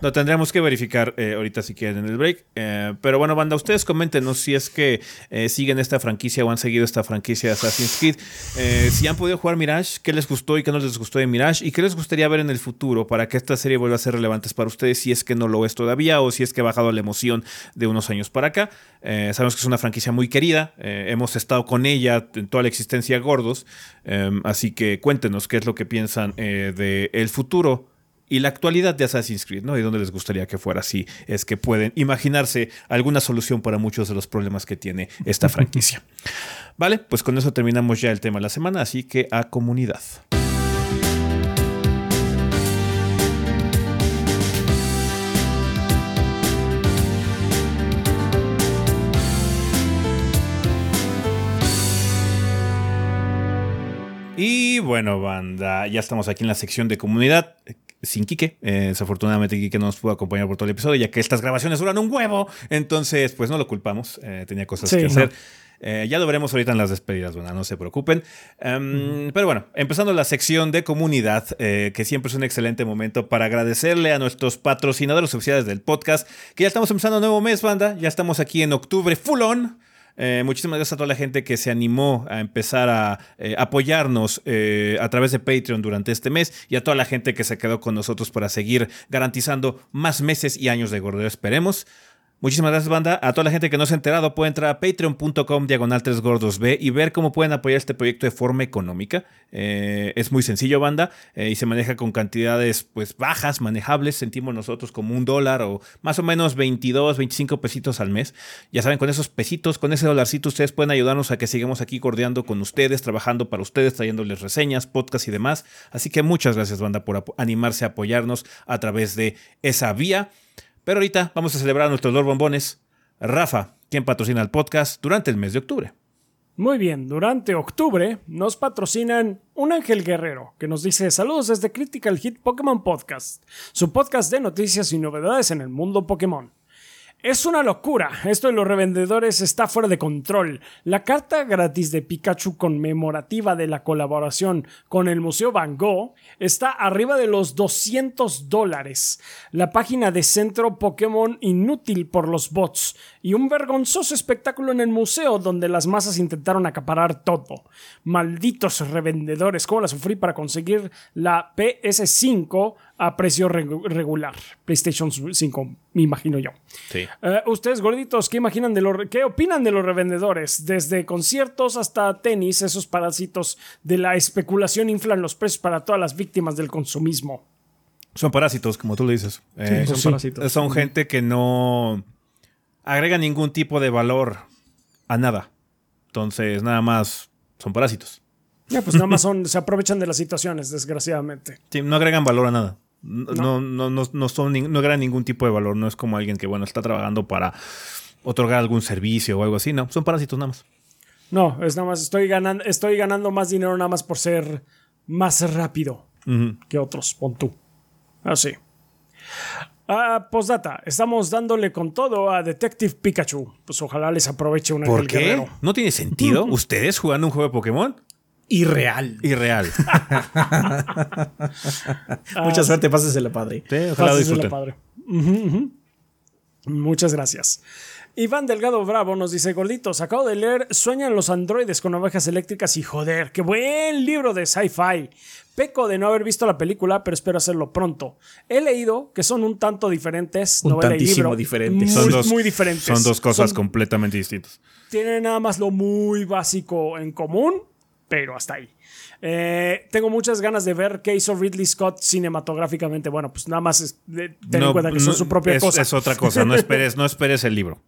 Lo, tendríamos que verificar eh, ahorita si quieren en el break. Eh, pero bueno, banda, ustedes coméntenos si es que eh, siguen esta franquicia o han seguido esta franquicia de Assassin's Creed. si han podido jugar Mirage, qué les gustó y qué no les gustó de Mirage y qué les gustaría ver en el futuro para que esta serie vuelva a ser relevante para ustedes si es que no lo es todavía o si es que ha bajado la emoción de unos años para acá. sabemos que es una franquicia muy querida. hemos estado con ella en toda la existencia gordos. así que cuéntenos qué es lo que piensan del el futuro y la actualidad de Assassin's Creed, ¿no? Y dónde les gustaría que fuera así. Es que pueden imaginarse alguna solución para muchos de los problemas que tiene esta franquicia. Vale, pues con eso terminamos ya el tema de la semana, así que a comunidad. Y bueno, banda, ya estamos aquí en la sección de comunidad sin Quique. Eh, desafortunadamente Quique no nos pudo acompañar por todo el episodio, ya que estas grabaciones duran un huevo. Entonces, pues no lo culpamos. Eh, tenía cosas que hacer. Eh, ya lo veremos ahorita en las despedidas, bueno, no se preocupen. Em, pero bueno, empezando la sección de comunidad, que siempre es un excelente momento para agradecerle a nuestros patrocinadores oficiales del podcast, que ya estamos empezando un nuevo mes, banda. Ya estamos aquí en octubre, full on. Eh, muchísimas gracias a toda la gente que se animó a empezar a eh, apoyarnos eh, a través de Patreon durante este mes y a toda la gente que se quedó con nosotros para seguir garantizando más meses y años de gordeo. Esperemos. Muchísimas gracias, banda. A toda la gente que no se ha enterado, puede entrar a patreon.com diagonal 3 gordos B y ver cómo pueden apoyar este proyecto de forma económica. Eh, es muy sencillo, banda, eh, y se maneja con cantidades pues bajas, manejables, sentimos nosotros como un dólar o más o menos 22, 25 pesitos al mes. Ya saben, con esos pesitos, con ese dolarcito, ustedes pueden ayudarnos a que sigamos aquí gordeando con ustedes, trabajando para ustedes, trayéndoles reseñas, podcasts y demás. Así que muchas gracias, banda, por animarse a apoyarnos a través de esa vía. Pero ahorita vamos a celebrar nuestros dos bombones. Rafa, quien patrocina el podcast durante el mes de octubre. Muy bien, durante octubre nos patrocinan un ángel guerrero que nos dice saludos desde Critical Hit Pokémon Podcast, su podcast de noticias y novedades en el mundo Pokémon. Es una locura. Esto de los revendedores está fuera de control. La carta gratis de Pikachu conmemorativa de la colaboración con el Museo Van Gogh está arriba de los 200 dólares. La página de Centro Pokémon inútil por los bots. Y un vergonzoso espectáculo en el museo donde las masas intentaron acaparar todo. Malditos revendedores. ¿Cómo la sufrí para conseguir la PS5 a precio regular? PlayStation 5, me imagino yo. Sí. Eh, ustedes, gorditos, ¿qué imaginan de los qué opinan de los revendedores? Desde conciertos hasta tenis, esos parásitos de la especulación inflan los precios para todas las víctimas del consumismo. Son parásitos, como tú lo dices. Eh, son parásitos. Son gente que no agrega ningún tipo de valor a nada. Entonces, nada más son parásitos. Ya, pues nada más son, se aprovechan de las situaciones, desgraciadamente. Sí, no agregan valor a nada. No, no, no, no, son, no agregan ningún tipo de valor. No es como alguien que, bueno, está trabajando para otorgar algún servicio o algo así. No, son parásitos nada más. No, es nada más, estoy ganando, estoy ganando más dinero nada más por ser más rápido que otros, pon tú. Así. Ah, postdata, estamos dándole con todo a Detective Pikachu. Pues ojalá les aproveche un ¿Por qué? guerrero. ¿No tiene sentido? ¿Ustedes jugando un juego de Pokémon? Irreal. Irreal. Mucha suerte, pásesela padre. Sí, ojalá lo Pásensela disfruten. padre. Muchas gracias. Iván Delgado Bravo nos dice, gorditos, acabo de leer Sueñan los androides con ovejas eléctricas y joder, qué buen libro de sci-fi. Peco de no haber visto la película, pero espero hacerlo pronto. He leído que son un tanto diferentes, Un novela y tantísimo libro. diferentes. Muy, Son dos, muy diferentes. Son dos cosas Son- completamente distintas. tienen nada más lo muy básico en común, pero hasta ahí. Eh, tengo muchas ganas de ver qué hizo Ridley Scott cinematográficamente. Bueno, pues nada más es de- ten en cuenta que son su propia es, cosa. es otra cosa. No esperes, no esperes el libro.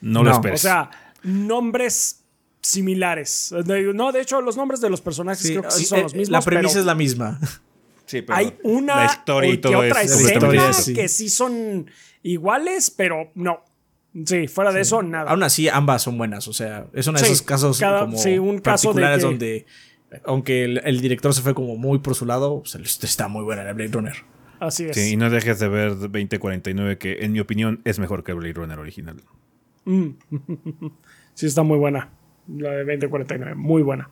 No, lo esperes. O sea, nombres similares. De- No, de hecho, los nombres de los personajes Sí, creo que sí eh, son eh, los mismos. la premisa pero es la misma. Sí, pero hay una la historia y todo otra es escena sí. que sí son iguales, pero no. Sí, fuera de eso, nada. Aún así, ambas son buenas. O sea, es uno de Sí, esos casos cada- como sí, un caso de particulares que- donde, aunque el, el director se fue como muy por su lado, pues, está muy buena la Blade Runner. Así es. Sí, y no dejes de ver 2049, que en mi opinión es mejor que Blade Runner original. Sí, está muy buena. La de 2049, muy buena.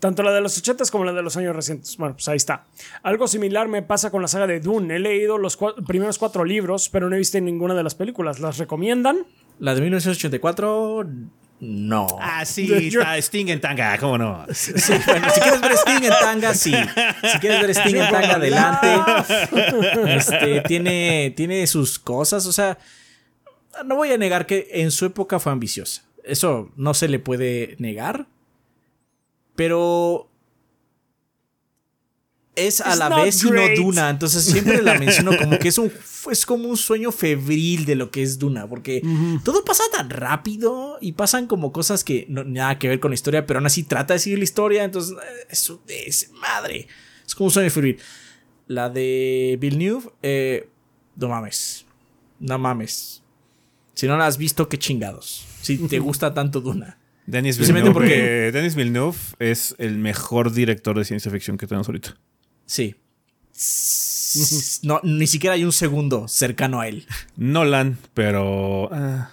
Tanto la de los 80 como la de los años recientes. Bueno, pues ahí está. Algo similar me pasa con la saga de Dune. He leído los primeros cuatro libros, pero no he visto ninguna de las películas. ¿Las recomiendan? La de 1984, no. Ah, sí, está Sting en tanga, ¿cómo no? Sí, bueno, si quieres ver Sting en tanga, sí. Si quieres ver Sting en tanga, adelante. Este, tiene, tiene sus cosas, o sea, no voy a negar que en su época fue ambiciosa. Eso no se le puede negar. Pero es a It's la vez y no. Duna. Entonces siempre la menciono como que es un es como un sueño febril de lo que es Duna. Porque todo pasa tan rápido y pasan como cosas que no nada que ver con la historia, pero aún así trata de seguir la historia. Entonces, eh, eso es madre. Es como un sueño febril. La de Villeneuve, eh, no mames. No mames. Si no la has visto, qué chingados. Si te gusta tanto Duna. Denis Especialmente Villeneuve, porque- eh, Denis Villeneuve es el mejor director de ciencia ficción que tenemos ahorita. Sí. No, ni siquiera hay un segundo cercano a él. Nolan, pero... ah,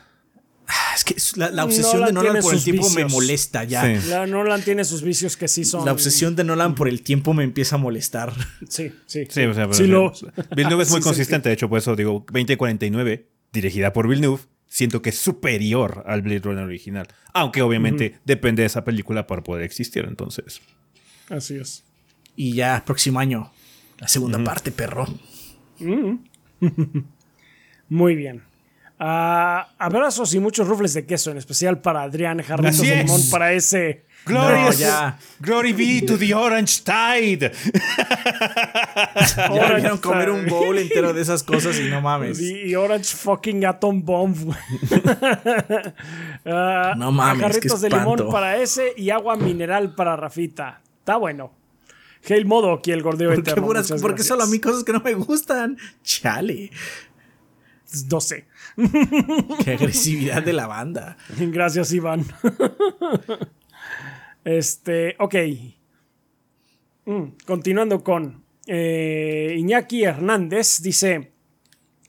Es que la, la obsesión Nolan de Nolan por el tiempo me molesta ya. Sí. La Nolan tiene sus vicios que sí son. La obsesión de Nolan por el tiempo me empieza a molestar. Sí, sí. Sí, o sea, pero- Sí, lo- Villeneuve es muy Sí, sí, consistente, de hecho, por eso digo 2049, dirigida por Villeneuve, siento que es superior al Blade Runner original. Aunque obviamente depende de esa película para poder existir, entonces. Así es. Y ya, próximo año, la segunda parte, perro. Muy bien. Ah, abrazos y muchos rufles de queso, en especial para Adrián es. Limón, para ese. Glorious, No, ya. Glory be to the Orange Tide. Ya Orange vieron comer un bowl entero de esas cosas y no mames. Y, y Orange fucking Atom Bomb. Ah, No mames, Jarritos qué de limón para ese y agua mineral para Rafita. Está bueno. Hail Modo aquí el gordeo ¿Por qué, eterno. puras- muchas por qué solo a mí cosas que no me gustan? Chale. 12. Qué agresividad de la banda. Gracias, Iván. Este, ok. Mm, continuando con eh, Iñaki Hernández, dice: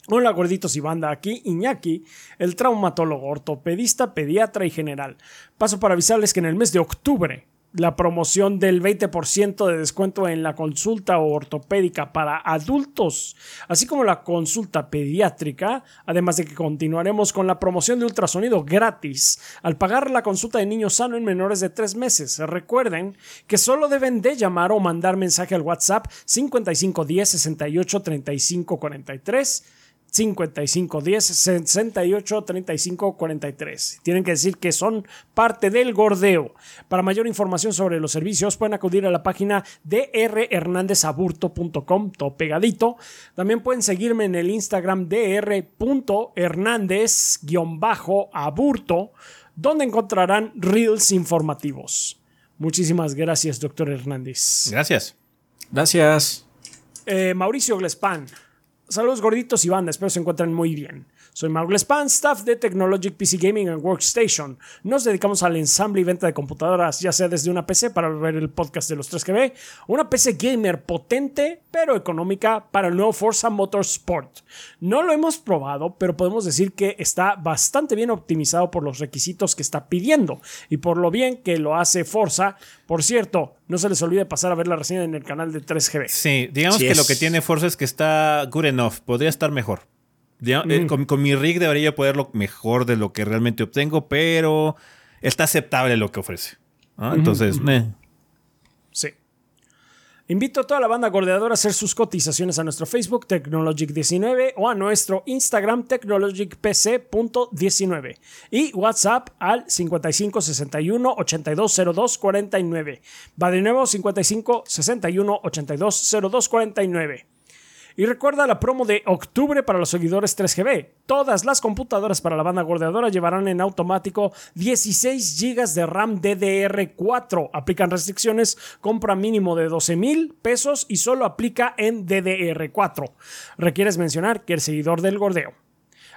Hola gorditos y banda, aquí Iñaki, el traumatólogo, ortopedista, pediatra y general. Paso para avisarles que en el mes de octubre la promoción del 20% de descuento en la consulta ortopédica para adultos, así como la consulta pediátrica, además de que continuaremos con la promoción de ultrasonido gratis al pagar la consulta de niño sano en menores de 3 meses. Recuerden que solo deben de llamar o mandar mensaje al WhatsApp 5510 68 35 43 55 10 68 35 43. Tienen que decir que son parte del gordeo. Para mayor información sobre los servicios pueden acudir a la página drhernandezaburto.com, todo pegadito. También pueden seguirme en el Instagram dr.hernandez-aburto, donde encontrarán reels informativos. Muchísimas gracias, doctor Hernández. Gracias. Gracias. Eh, Mauricio Glespan. Saludos gorditos y banda, espero se encuentren muy bien. Soy Mark Span, staff de Technologic PC Gaming and Workstation. Nos dedicamos al ensamble y venta de computadoras, ya sea desde una PC para ver el podcast de los 3GB, una PC gamer potente pero económica para el nuevo Forza Motorsport. No lo hemos probado, pero podemos decir que está bastante bien optimizado por los requisitos que está pidiendo y por lo bien que lo hace Forza. Por cierto, no se les olvide pasar a ver la reseña en el canal de 3GB. Sí, digamos que lo que tiene Forza es que está good enough, podría estar mejor. Eh, con, mi rig debería poderlo mejor de lo que realmente obtengo, pero está aceptable lo que ofrece. Entonces, sí. Invito a toda la banda gordeadora a hacer sus cotizaciones a nuestro Facebook Technologic19 o a nuestro Instagram technologicpc.19 y WhatsApp al 5561 8202 49. Va de nuevo 5561 8202 49. Y recuerda la promo de octubre para los seguidores 3GB. Todas las computadoras para la banda gordeadora llevarán en automático 16 GB de RAM DDR4. Aplican restricciones, compra mínimo de 12 mil pesos y solo aplica en DDR4. Requieres mencionar que el seguidor del gordeo.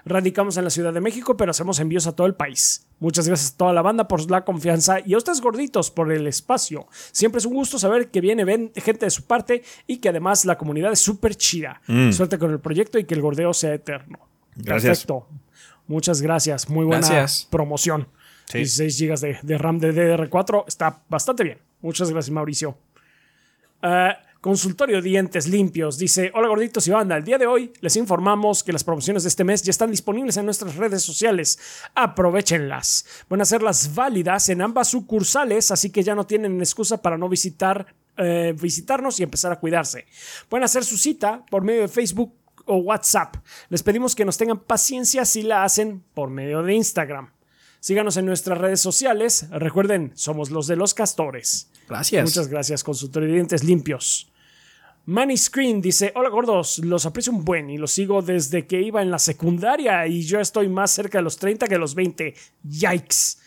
Radicamos en la Ciudad de México, pero hacemos envíos a todo el país. Muchas gracias a toda la banda por la confianza y a ustedes gorditos por el espacio. Siempre es un gusto saber que viene gente de su parte y que además la comunidad es súper chida. Mm. Suerte con el proyecto y que el gordeo sea eterno. Gracias. Perfecto. Muchas gracias. Muy buena promoción. 16 GB de, RAM de DDR4 está bastante bien. Muchas gracias, Mauricio. Uh, Consultorio Dientes Limpios dice, hola gorditos y banda, el día de hoy les informamos que las promociones de este mes ya están disponibles en nuestras redes sociales. Aprovechenlas. Van a ser las válidas en ambas sucursales, así que ya no tienen excusa para no visitar, eh, visitarnos y empezar a cuidarse. Pueden hacer su cita por medio de Facebook o WhatsApp. Les pedimos que nos tengan paciencia si la hacen por medio de Instagram. Síganos en nuestras redes sociales. Recuerden, somos los de los castores. Gracias. Muchas gracias, consultor de dientes limpios. Money Screen dice, hola gordos, los aprecio un buen y los sigo desde que iba en la secundaria y yo estoy más cerca de los 30 que los 20. Yikes.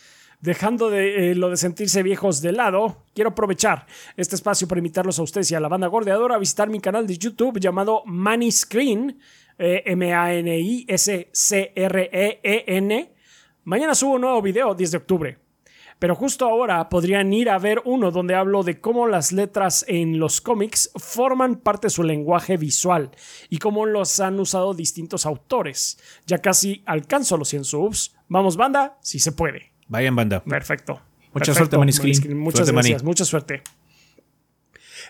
Dejando de, eh, lo de sentirse viejos de lado, quiero aprovechar este espacio para invitarlos a ustedes y a la banda gordeadora a visitar mi canal de YouTube llamado Money Screen, eh, M-A-N-I-S-C-R-E-E-N. Mañana subo un nuevo video, 10 de octubre. Pero justo ahora podrían ir a ver uno donde hablo de cómo las letras en los cómics forman parte de su lenguaje visual y cómo los han usado distintos autores. Ya casi alcanzo los 100 subs. Vamos, banda, si se puede. Vayan, banda. Perfecto. Mucha suerte, Maniscreen. Muchas gracias, mucha suerte.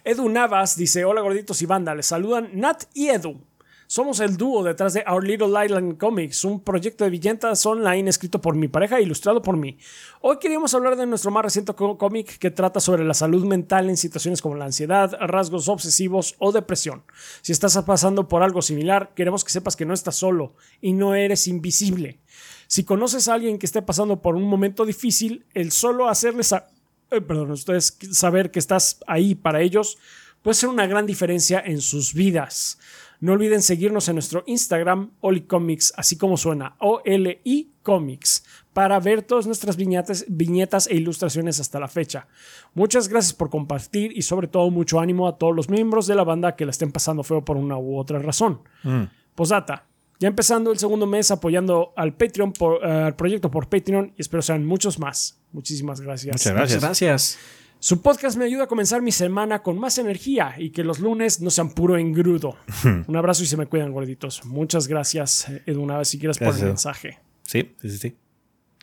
Edu Navas dice: Hola gorditos y banda, les saludan Nat y Edu. Somos el dúo detrás de Our Little Island Comics, un proyecto de viñetas online escrito por mi pareja e ilustrado por mí. Hoy queríamos hablar de nuestro más reciente cómic que trata sobre la salud mental en situaciones como la ansiedad, rasgos obsesivos o depresión. Si estás pasando por algo similar, queremos que sepas que no estás solo y no eres invisible. Si conoces a alguien que esté pasando por un momento difícil, el solo hacerles a, eh, perdón, ustedes saber que estás ahí para ellos puede ser una gran diferencia en sus vidas. No olviden seguirnos en nuestro Instagram, Comics, así como suena, O-L-I Comics, para ver todas nuestras viñetas, viñetas e ilustraciones hasta la fecha. Muchas gracias por compartir y sobre todo mucho ánimo a todos los miembros de la banda que la estén pasando feo por una u otra razón. Mm. Posdata. Ya empezando el segundo mes apoyando al Patreon, por, eh, al proyecto por Patreon y espero sean muchos más. Muchísimas gracias. Muchas gracias. gracias. Su podcast me ayuda a comenzar mi semana con más energía y que los lunes no sean puro engrudo. Un abrazo y se me cuidan, gorditos. Muchas gracias, Edu, una vez si quieres por el mensaje. Sí, sí, sí.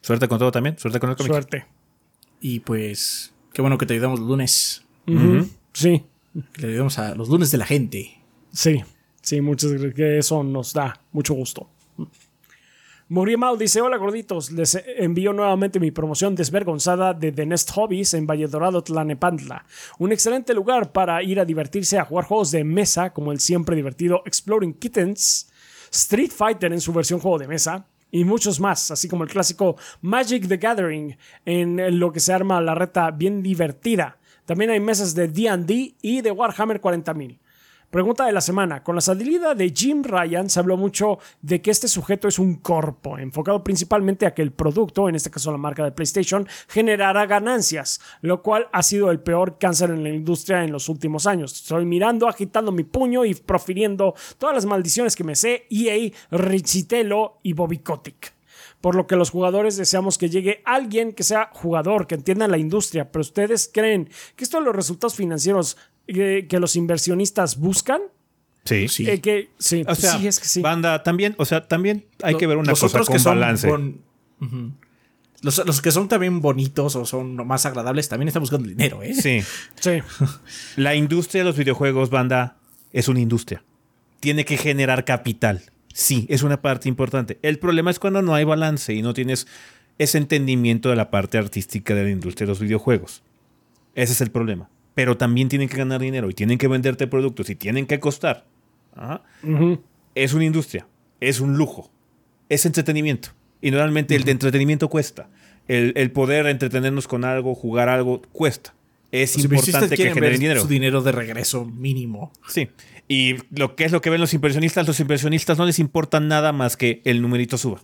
Suerte con todo también. Suerte con el cómic. Suerte. Y pues, qué bueno que te ayudamos los lunes. Sí. Le ayudamos a los lunes de la gente. Sí, sí, muchas gracias. Que eso nos da mucho gusto. Muriel dice: Hola gorditos, les envío nuevamente mi promoción desvergonzada de The Nest Hobbies en Valledorado, Tlanepantla. Un excelente lugar para ir a divertirse a jugar juegos de mesa, como el siempre divertido Exploring Kittens, Street Fighter en su versión juego de mesa, y muchos más, así como el clásico Magic the Gathering, en lo que se arma la reta bien divertida. También hay mesas de DD y de Warhammer 40.000. Pregunta de la semana. Con la salida de Jim Ryan se habló mucho de que este sujeto es un corpo, enfocado principalmente a que el producto, en este caso la marca de PlayStation, generara ganancias, lo cual ha sido el peor cáncer en la industria en los últimos años. Estoy mirando, agitando mi puño y profiriendo todas las maldiciones que me sé EA, Richitelo y Bobby Kotick por lo que los jugadores deseamos que llegue alguien que sea jugador, que entienda la industria, pero ustedes creen que esto de los resultados financieros que, los inversionistas buscan. Sí, sí. Eh, que, sí, o sea, es que sí. Banda, también, o sea, también hay que ver una cosa con que balance. los, que son también bonitos o son más agradables también están buscando dinero, ¿eh? Sí. sí. La industria de los videojuegos, banda, es una industria. Tiene que generar capital. Sí, es una parte importante. El problema es cuando no hay balance y no tienes ese entendimiento de la parte artística de la industria de los videojuegos. Ese es el problema pero también tienen que ganar dinero y tienen que venderte productos y tienen que costar. Es una industria, es un lujo, es entretenimiento. Y normalmente el de entretenimiento cuesta. El, poder entretenernos con algo, jugar algo, cuesta. Es importante que generen dinero. Su dinero de regreso mínimo. Sí. Y lo que es lo que ven los inversionistas, los inversionistas no les importa nada más que el numerito suba.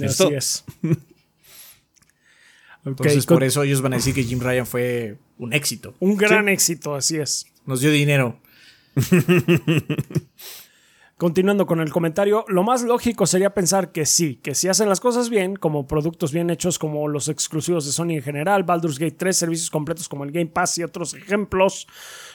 Así es. Entonces, por eso ellos van a decir que Jim Ryan fue un éxito. Un gran éxito, así es. Nos dio dinero. Continuando con el comentario, lo más lógico sería pensar que sí, que si hacen las cosas bien, como productos bien hechos como los exclusivos de Sony en general, Baldur's Gate 3, servicios completos como el Game Pass y otros ejemplos,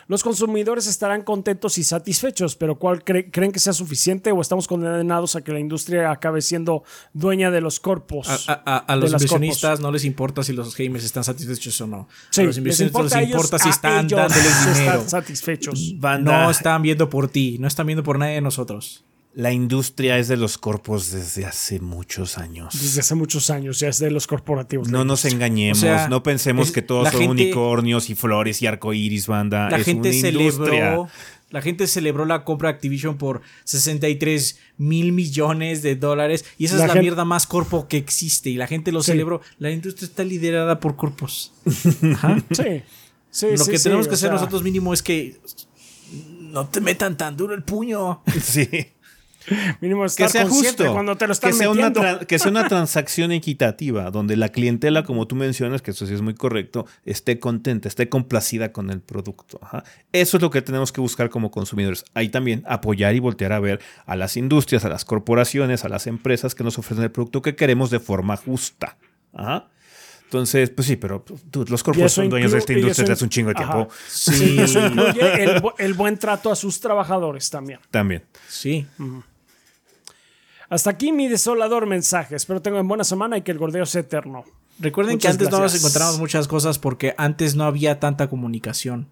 los consumidores estarán contentos y satisfechos, pero ¿cuál creen que sea suficiente o estamos condenados a que la industria acabe siendo dueña de los corpos? A, los inversionistas no les importa si los gamers están satisfechos o no. a los inversionistas les importa, si están dándoles dinero. Están satisfechos. No están viendo por ti, no están viendo por nadie de nosotros. La industria es de los corpos desde hace muchos años. Desde hace muchos años, ya es de los corporativos. No nos engañemos, no pensemos que todos son unicornios y flores y arcoíris, banda. La gente celebró. La gente celebró la compra de Activision por 63 mil millones de dólares. Y esa es la mierda más corpo que existe. Y la gente lo celebró. La industria está liderada por corpos. Sí. Lo que tenemos que hacer nosotros mínimo es que no te metan tan duro el puño. Sí. Mínimo estar que sea justo, cuando te lo están que sea, una que sea una transacción equitativa, donde la clientela, como tú mencionas, que eso sí es muy correcto, esté contenta, esté complacida con el producto. Eso es lo que tenemos que buscar como consumidores. Ahí también apoyar y voltear a ver a las industrias, a las corporaciones, a las empresas que nos ofrecen el producto que queremos de forma justa. Entonces, pues sí, pero los corporaciones son dueños de esta industria desde hace un chingo de tiempo. Sí. eso incluye el, buen trato a sus trabajadores también. También. Sí. Hasta aquí mi desolador mensaje. Espero tengan buena semana y que el gordeo sea eterno. Recuerden que antes no nos encontramos muchas cosas porque antes no había tanta comunicación.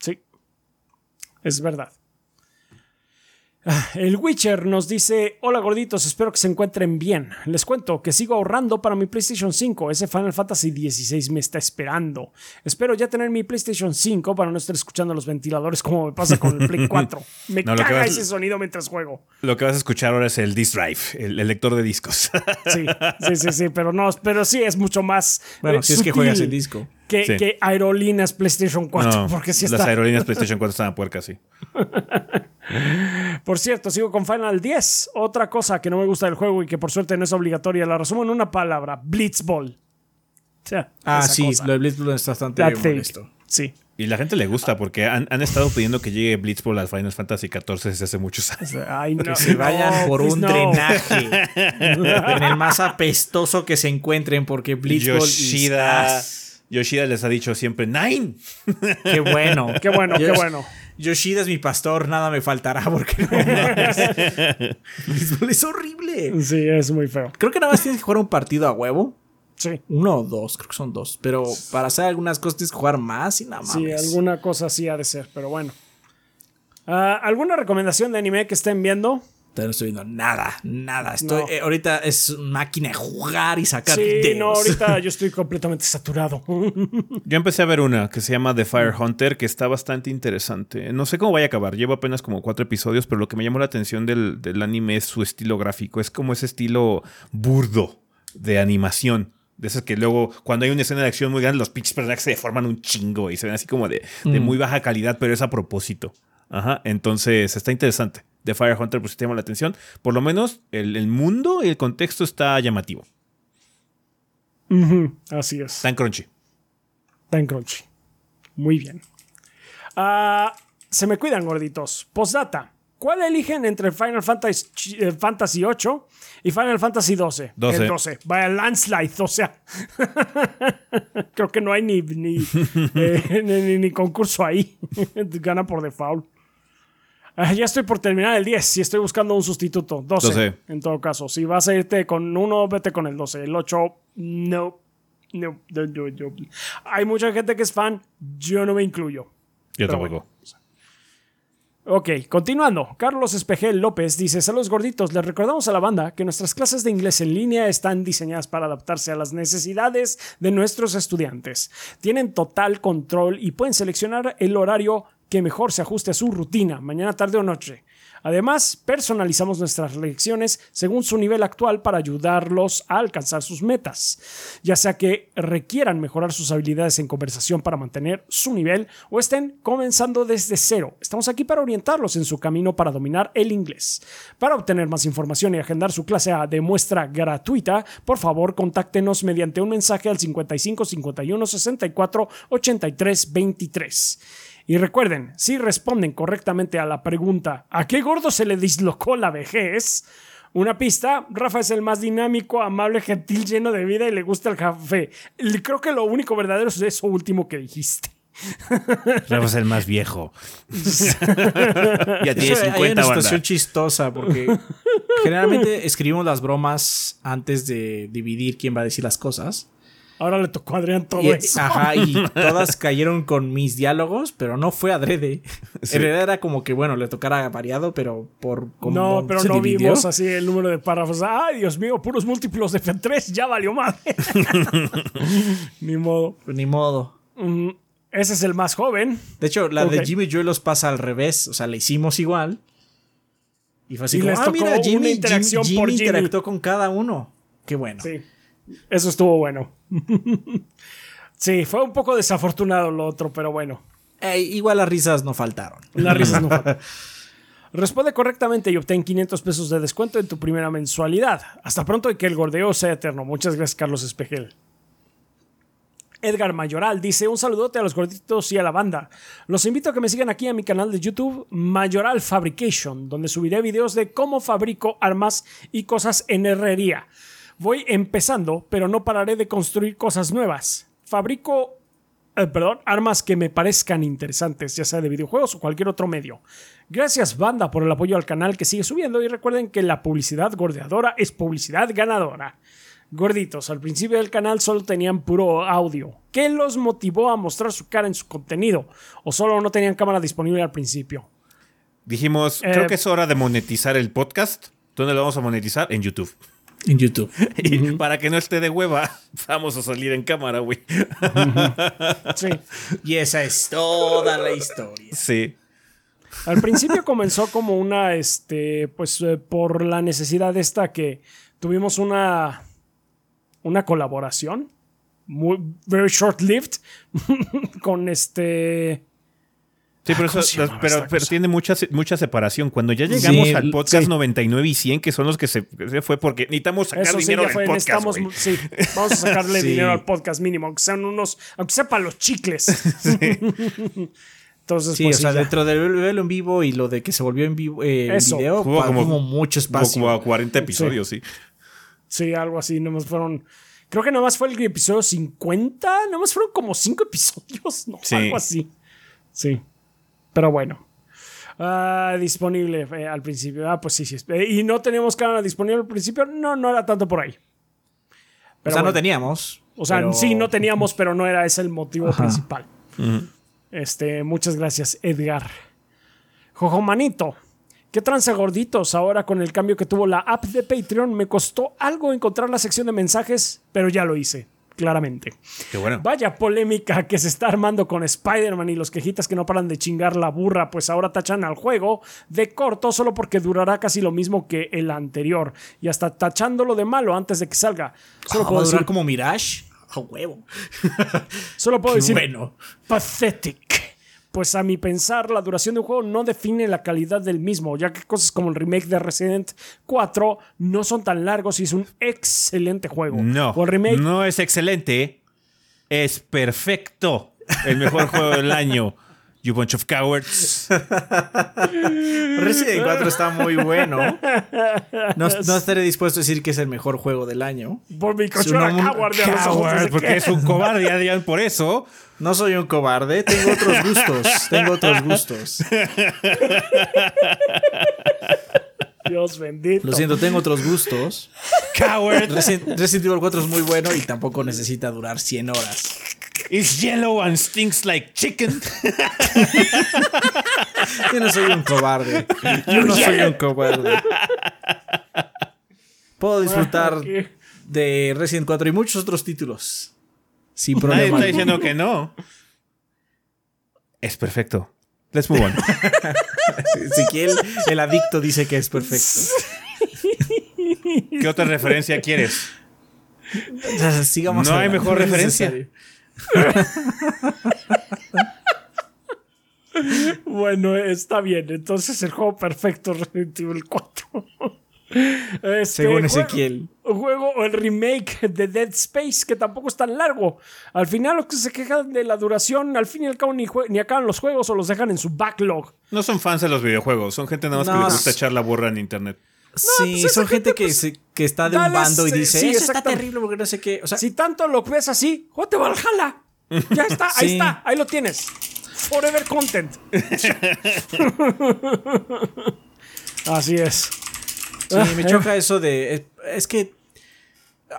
Sí. Es verdad. El Witcher nos dice, hola gorditos, espero que se encuentren bien. Les cuento que sigo ahorrando para mi PlayStation 5. Ese Final Fantasy XVI me está esperando. Espero ya tener mi PlayStation 5 para no estar escuchando los ventiladores como me pasa con el Play 4. Me caga ese sonido mientras juego. Lo que vas a escuchar ahora es el disc drive, el, lector de discos. sí, sí, sí, sí, pero no, pero sí es mucho más. Bueno, si es que juegas el disco. Que, aerolíneas PlayStation 4. porque si Las aerolíneas PlayStation 4 están a puerca, sí. Por cierto, sigo con Final 10. Otra cosa que no me gusta del juego y que por suerte no es obligatoria, la resumo en una palabra: Blitzball. ah, sí, lo de Blitzball es bastante molesto. Sí, Y la gente le gusta porque han, estado pidiendo que llegue Blitzball al Final Fantasy XIV desde hace muchos años. que se vayan por un drenaje. en el más apestoso que se encuentren porque Blitzball... Yoshida, Yoshida les ha dicho siempre Nine. Qué bueno. Qué bueno, qué bueno. Yoshida es mi pastor, nada me faltará porque no Blitzball es horrible. Sí, es muy feo. Creo que nada más tienes que jugar un partido a huevo Sí. Uno o dos, creo que son dos. Pero para hacer algunas cosas tienes que jugar más y nada más. Sí, alguna cosa sí ha de ser, pero bueno. Ah, ¿Alguna recomendación de anime que estén viendo? No estoy viendo nada, nada. Estoy, eh, ahorita es máquina de jugar y sacar sí, no, ahorita yo estoy completamente saturado. yo empecé a ver una que se llama The Fire Hunter, que está bastante interesante. No sé cómo vaya a acabar, llevo apenas como cuatro episodios, pero lo que me llamó la atención del, del anime es su estilo gráfico. Es como ese estilo burdo de animación. De esas que luego, cuando hay una escena de acción muy grande, los pinches personajes se deforman un chingo y se ven así como de, mm. muy baja calidad, pero es a propósito. Ajá, entonces está interesante. The Fire Hunter, pues te llama la atención. Por lo menos el, mundo y el contexto está llamativo. así es. En crunchy. En crunchy. Muy bien. Ah, se me cuidan, gorditos. Postdata. ¿Cuál eligen entre Final Fantasy, eh, Fantasy 8 y Final Fantasy 12? 12. El 12. Vaya landslide, o sea. creo que no hay ni, eh, ni, ni, concurso ahí. Gana por default. Ah, ya estoy por terminar el 10 y estoy buscando un sustituto. 12, En todo caso. Si vas a irte con uno, vete con el 12. El 8, no. No, Hay mucha gente que es fan. Yo no me incluyo. Yo tampoco. Ok, continuando. Carlos Espejel López dice: Saludos gorditos. Les recordamos a la banda que nuestras clases de inglés en línea están diseñadas para adaptarse a las necesidades de nuestros estudiantes. Tienen total control y pueden seleccionar el horario que mejor se ajuste a su rutina, mañana, tarde o noche. Además, personalizamos nuestras lecciones según su nivel actual para ayudarlos a alcanzar sus metas, ya sea que requieran mejorar sus habilidades en conversación para mantener su nivel o estén comenzando desde cero. Estamos aquí para orientarlos en su camino para dominar el inglés. Para obtener más información y agendar su clase de muestra gratuita, por favor, contáctenos mediante un mensaje al 55 51 64 83 23. Y recuerden, si responden correctamente a la pregunta ¿a qué gordo se le dislocó la vejez? Una pista, Rafa es el más dinámico, amable, gentil, lleno de vida y le gusta el café. Creo que lo único verdadero es eso último que dijiste. Rafa es el más viejo. ya tiene 50 Hay una situación chistosa porque generalmente escribimos las bromas antes de dividir quién va a decir las cosas. Ahora le tocó a Adrián todo eso. Ajá, y todas cayeron con mis diálogos, pero no fue adrede. En realidad era como que, bueno, le tocara variado, pero por como No, pero no vimos así el número de párrafos. Ay, Dios mío, puros múltiplos de F3, ya valió madre. Ni modo. Ni modo. Mm, ese es el más joven. De hecho, la de Jimmy Joy los pasa al revés. O sea, le hicimos igual. Y fue así como, ah, mira, Jimmy, interacción Jimmy, Jimmy interactuó con cada uno. Qué bueno. Sí. Eso estuvo bueno. sí, fue un poco desafortunado lo otro, pero bueno. igual las risas no faltaron. Las risas no faltaron. Responde correctamente y obtén 500 pesos de descuento en tu primera mensualidad. Hasta pronto y que el gordeo sea eterno. Muchas gracias, Carlos Espejel. Edgar Mayoral dice: Un saludote a los gorditos y a la banda. Los invito a que me sigan aquí a mi canal de YouTube, Mayoral Fabrication, donde subiré videos de cómo fabrico armas y cosas en herrería. Voy empezando, pero no pararé de construir cosas nuevas. Fabrico, eh, perdón, armas que me parezcan interesantes, ya sea de videojuegos o cualquier otro medio. Gracias banda por el apoyo al canal que sigue subiendo y recuerden que la publicidad gordeadora es publicidad ganadora. Gorditos, al principio del canal solo tenían puro audio. ¿Qué los motivó a mostrar su cara en su contenido? ¿O solo no tenían cámara disponible al principio? Dijimos, creo eh, que es hora de monetizar el podcast. ¿Dónde lo vamos a monetizar? En YouTube. En YouTube. y para que no esté de hueva, vamos a salir en cámara, güey. sí. Y esa es toda la historia. Sí. Al principio comenzó como una, este, pues eh, por la necesidad esta que tuvimos una, una colaboración, muy, very short-lived, con este, Sí, pero, ¿Cómo eso- pero, tiene mucha, mucha separación. Cuando ya llegamos Sí, al podcast sí. 99 y 100, que son los que se, fue porque necesitamos sacar Eso sí, dinero ya del fue. podcast. necesitamos. güey. Sí, vamos a sacarle Sí. dinero al podcast mínimo, aunque sean unos. Aunque sea para los chicles. Entonces, Sí, pues, o sea, ya. dentro del verlo en vivo y lo de que se volvió en vivo eh, en Eso. video, Hubo como- como, mucho Hubo espacio. como 40 episodios, sí. Sí, algo así. Nomás fueron. Creo que nomás fue el episodio 50. Nomás fueron como 5 episodios. No, Sí. algo así. Sí. Pero bueno. Ah, disponible eh, al principio. Ah, pues sí, sí. Eh, Y no teníamos canal disponible al principio. No, no era tanto por ahí. o sea, no teníamos. O sea, pero- sí, no teníamos, pero no era ese el motivo Ajá. principal. Este, muchas gracias, Edgar. Jojo Manito. ¿Qué tranza gorditos? Ahora con el cambio que tuvo la app de Patreon, me costó algo encontrar la sección de mensajes, pero ya lo hice, claramente. Qué bueno. Vaya polémica que se está armando con Spider-Man y los quejitas que no paran de chingar la burra, pues ahora tachan al juego de corto solo porque durará casi lo mismo que el anterior y hasta tachándolo de malo antes de que salga. Solo Ah, puedo ¿Va a durar decir, como Mirage? A huevo. solo puedo Qué decir bueno. pathetic. Pues a mi pensar, la duración de un juego no define la calidad del mismo, ya que cosas como el remake de Resident 4 no son tan largos y es un excelente juego. No, O el remake no es excelente, es perfecto. El mejor juego del año. You bunch of cowards. Resident 4 está muy bueno. No, no estaré dispuesto a decir que es el mejor juego del año. por mi hombre- coward Coward, porque que- es un cobarde, ya dirán por eso. No soy un cobarde, tengo otros gustos. Tengo otros gustos. Dios bendito. Lo siento, tengo otros gustos. Coward Resident, Resident Evil 4 es muy bueno y tampoco necesita durar 100 horas. is yellow and stinks like chicken. Yo no soy un cobarde. Yo no soy un cobarde. Puedo disfrutar de Resident 4 y muchos otros títulos. Sin Nadie problema. está diciendo que no. Es perfecto. Let's move on. Ezequiel, el adicto, dice que es perfecto. ¿Qué otra referencia quieres? Sigamos No hay mejor referencia. Bueno, está bien. Entonces el juego perfecto es Resident Evil 4. Este, Según juego- Ezequiel. O el remake de Dead Space, que tampoco es tan largo. Al final, los que se quejan de la duración, al fin y al cabo, ni, ni acaban los juegos o los dejan en su backlog. No son fans de los videojuegos, son gente nada más que les gusta echar la burra en internet. Sí, pues son gente gente, que, pues, se- que está de un bando y eh, dice, sí, eso está terrible porque no sé qué. O sea, Si tanto lo ves así, ¡Jote Valhalla! Ya está, ahí Sí. está, ahí lo tienes. Forever content. así es. Sí, me choca eso de. Es, es que.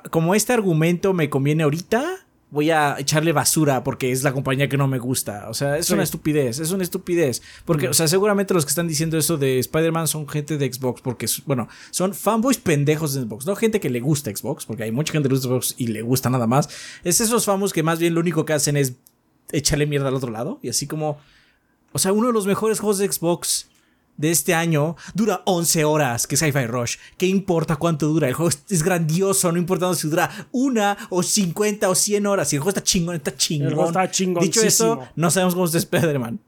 Como este argumento me conviene ahorita, voy a echarle basura porque es la compañía que no me gusta. O sea, es Sí. una estupidez. Es una estupidez. Porque, o sea, seguramente los que están diciendo eso de Spider-Man son gente de Xbox. Porque, bueno, son fanboys pendejos de Xbox. No gente que le gusta Xbox. Porque hay mucha gente que le gusta Xbox y le gusta nada más. Es esos fanboys que más bien lo único que hacen es echarle mierda al otro lado. Y así como. O sea, uno de los mejores juegos de Xbox de este año dura 11 horas, que es Sci-Fi Rush. ¿Qué importa cuánto dura? El juego es, es grandioso, no importa si dura una o 50 o 100 horas. Si el juego está chingón, está chingón. juego está Dicho eso, no sabemos cómo está Spider-Man.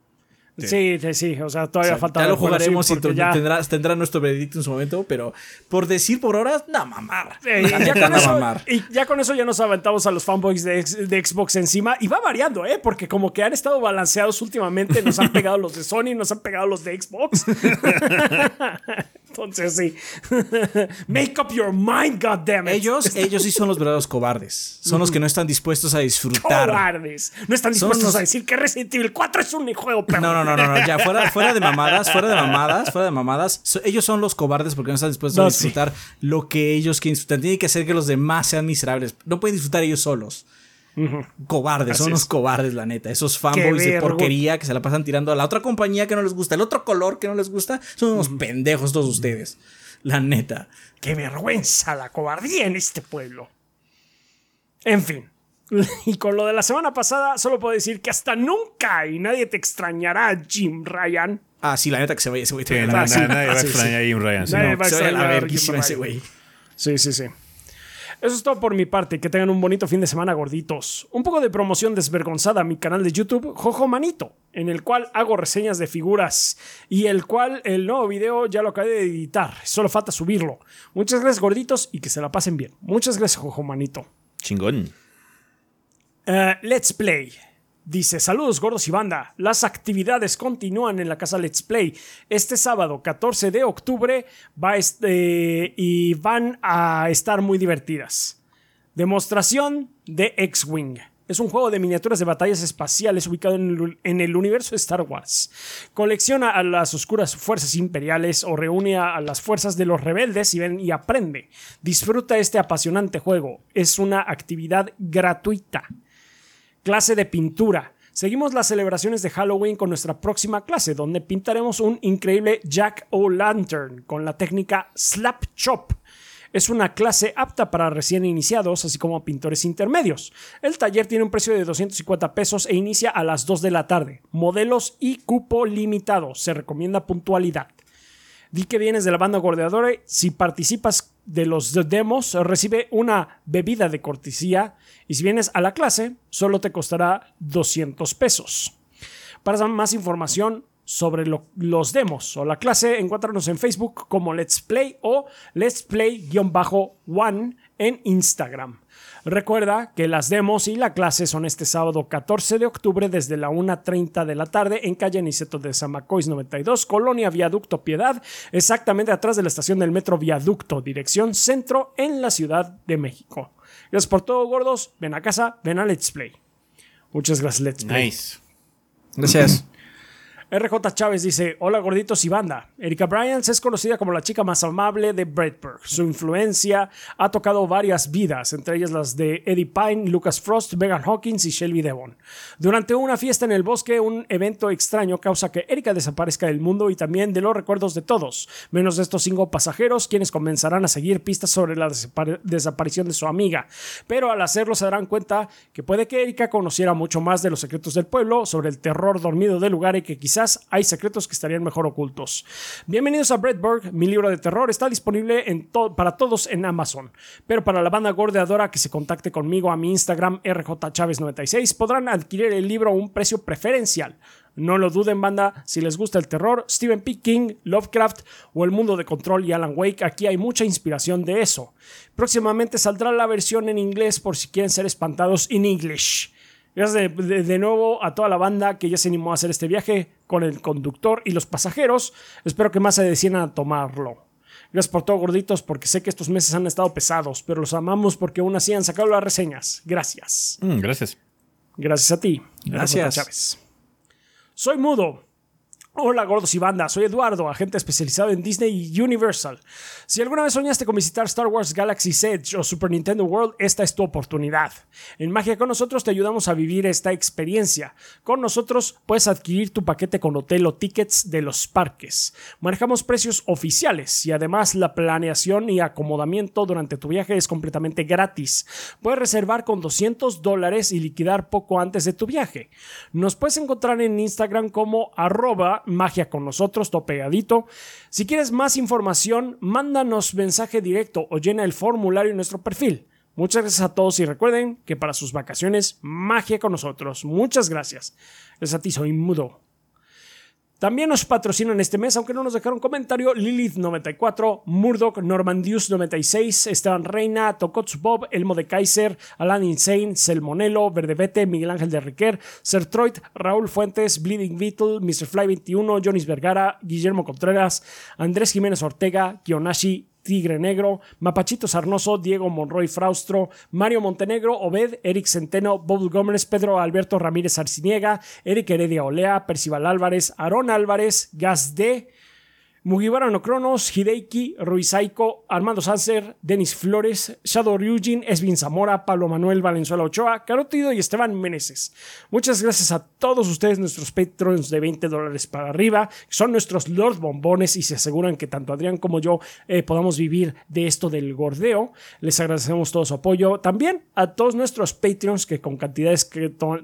Sí, sí, sí. O sea, todavía O sea, falta. ya lo jugaremos y ya- tendrá, tendrá nuestro veredicto en su momento, pero por decir por horas, no mamar. Eh, La ya, con eso, mamar. y ya con eso ya nos aventamos a los fanboys de, de Xbox encima. Y va variando, ¿eh? Porque como que han estado balanceados últimamente. Nos han pegado los de Sony, nos han pegado los de Xbox. Entonces sí. Make up your mind, goddammit. Ellos, ellos sí son los verdaderos cobardes. Son los que no están dispuestos a disfrutar. cobardes. No están dispuestos los- a decir que Resident Evil 4 es un juego perro. No, no, no, no, no, ya fuera, fuera de mamadas, fuera de mamadas, fuera de mamadas. So- ellos son los cobardes porque no están dispuestos a sí. disfrutar lo que ellos quieren disfrutar. Tienen que hacer que los demás sean miserables. No pueden disfrutar ellos solos. Cobardes, son unos cobardes, la neta. Esos fanboys de porquería que se la pasan tirando a la otra compañía que no les gusta, el otro color que no les gusta, son unos pendejos todos ustedes. La neta. Qué vergüenza la cobardía en este pueblo. En fin. Y con lo de la semana pasada, solo puedo decir que hasta nunca y nadie te extrañará, Jim Ryan. Ah, sí, la neta que se vaya ese güey. Sí, Ah, nadie va a extrañar Jim Ryan. Nadie va a se vaya a la extrañar a Jim ese Ryan. güey. Sí, sí, sí. Eso es todo por mi parte. Que tengan un bonito fin de semana, gorditos. Un poco de promoción desvergonzada a mi canal de YouTube, Jojo Manito, en el cual hago reseñas de figuras y el cual el nuevo video ya lo acabé de editar. Solo falta subirlo. Muchas gracias, gorditos, y que se la pasen bien. Muchas gracias, Jojo Manito. Chingón. Uh, let's Play. Dice, saludos gordos y banda, las actividades continúan en la casa Let's Play. Este sábado 14 de octubre va este, y van a estar muy divertidas. Demostración de X-Wing. Es un juego de miniaturas de batallas espaciales ubicado en el, universo de Star Wars. Colecciona a las oscuras fuerzas imperiales o reúne a las fuerzas de los rebeldes y, ven y aprende. Disfruta este apasionante juego. Es una actividad gratuita. Clase de pintura. Seguimos las celebraciones de Halloween con nuestra próxima clase, donde pintaremos un increíble Jack O' Lantern con la técnica Slap Chop. Es una clase apta para recién iniciados, así como pintores intermedios. El taller tiene un precio de 250 pesos e inicia a las 2 de la tarde. Modelos y cupo limitado. Se recomienda puntualidad. Di que vienes de la banda Gordeadora. Si participas de los demos, recibe una bebida de cortesía. Y si vienes a la clase, solo te costará 200 pesos. Para más información sobre los demos o la clase, encuéntranos en Facebook como Let's Play o Let's Play-One en Instagram. Recuerda que las demos y la clase son este sábado 14 de octubre desde la 1.30 de la tarde en calle Niceto de Zamacois 92, Colonia Viaducto Piedad, exactamente atrás de la estación del metro Viaducto, dirección centro en la Ciudad de México. Gracias por todo, gordos. Ven a casa, ven a Let's Play. Muchas gracias, Let's Play. Nice. Gracias. RJ Chávez dice, hola gorditos y banda. Erika Bryans es conocida como la chica más amable de Bradburg. Su influencia ha tocado varias vidas, entre ellas las de Eddie Pine, Lucas Frost, Megan Hawkins y Shelby Devon. Durante una fiesta en el bosque, un evento extraño causa que Erika desaparezca del mundo y también de los recuerdos de todos, menos de estos cinco pasajeros, quienes comenzarán a seguir pistas sobre la desaparición de su amiga. Pero al hacerlo se darán cuenta que puede que Erika conociera mucho más de los secretos del pueblo, sobre el terror dormido del lugar y que quizás hay secretos que estarían mejor ocultos. Bienvenidos a Bradburg, mi libro de terror está disponible para todos en Amazon, pero para la banda gordeadora que se contacte conmigo a mi Instagram rjchaves96 podrán adquirir el libro a un precio preferencial. No lo duden, banda, si les gusta el terror, Stephen P. King, Lovecraft o el mundo de control y Alan Wake, aquí hay mucha inspiración de eso. Próximamente saldrá la versión en inglés por si quieren ser espantados en English. Gracias de, nuevo a toda la banda que ya se animó a hacer este viaje con el conductor y los pasajeros. Espero que más se decidan a tomarlo. Gracias por todo, gorditos, porque sé que estos meses han estado pesados, pero los amamos porque aún así han sacado las reseñas. Gracias. Mm, gracias. Gracias a ti. Gracias. Chávez. Soy mudo Hola gordos y banda, soy Eduardo, agente especializado en Disney y Universal. Si alguna vez soñaste con visitar Star Wars Galaxy's Edge o Super Nintendo World, esta es tu oportunidad. En Magia con nosotros te ayudamos a vivir esta experiencia. Con nosotros puedes adquirir tu paquete con hotel o tickets de los parques. Manejamos precios oficiales y además la planeación y acomodamiento durante tu viaje es completamente gratis. Puedes reservar con 200 dólares y liquidar poco antes de tu viaje. Nos puedes encontrar en Instagram como arroba magia con nosotros, todo pegadito. Si quieres más información, mándanos mensaje directo o llena el formulario en nuestro perfil. Muchas gracias a todos y recuerden que para sus vacaciones, magia con nosotros. Muchas gracias. Gracias a ti, soy mudo. También nos patrocinan este mes, aunque no nos dejaron comentario, Lilith94, Murdoch, Normandius96, Esteban Reina, Tokotsu Bob, Elmo de Kaiser, Alan Insane, Selmonelo, Verdebete, Miguel Ángel de Riquer, Sertroid, Raúl Fuentes, Bleeding Beetle, Mr. Fly 21, Jonis Vergara, Guillermo Contreras, Andrés Jiménez Ortega, Kionashi, Tigre Negro, Mapachito Sarnoso, Diego Monroy Fraustro, Mario Montenegro, Obed, Eric Centeno, Bob Gómez, Pedro Alberto Ramírez Arciniega, Eric Heredia Olea, Percival Álvarez, Aarón Álvarez, Gas D, Mugiwara no Hideiki, Armando Denis Flores, Shadow Ryujin, Esvin Zamora, Pablo Manuel Valenzuela Ochoa, Carotido y Esteban Meneses. Muchas gracias a todos ustedes, nuestros patrons de 20 dólares para arriba, son nuestros Lord Bombones y se aseguran que tanto Adrián como yo eh, podamos vivir de esto del gordeo. Les agradecemos todo su apoyo. También a todos nuestros Patreons que con cantidades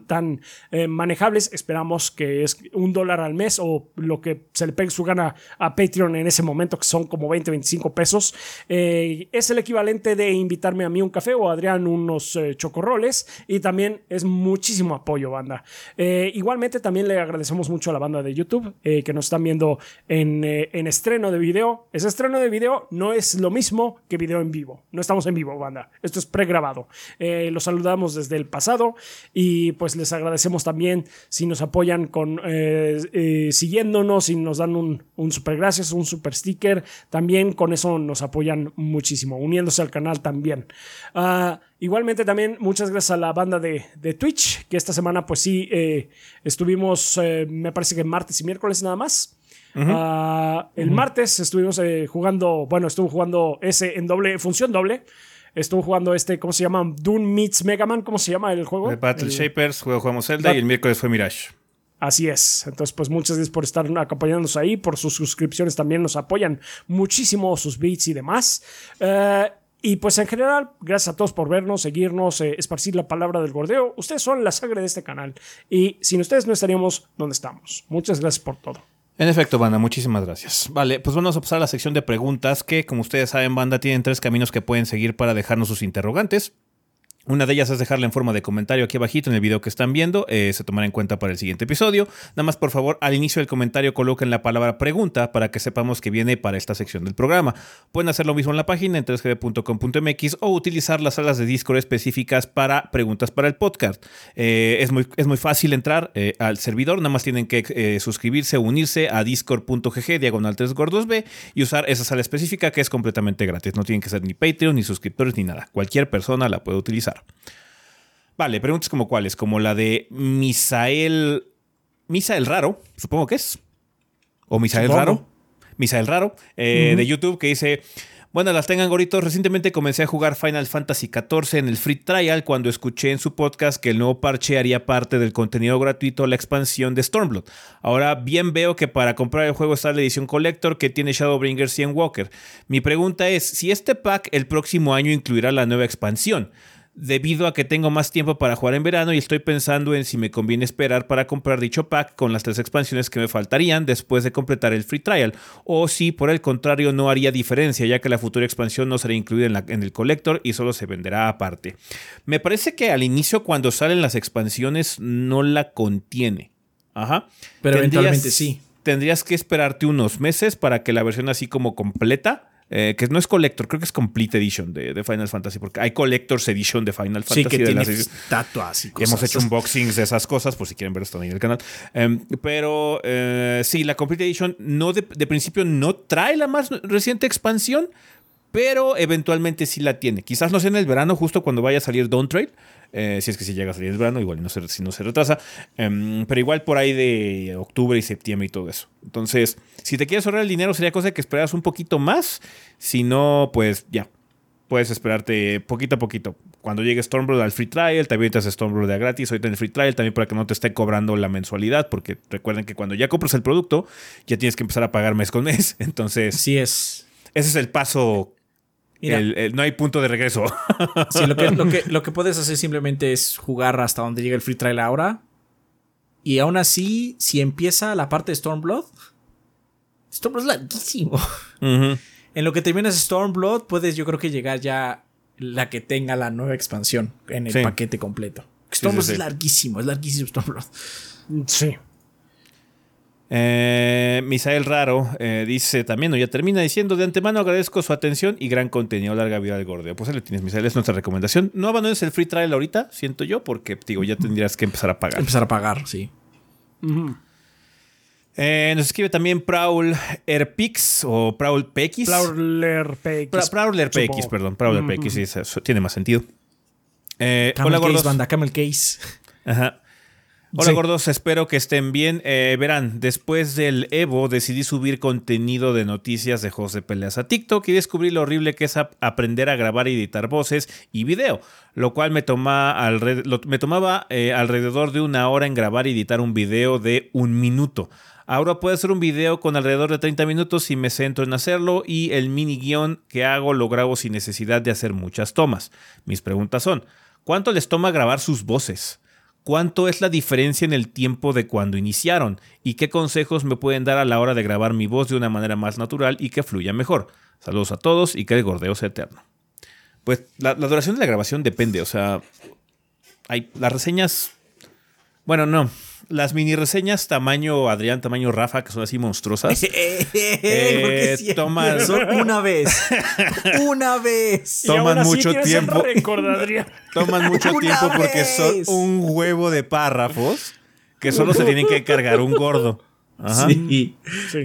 tan eh, manejables esperamos que es un dólar al mes o lo que se le pegue su gana a Patreon Patreon en ese momento, que son como 20, 25 pesos. Eh, es el equivalente de invitarme a mí un café o a Adrián unos eh, chocorroles. Y también es muchísimo apoyo, banda. igualmente también le agradecemos mucho a la banda de YouTube que nos están viendo en, en estreno de video. Ese estreno de video no es lo mismo que video en vivo. No estamos en vivo, banda. Esto es pregrabado. los saludamos desde el pasado y pues les agradecemos también si nos apoyan con siguiéndonos y nos dan un, un super gracias, un super sticker. También con eso nos apoyan muchísimo, uniéndose al canal también. Ah, igualmente también muchas gracias a la banda de, Twitch, que esta semana pues sí eh, estuvimos, eh, me parece que martes y miércoles nada más. Ah, el martes estuvimos eh, jugando, bueno, estuvo jugando ese en doble, función doble. Estuvo jugando este, ¿cómo se llama? Dune Meets Mega Man, ¿cómo se llama el juego? Battle Shapers, juego jugamos Zelda y el miércoles fue Mirage. Así es. Entonces, pues muchas gracias por estar acompañándonos ahí, por sus suscripciones también nos apoyan muchísimo, sus beats y demás. Eh, y pues en general, gracias a todos por vernos, seguirnos, eh, esparcir la palabra del gordeo. Ustedes son la sangre de este canal. Y sin ustedes no estaríamos donde estamos. Muchas gracias por todo. En efecto, banda, muchísimas gracias. Vale, pues vamos a pasar a la sección de preguntas que, como ustedes saben, banda, tienen tres caminos que pueden seguir para dejarnos sus interrogantes. Una de ellas es dejarla en forma de comentario aquí abajito en el video que están viendo, eh, se tomará en cuenta para el siguiente episodio. Nada más por favor al inicio del comentario coloquen la palabra pregunta para que sepamos que viene para esta sección del programa. Pueden hacer lo mismo en la página en 3gb.com.mx o utilizar las salas de Discord específicas para preguntas para el podcast. Eh, es, muy, es muy fácil entrar eh, al servidor, nada más tienen que suscribirse unirse a discord.gg diagonal 3 gordos B y usar esa sala específica que es completamente gratis. No tienen que ser ni Patreon, ni suscriptores, ni nada. Cualquier persona la puede utilizar. Vale, preguntas como cuáles, como la de Misael. Misael Raro, supongo que es. O Misael Raro. Misael Raro, eh, de YouTube, que dice. Bueno, las tengan goritos. Recientemente comencé a jugar Final Fantasy XIV en el Free Trial cuando escuché en su podcast que el nuevo parche haría parte del contenido gratuito la expansión de Stormblood. Ahora bien veo que para comprar el juego está la edición Collector que tiene Shadowbringers y Walker. Mi pregunta es si este pack el próximo año incluirá la nueva expansión debido a que tengo más tiempo para jugar en verano y estoy pensando en si me conviene esperar para comprar dicho pack con las tres expansiones que me faltarían después de completar el free trial, o si por el contrario no haría diferencia ya que la futura expansión no será incluida en, en el collector y solo se venderá aparte. Me parece que al inicio cuando salen las expansiones no la contiene. Ajá. Pero eventualmente sí. Tendrías que esperarte unos meses para que la versión así como completa eh, que no es Collector, creo que es Complete Edition de, Final Fantasy, porque hay Collector's Edition de Final Fantasy. Sí, que tiene estatuas y cosas. Hemos hecho unboxings de esas cosas, por si quieren ver esto ahí en el canal. Em, pero eh, sí, la Complete Edition no de, de principio no trae la más reciente expansión, pero eventualmente sí la tiene. Quizás no sea en el verano, justo cuando vaya a salir Don't Trade, eh, si es que si llega a salir el verano, igual no se, si no se retrasa, em, pero igual por ahí de octubre y septiembre y todo eso. Entonces, si te quieres ahorrar el dinero, sería cosa que esperas un poquito más, si no, pues ya, puedes esperarte poquito a poquito. Cuando llegue Stormblood al free trial, también te haces Stormblood de gratis, ahorita en el free trial, también para que no te esté cobrando la mensualidad, porque recuerden que cuando ya compras el producto, ya tienes que empezar a pagar mes con mes. Entonces, sí es. Ese es el paso no hay punto de regreso. sí, lo que, lo, que, lo que puedes hacer simplemente es jugar hasta donde llegue el free trial ahora. Y aún así, si empieza la parte de Stormblood, Stormblood es larguísimo. En lo que terminas Stormblood, puedes yo creo que llegar ya la que tenga la nueva expansión en el paquete completo. Stormblood es larguísimo, es larguísimo Stormblood. Sí. Eh, Misael Raro eh, dice también, o ya termina diciendo, de antemano agradezco su atención y gran contenido, larga vida al gordeo. Pues ahí le tienes, Misael, es nuestra recomendación. No abandones el free trial ahorita, siento yo, porque digo, ya tendrías que empezar a pagar. Empezar a pagar, sí. Eh, nos escribe también Praul Erpix o Praul PX. Prowler PX. Prowler PX, perdón. Prowler PX, tiene más sentido. hola, gordos. banda, Camel Case. Ajá. Hola gordos, espero que estén bien. Eh, verán, después del Evo decidí subir contenido de noticias de juegos de peleas a TikTok y descubrí lo horrible que es aprender a grabar y editar voces y video, lo cual me, toma me tomaba eh, alrededor de una hora en grabar y editar un video de un minuto. Ahora puedo hacer un video con alrededor de 30 minutos si me centro en hacerlo y el mini guion que hago lo grabo sin necesidad de hacer muchas tomas. Mis preguntas son, ¿cuánto les toma grabar sus voces? ¿Cuánto es la diferencia en el tiempo de cuando iniciaron? ¿Y qué consejos me pueden dar a la hora de grabar mi voz de una manera más natural y que fluya mejor? Saludos a todos y que el gordeo sea eterno. Pues la, duración de la grabación depende, o sea, hay las reseñas. Bueno, no las mini reseñas tamaño Adrián, tamaño Rafa, que son así monstruosas. eh, toman una vez. una vez. Toman mucho tiempo. toman mucho tiempo porque son un huevo de párrafos que solo se tienen que cargar un gordo. Sí.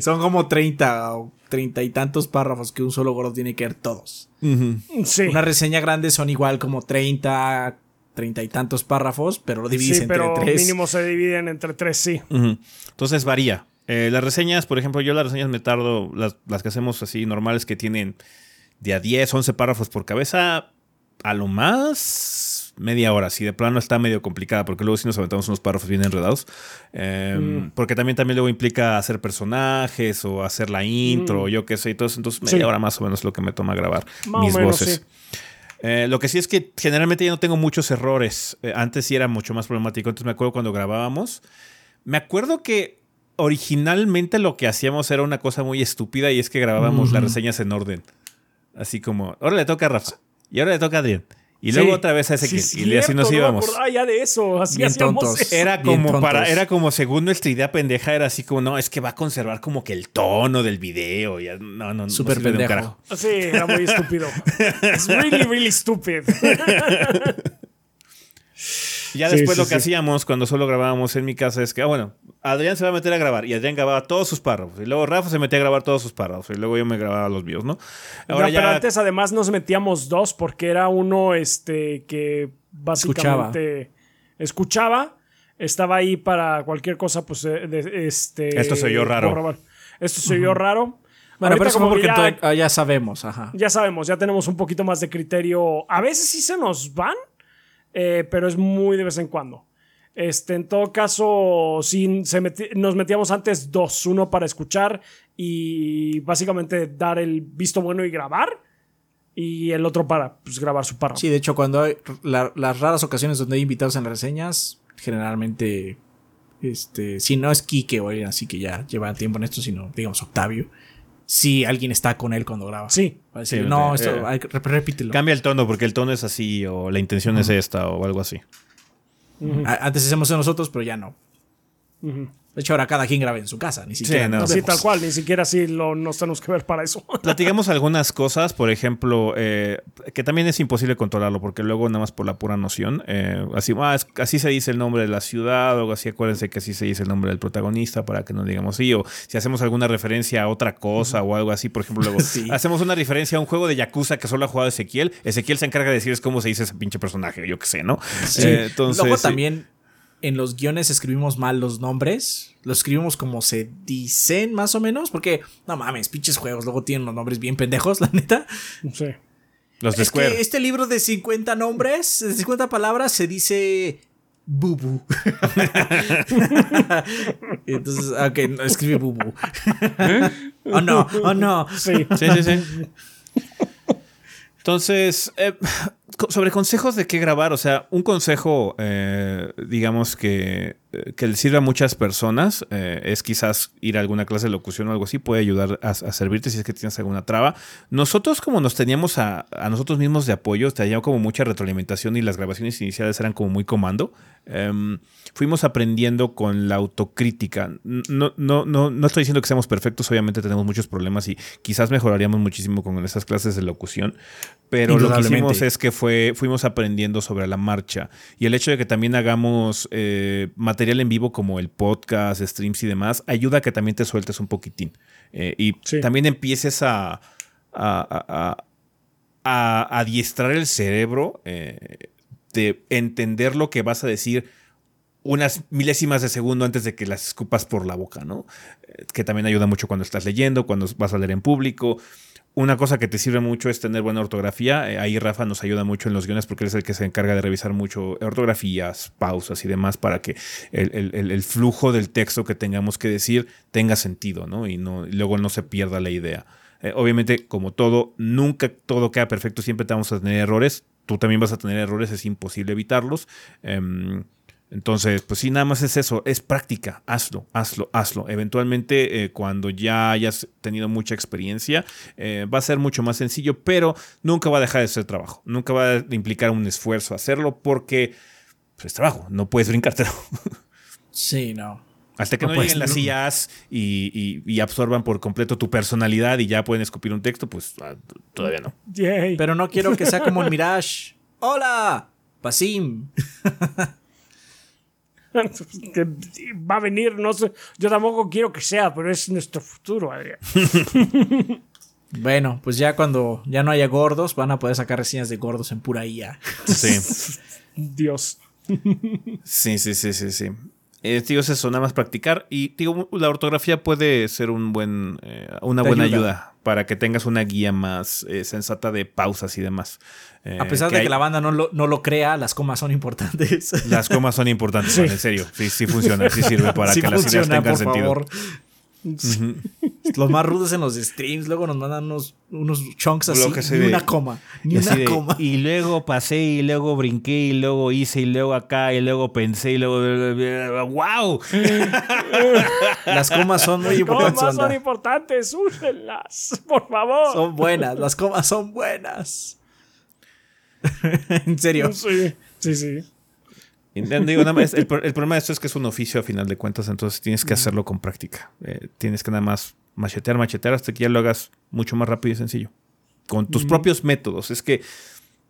Son como 30 o 30 y tantos párrafos que un solo gordo tiene que ver todos. Una reseña grande son igual como 30, treinta y tantos párrafos, pero lo divides sí, entre pero mínimo se dividen entre tres, sí. Entonces varía. Eh, las reseñas, por ejemplo, yo las reseñas me tardo, las, las, que hacemos así normales que tienen de a 10, 11 párrafos por cabeza, a lo más media hora. Si de plano está medio complicada, porque luego si nos aventamos unos párrafos bien enredados. Em, mm. Porque también, también luego implica hacer personajes o hacer la intro, mm. yo qué sé, y todo eso. Entonces media hora más o menos lo que me toma grabar mis voces. Eh, lo que sí es que generalmente ya no tengo muchos errores. Eh, antes sí era mucho más problemático. Entonces me acuerdo cuando grabábamos. Me acuerdo que originalmente lo que hacíamos era una cosa muy estúpida y es que grabábamos las reseñas en orden. Así como, ahora le toca a Rafa y ahora le toca a Adrián. Y luego otra vez a ese y así nos íbamos. Ah, ya de eso, así hacíamos Era como para, era como según nuestra idea pendeja, era así como, no, es que va a conservar como que el tono del video. Ya, no, no, Súper pendejo. Sí, era muy estúpido. Es really, really stupid. Ya después lo que hacíamos cuando solo grabábamos en mi casa es que, ah, bueno, Adrián se va a meter a grabar y Adrián grababa todos sus párrafos. Y luego Rafa se metía a grabar todos sus párrafos. Y luego yo me grababa los míos, ¿no? Ahora Pero antes además nos metíamos dos porque era uno este que básicamente escuchaba. estaba ahí para cualquier cosa, pues, eh, este... Esto se oyó raro. Esto se oyó raro. Bueno, pero eso como porque ya, ah, ya sabemos, ajá. Ya sabemos, ya tenemos un poquito más de criterio. A veces sí se nos van, eh, pero es muy de vez en cuando. Este, en todo caso, sí, se nos metíamos antes dos, uno para escuchar y básicamente dar el visto bueno y grabar, y el otro para pues, grabar su párrafo. Sí, de hecho, cuando hay las raras ocasiones donde hay invitados en reseñas, generalmente, este, si no es Kike o así que ya lleva tiempo en esto, sino digamos Octavio, si alguien está con él cuando graba. Sí. no, esto, eh, repítelo. Cambia el tono porque el tono es así o la intención es esta o algo así. Antes hacemos nosotros, pero ya no. De hecho, ahora cada quien graba en su casa, ni siquiera. Sí, tal cual, ni siquiera así lo, nos tenemos que ver para eso. Platicamos algunas cosas, por ejemplo, eh, que también es imposible controlarlo, porque luego nada más por la pura noción, eh, así, ah, así se dice el nombre de la ciudad, o así acuérdense que así se dice el nombre del protagonista, para que no digamos sí, o si hacemos alguna referencia a otra cosa o algo así, por ejemplo, luego hacemos una referencia a un juego de Yakuza que solo ha jugado Ezequiel, Ezequiel se encarga de decirles cómo se dice ese pinche personaje, yo qué sé, ¿no? Eh, entonces, luego también en los guiones escribimos mal los nombres. Los escribimos como se dicen, más o menos. Porque, no mames, pinches juegos. Luego tienen los nombres bien pendejos, la neta. Sí. Los de es que este libro de 50 nombres, de 50 palabras, se dice Bubu. Entonces, ok, no, escribe Bubu. ¿Eh? oh no, oh no. Sí, sí, sí. sí. Entonces, eh, sobre consejos de qué grabar, o sea, un consejo, eh, digamos que, que le sirve a muchas personas, eh, es quizás ir a alguna clase de locución o algo así, puede ayudar a, servirte si es que tienes alguna traba. Nosotros como nos teníamos a, nosotros mismos de apoyo, teníamos como mucha retroalimentación y las grabaciones iniciales eran como muy comando, em, fuimos aprendiendo con la autocrítica. No, no, no, no estoy diciendo que seamos perfectos, obviamente tenemos muchos problemas y quizás mejoraríamos muchísimo con esas clases de locución, pero lo que hicimos es que fue, fuimos aprendiendo sobre la marcha. Y el hecho de que también hagamos eh, material en vivo como el podcast, streams y demás, ayuda a que también te sueltes un poquitín. Eh, y también empieces a, a, a, adiestrar el cerebro eh, de entender lo que vas a decir unas milésimas de segundo antes de que las escupas por la boca, ¿no? que también ayuda mucho cuando estás leyendo, cuando vas a leer en público. Una cosa que te sirve mucho es tener buena ortografía. Eh, ahí Rafa nos ayuda mucho en los guiones porque él es el que se encarga de revisar mucho ortografías, pausas y demás para que el, flujo del texto que tengamos que decir tenga sentido, ¿no? Y, no, luego no se pierda la idea. Eh, obviamente, como todo, nunca todo queda perfecto, siempre te vamos a tener errores. Tú también vas a tener errores, es imposible evitarlos. Em, Entonces, pues sí, nada más es eso, es práctica, hazlo, hazlo, hazlo. Eventualmente, eh, cuando ya hayas tenido mucha experiencia, eh, va a ser mucho más sencillo, pero nunca va a dejar de ser trabajo, nunca va a implicar un esfuerzo hacerlo porque pues, es trabajo, no puedes brincártelo. Sí, no. Hasta que no, lleguen las sillas y, absorban por completo tu personalidad y ya pueden escupir un texto, pues ah, todavía no. Pero no quiero que sea como el Mirage. ¡Hola! Pasim. que va a venir, no sé. Yo tampoco quiero que sea, pero es nuestro futuro, Adrián. bueno, pues ya cuando ya no haya gordos, van a poder sacar reseñas de gordos en pura IA. Sí. Dios. sí, sí, sí, sí, sí. Eh, es eso, nada más practicar. Y digo, la ortografía puede ser un buen, eh, una buena ayuda. Para que tengas una guía más eh, sensata de pausas y demás. a pesar de que la banda no lo, no lo, crea, las comas son importantes. Las comas son importantes, en serio. Sí, sí funciona, sí sirve para que las ideas tengan sentido. Los más rudos en los streams, luego nos mandan unos, unos chunks así, ni una coma, ni una coma. Y luego pasé, y luego brinqué, y luego hice, y luego acá, y luego pensé, y luego... ¡Wow! las comas son muy importantes. Las comas son importantes, úsenlas, por favor. Son buenas, las comas son buenas. en serio. Sí, sí, sí el, problema de esto es que es un oficio a final de cuentas, entonces tienes que hacerlo con práctica. Eh, tienes que nada más machetear, machetear hasta que ya lo hagas mucho más rápido y sencillo. Con tus propios métodos. Es que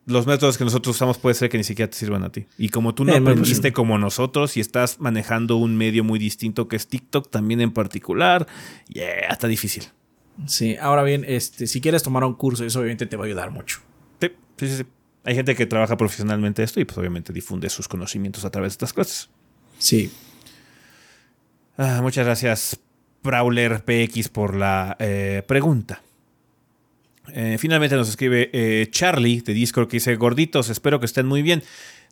los métodos que nosotros usamos puede ser que ni siquiera te sirvan a ti. Y como tú no eh, aprendiste como nosotros y estás manejando un medio muy distinto que es TikTok también en particular, yeah, está difícil. Sí, ahora bien, este, si quieres tomar un curso, eso obviamente te va a ayudar mucho. Sí, sí, sí. Hay gente que trabaja profesionalmente esto y pues obviamente difunde sus conocimientos a través de estas clases. Sí. Ah, muchas gracias, Prowler PX, por la eh, pregunta. Eh, finalmente nos escribe eh, Charlie de Discord que dice, gorditos, espero que estén muy bien.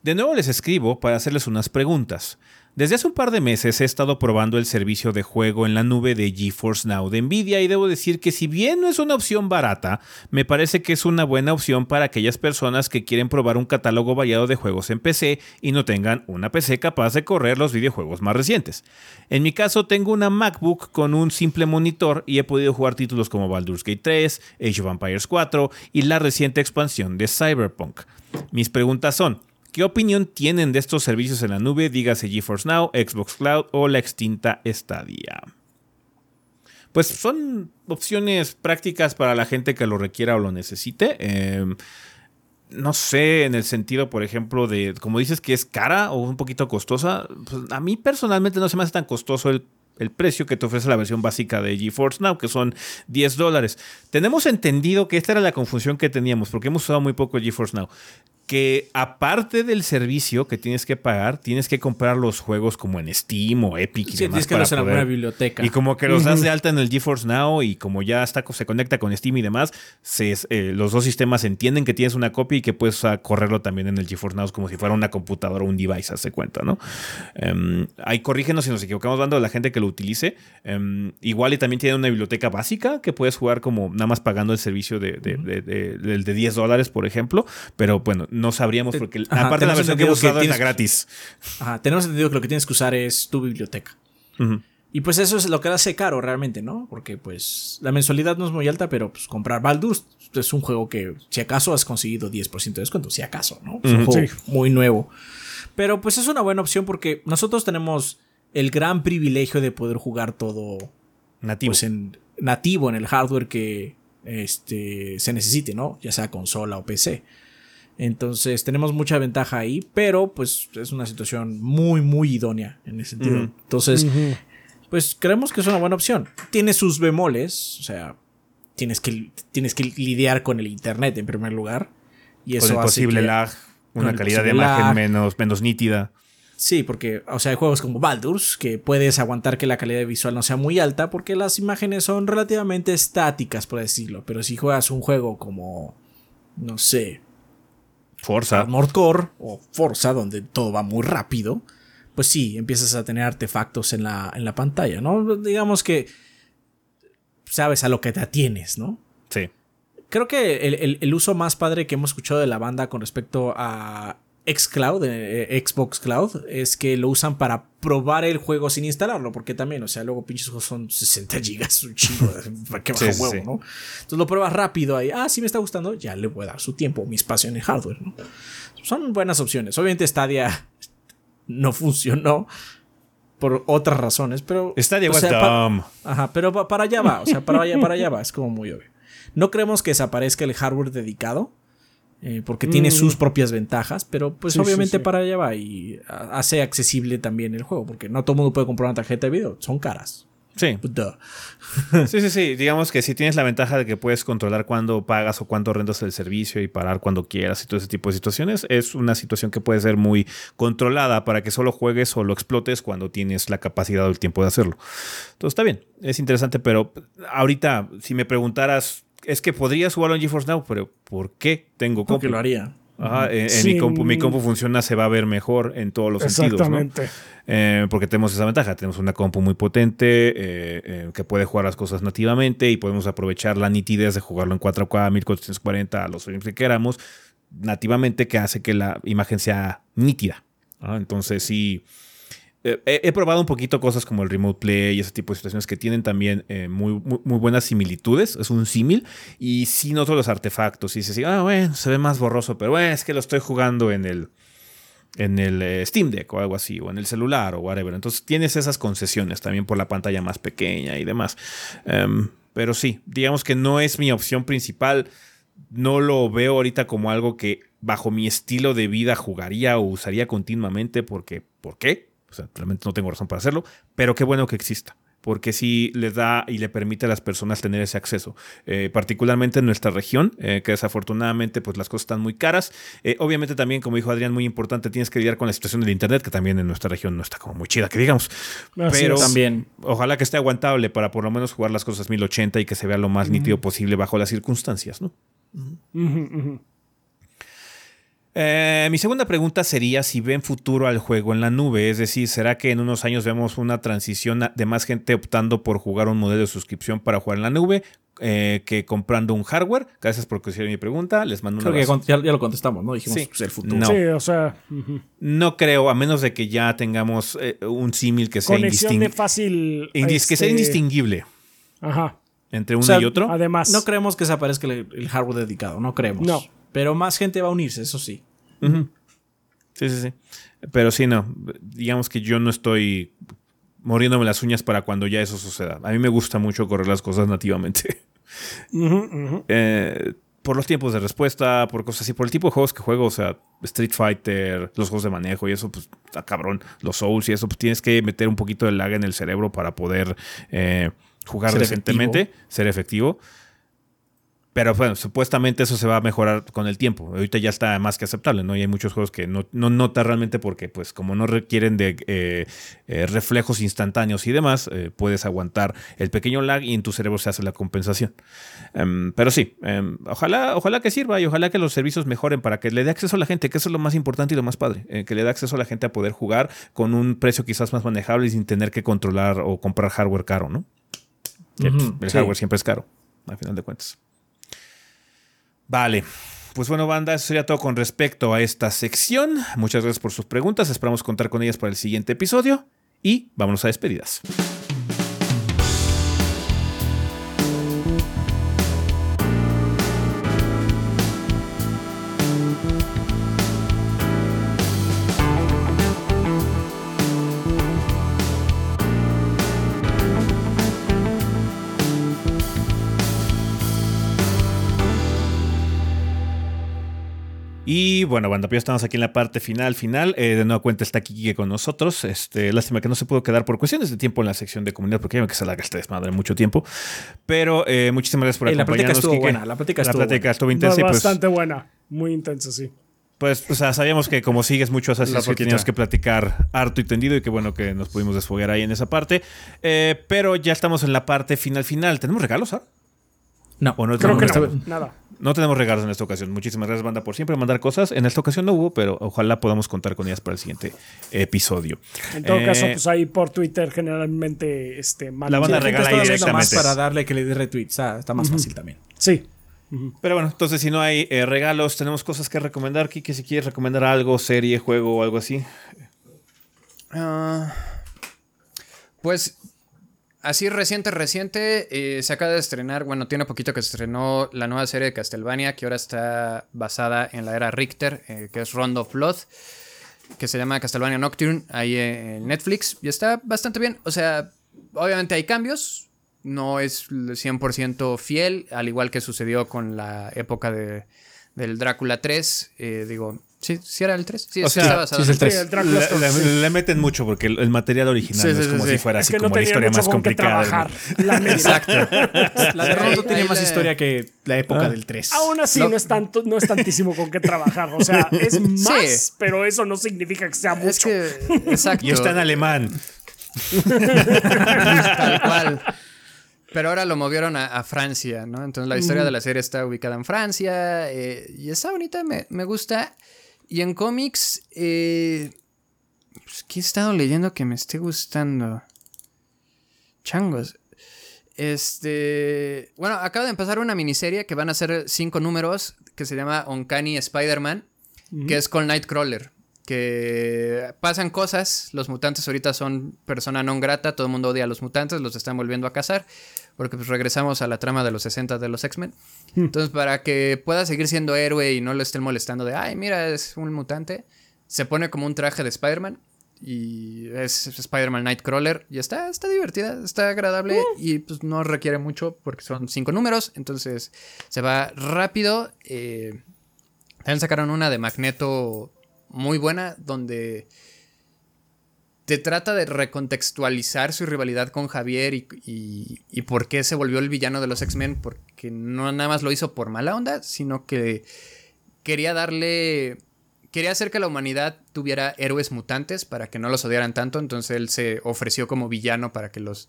De nuevo les escribo para hacerles unas preguntas. Desde hace un par de meses he estado probando el servicio de juego en la nube de GeForce Now de Nvidia y debo decir que si bien no es una opción barata, me parece que es una buena opción para aquellas personas que quieren probar un catálogo variado de juegos en PC y no tengan una PC capaz de correr los videojuegos más recientes. En mi caso tengo una MacBook con un simple monitor y he podido jugar títulos como Baldur's Gate 3, Age of Empires 4 y la reciente expansión de Cyberpunk. Mis preguntas son, ¿Qué opinión tienen de estos servicios en la nube? Dígase GeForce Now, Xbox Cloud o la extinta Stadia. Pues son opciones prácticas para la gente que lo requiera o lo necesite. Em, no sé, en el sentido, por ejemplo, de, como dices que es cara o un poquito costosa, pues a mí personalmente no se me hace tan costoso el, precio que te ofrece la versión básica de GeForce Now, que son 10 dólares. Tenemos entendido que esta era la confusión que teníamos, porque hemos usado muy poco GeForce Now que aparte del servicio que tienes que pagar, tienes que comprar los juegos como en Steam o Epic y sí, demás. Tienes que para en biblioteca. Y como que los das de alta en el GeForce Now y como ya está, se conecta con Steam y demás, eh, los dos sistemas entienden que tienes una copia y que puedes correrlo también en el GeForce Now como si fuera una computadora o un device, hace cuenta, ¿no? Um, ahí corrígenos si nos equivocamos dando a la gente que lo utilice. Em, igual y también tiene una biblioteca básica que puedes jugar como nada más pagando el servicio de, de, de, de 10 dólares, por ejemplo. Pero bueno, no sabríamos porque aparte de la versión que hemos usado es gratis. Ajá, tenemos entendido que lo que tienes que usar es tu biblioteca. Y pues eso es lo que hace caro realmente, ¿no? Porque pues la mensualidad no es muy alta, pero pues comprar Baldur's es un juego que si acaso has conseguido 10% de descuento, si acaso, ¿no? Es un juego muy nuevo. Pero pues es una buena opción porque nosotros tenemos el gran privilegio de poder jugar todo nativo, pues, en, nativo en el hardware que este, se necesite, ¿no? Ya sea consola o PC. Entonces tenemos mucha ventaja ahí, pero pues es una situación muy, muy idónea en ese sentido. Entonces, pues creemos que es una buena opción. Tiene sus bemoles, o sea, tienes que, tienes que lidiar con el Internet en primer lugar. Y eso con el posible lag, una calidad de imagen menos, menos nítida. Sí, porque, o sea, hay juegos como Baldur's que puedes aguantar que la calidad visual no sea muy alta porque las imágenes son relativamente estáticas, por decirlo. Pero si juegas un juego como, no sé, Forza. Core o Forza, donde todo va muy rápido, pues sí, empiezas a tener artefactos en la, en la pantalla, ¿no? Digamos que sabes a lo que te atienes, ¿no? Sí. Creo que el, uso más padre que hemos escuchado de la banda con respecto a Xcloud, eh, Xbox Cloud, es que lo usan para probar el juego sin instalarlo, porque también, o sea, luego pinches juegos son 60 gigas, un chingo, para que baja huevo, ¿no? Entonces lo pruebas rápido ahí, ah, sí me está gustando, ya le voy a dar su tiempo, mi espacio en el hardware, ¿no? Son buenas opciones. Obviamente Stadia no funcionó por otras razones, pero... Stadia o Ajá, pero para allá va, o sea, para allá, para allá va, es como muy obvio. No creemos que desaparezca el hardware dedicado, eh, porque tiene sus mm. propias ventajas, pero pues obviamente para allá va y hace accesible también el juego, porque no todo el mundo puede comprar una tarjeta de video, son caras. Sí. sí, sí, sí. Digamos que si tienes la ventaja de que puedes controlar cuándo pagas o cuánto rentas el servicio y parar cuando quieras y todo ese tipo de situaciones, es una situación que puede ser muy controlada para que solo juegues o lo explotes cuando tienes la capacidad o el tiempo de hacerlo. Entonces está bien, es interesante, pero ahorita, si me preguntaras es que podrías jugarlo en GeForce Now, pero ¿por qué tengo compu? Porque lo haría. Ajá, en, mi compu, mi compu funciona, se va a ver mejor en todos los sentidos. ¿no? Eh, porque tenemos esa ventaja, tenemos una compu muy potente eh, eh, que puede jugar las cosas nativamente y podemos aprovechar la nitidez de jugarlo en 4K, 1440 a los frames que queramos nativamente, que hace que la imagen sea nítida. Entonces sí he, probado un poquito cosas como el Remote Play y ese tipo de situaciones que tienen también eh, muy, muy, buenas similitudes. Es un símil. Y sí noto los artefactos. Y dices, ah, bueno, se ve más borroso, pero es que lo estoy jugando en el, en el eh, Steam Deck o algo así, o en el celular o whatever. Entonces tienes esas concesiones también por la pantalla más pequeña y demás. Em, pero sí, digamos que no es mi opción principal. No lo veo ahorita como algo que bajo mi estilo de vida jugaría o usaría continuamente porque, ¿por qué? O sea, realmente no tengo razón para hacerlo, pero qué bueno que exista porque sí le da y le permite a las personas tener ese acceso, eh, particularmente en nuestra región, eh, que desafortunadamente pues las cosas están muy caras. Eh, obviamente también, como dijo Adrián, muy importante, tienes que lidiar con la situación del Internet, que también en nuestra región no está como muy chida, que digamos. pero también, ojalá que esté aguantable para por lo menos jugar las cosas 1080 y que se vea lo más nítido posible bajo las circunstancias, ¿no? Eh, mi segunda pregunta sería si ven futuro al juego en la nube, es decir, ¿será que en unos años vemos una transición de más gente optando por jugar un modelo de suscripción para jugar en la nube eh, que comprando un hardware? Gracias por considerar mi pregunta, les mando un abrazo. Ya, ya, lo contestamos, ¿no? Dijimos sí. Pues, el futuro. No. Sí, o sea... No creo, a menos de que ya tengamos eh, un símil que sea indistinguible. fácil... Que sea este, indistinguible. Ajá. Entre uno y otro. Además... No creemos que desaparezca el, el hardware dedicado, no creemos. No. Pero más gente va a unirse, eso sí. Sí, sí, sí. Pero sí, no. Digamos que yo no estoy muriéndome las uñas para cuando ya eso suceda. A mí me gusta mucho correr las cosas nativamente. Eh, por los tiempos de respuesta, por cosas así, por el tipo de juegos que juego, o sea, Street Fighter, los juegos de manejo y eso, pues está cabrón, los Souls y eso, pues tienes que meter un poquito de lag en el cerebro para poder eh, jugar decentemente, ser efectivo. Pero bueno, supuestamente eso se va a mejorar con el tiempo. Ahorita ya está más que aceptable, ¿no? Y hay muchos juegos que no, no nota realmente porque, pues, como no requieren de eh, eh, reflejos instantáneos y demás, eh, puedes aguantar el pequeño lag y en tu cerebro se hace la compensación. Em, pero sí, em, ojalá, ojalá que sirva y ojalá que los servicios mejoren para que le dé acceso a la gente, que eso es lo más importante y lo más padre, que le dé acceso a la gente a poder jugar con un precio quizás más manejable y sin tener que controlar o comprar hardware caro, ¿no? El hardware siempre es caro, al final de cuentas. Vale. Pues bueno, banda, eso sería todo con respecto a esta sección. Muchas gracias por sus preguntas. Esperamos contar con ellas para el siguiente episodio. Y vámonos a despedidas. Y bueno, banda, pues ya estamos aquí en la parte final, final. Eh, de nuevo cuenta está Kiki con nosotros. Este, lástima que no se pudo quedar por cuestiones de tiempo en la sección de comunidad, porque ya que se la gasté desmadre mucho tiempo. Pero eh, muchísimas gracias por acompañarnos. La plática estuvo buena. La plática estuvo, intensa. Pues bastante buena. Muy intensa, sí. Pues, o sea, sabíamos que como sigues mucho Assassin's que teníamos que platicar harto y tendido y que bueno que nos pudimos desfogar ahí en esa parte. Eh, pero ya estamos en la parte final final. ¿Tenemos regalos, ahora? No, no creo que no. Nada. No tenemos regalos en esta ocasión. Muchísimas gracias, banda, por siempre mandar cosas. En esta ocasión no hubo, pero ojalá podamos contar con ellas para el siguiente episodio. En todo caso, eh, pues ahí por Twitter generalmente este, La banda regala ahí directamente. más para darle que le dé retweet. O sea, está más fácil también. Sí. Pero bueno, entonces si no hay eh, regalos, tenemos cosas que recomendar. Kike, si quieres recomendar algo, serie, juego o algo así. Ah, pues así reciente, reciente, eh, se acaba de estrenar, bueno, tiene poquito que estrenó la nueva serie de Castlevania, que ahora está basada en la era Richter, eh, que es Rondo of que se llama Castlevania Nocturne, ahí en Netflix, y está bastante bien. O sea, obviamente hay cambios, no es 100% fiel, al igual que sucedió con la época de, del Drácula 3. Eh, digo, ¿sí, ¿sí era el 3? Sí, o sí, sea, sí es el 3. le, le, meten mucho porque el, material original es como si fuera así como la historia más complicada. La Exacto. la de Rondo tiene más historia que la época ah. del 3. Aún así no, es tanto, no es tantísimo con qué trabajar. O sea, es más, pero eso no significa que sea mucho. Es que, exacto. Y está en alemán. Tal cual. Pero ahora lo movieron a, Francia, ¿no? Entonces la historia de la serie está ubicada en Francia eh, y está bonita, me, gusta. Y en cómics, eh, pues, ¿qué he estado leyendo que me esté gustando? Changos. Este. Bueno, acaba de empezar una miniserie que van a ser cinco números que se llama Uncanny Spider-Man, que es con Nightcrawler que pasan cosas, los mutantes ahorita son persona non grata, todo el mundo odia a los mutantes, los están volviendo a cazar, porque pues regresamos a la trama de los 60 de los X-Men. Hmm. Entonces, para que pueda seguir siendo héroe y no lo estén molestando de, ay, mira, es un mutante, se pone como un traje de Spider-Man y es Spider-Man Nightcrawler y está, está divertida, está agradable hmm. y pues no requiere mucho porque son cinco números, entonces se va rápido. Eh, también sacaron una de Magneto muy buena donde te trata de recontextualizar su rivalidad con Javier y, por qué se volvió el villano de los X-Men, porque no nada más lo hizo por mala onda, sino que quería darle... Quería hacer que la humanidad tuviera héroes mutantes para que no los odiaran tanto, entonces él se ofreció como villano para que los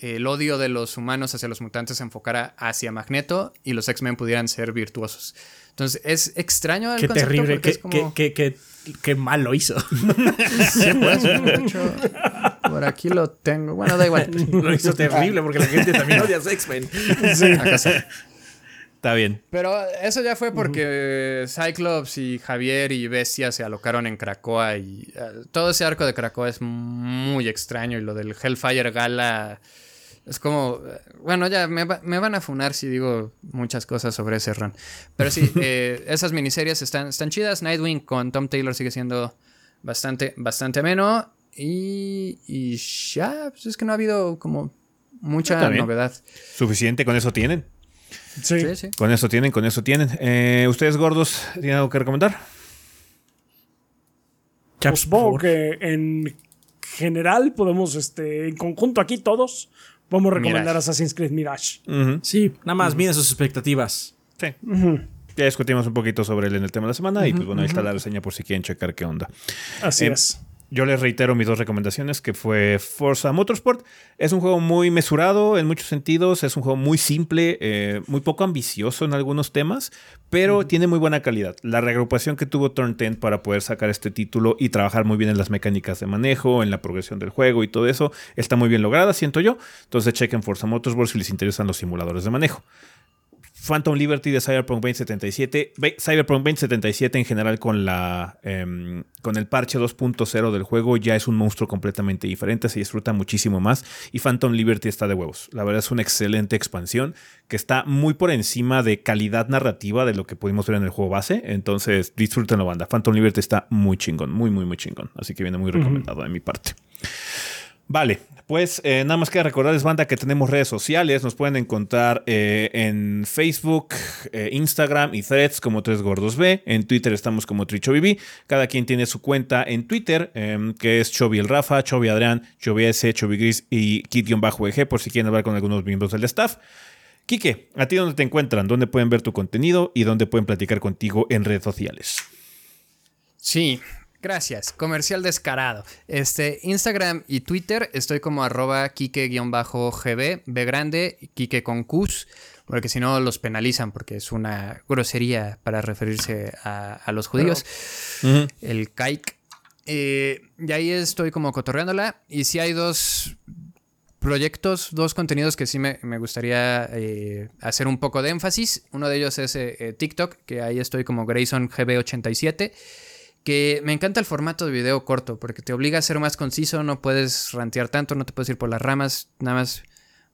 el odio de los humanos hacia los mutantes se enfocara hacia Magneto y los X-Men pudieran ser virtuosos. Entonces es extraño el Qué terrible, qué, qué, qué, mal lo hizo. sí, pues, por aquí lo tengo. Bueno, da igual. Lo hizo terrible porque la gente también odia a X-Men. Sí. Acá Está bien. Pero eso ya fue porque Cyclops y Javier y Bestia se alocaron en Krakoa y eh, todo ese arco de Krakoa es muy extraño y lo del Hellfire Gala es como, bueno, ya me, van a funar si digo muchas cosas sobre ese run. Pero sí, eh, esas miniseries están, están chidas. Nightwing con Tom Taylor sigue siendo bastante, bastante ameno. Y, y ya, pues es que no ha habido como mucha novedad. Suficiente, con eso tienen. Sí. sí, Con eso tienen, con eso tienen. Eh, ¿Ustedes gordos tienen algo que recomendar? Pues supongo que en general podemos, este, en conjunto aquí todos, Podemos recomendar Assassin's Creed Mirage. Sí, nada más, miren sus expectativas. Sí. Ya discutimos un poquito sobre él en el tema de la semana y pues bueno, ahí está la reseña por si quieren checar qué onda. Así em, es. Yo les reitero mis dos recomendaciones, que fue Forza Motorsport. Es un juego muy mesurado en muchos sentidos, es un juego muy simple, eh, muy poco ambicioso en algunos temas, pero tiene muy buena calidad. La reagrupación que tuvo Turn 10 para poder sacar este título y trabajar muy bien en las mecánicas de manejo, en la progresión del juego y todo eso, está muy bien lograda, siento yo. Entonces chequen Forza Motorsport si les interesan los simuladores de manejo. Phantom Liberty de Cyberpunk 2077. Cyberpunk 2077 en general con la em, con el parche 2.0 del juego ya es un monstruo completamente diferente, se disfruta muchísimo más y Phantom Liberty está de huevos. La verdad es una excelente expansión que está muy por encima de calidad narrativa de lo que pudimos ver en el juego base, entonces disfruten la banda. Phantom Liberty está muy chingón, muy muy muy chingón, así que viene muy recomendado de mi parte. Vale, pues eh, nada más que recordarles, banda, que tenemos redes sociales. Nos pueden encontrar eh, en Facebook, eh, Instagram y Threads como Tres Gordos B. En Twitter estamos como TrichoBB. Cada quien tiene su cuenta en Twitter, em, que es Chovy el Rafa, Chovy Adrián, Chovy S, Chovy Gris y Kit-EG, por si quieren hablar con algunos miembros del staff. Quique, ¿a ti dónde te encuentran? ¿Dónde pueden ver tu contenido? ¿Y dónde pueden platicar contigo en redes sociales? Sí, Gracias. Comercial descarado. Este, Instagram y Twitter estoy como arroba kike-gb, B grande, kike con Qs, porque si no los penalizan porque es una grosería para referirse a, los judíos. El kaik. Eh, y ahí estoy como cotorreándola. Y si hay dos proyectos, dos contenidos que sí me, gustaría eh, hacer un poco de énfasis. Uno de ellos es eh, TikTok, que ahí estoy como Grayson GB87 que me encanta el formato de video corto, porque te obliga a ser más conciso, no puedes rantear tanto, no te puedes ir por las ramas, nada más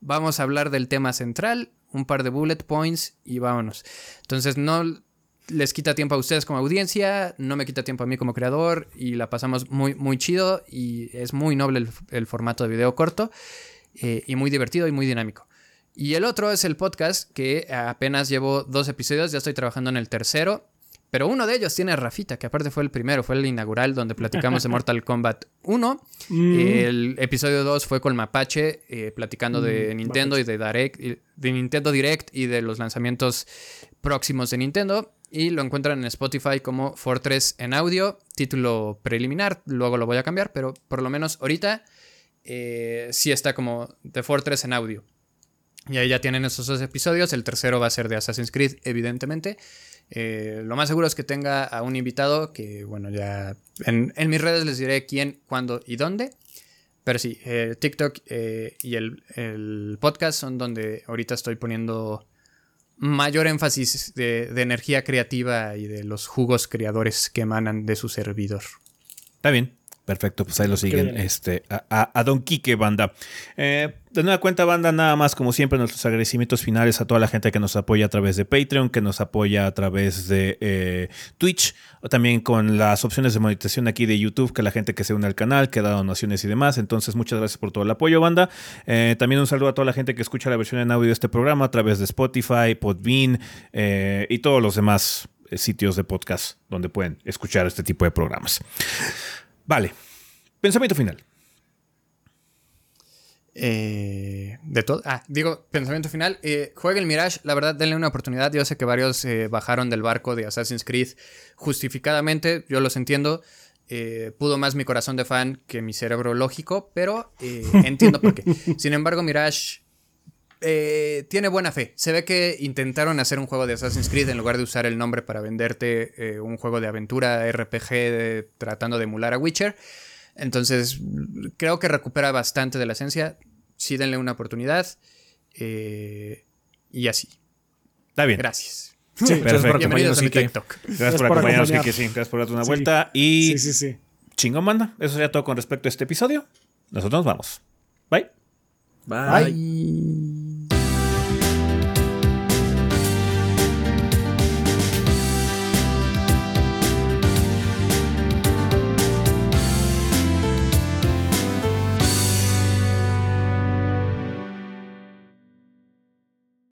vamos a hablar del tema central, un par de bullet points y vámonos. Entonces no les quita tiempo a ustedes como audiencia, no me quita tiempo a mí como creador y la pasamos muy, muy chido y es muy noble el, formato de video corto eh, y muy divertido y muy dinámico. Y el otro es el podcast que apenas llevo dos episodios, ya estoy trabajando en el tercero pero uno de ellos tiene a Rafita, que aparte fue el primero, fue el inaugural donde platicamos de Mortal Kombat 1. Mm. El episodio 2 fue con Mapache, eh, platicando de mm, Nintendo y de, Direct, de Nintendo Direct y de los lanzamientos próximos de Nintendo. Y lo encuentran en Spotify como Fortress en audio, título preliminar. Luego lo voy a cambiar, pero por lo menos ahorita eh, sí está como The Fortress en audio. Y ahí ya tienen esos dos episodios. El tercero va a ser de Assassin's Creed, evidentemente. Eh, lo más seguro es que tenga a un invitado que, bueno, ya en, mis redes les diré quién, cuándo y dónde. Pero sí, eh, TikTok eh, y el, podcast son donde ahorita estoy poniendo mayor énfasis de, de, energía creativa y de los jugos creadores que emanan de su servidor. Está bien. Perfecto, pues ahí lo siguen este, a, Don Quique, banda. Eh, de nueva cuenta, banda, nada más como siempre, nuestros agradecimientos finales a toda la gente que nos apoya a través de Patreon, que nos apoya a través de eh, Twitch, o también con las opciones de monetización aquí de YouTube, que la gente que se une al canal, que da donaciones y demás. Entonces, muchas gracias por todo el apoyo, banda. Eh, también un saludo a toda la gente que escucha la versión en audio de este programa a través de Spotify, Podbean y todos los demás sitios de podcast donde pueden escuchar este tipo de programas. Vale. Pensamiento final. Eh, de todo. Ah, digo, pensamiento final. Eh, el Mirage, la verdad, denle una oportunidad. Yo sé que varios eh, bajaron del barco de Assassin's Creed justificadamente, yo los entiendo. Eh, pudo más mi corazón de fan que mi cerebro lógico, pero entiendo por qué. Sin embargo, Mirage eh, tiene buena fe. Se ve que intentaron hacer un juego de Assassin's Creed en lugar de usar el nombre para venderte eh, un juego de aventura RPG tratando de emular a Witcher. Entonces, creo que recupera bastante de la esencia. Sí, denle una oportunidad. Eh, y así. Está bien. Gracias. Sí, perfecto. Bienvenidos a mi TikTok. Gracias, por acompañarnos, Sí, gracias por darte una vuelta. Y. Sí, sí, sí. Chingón, manda. Eso sería todo con respecto a este episodio. Nosotros nos vamos. Bye. Bye.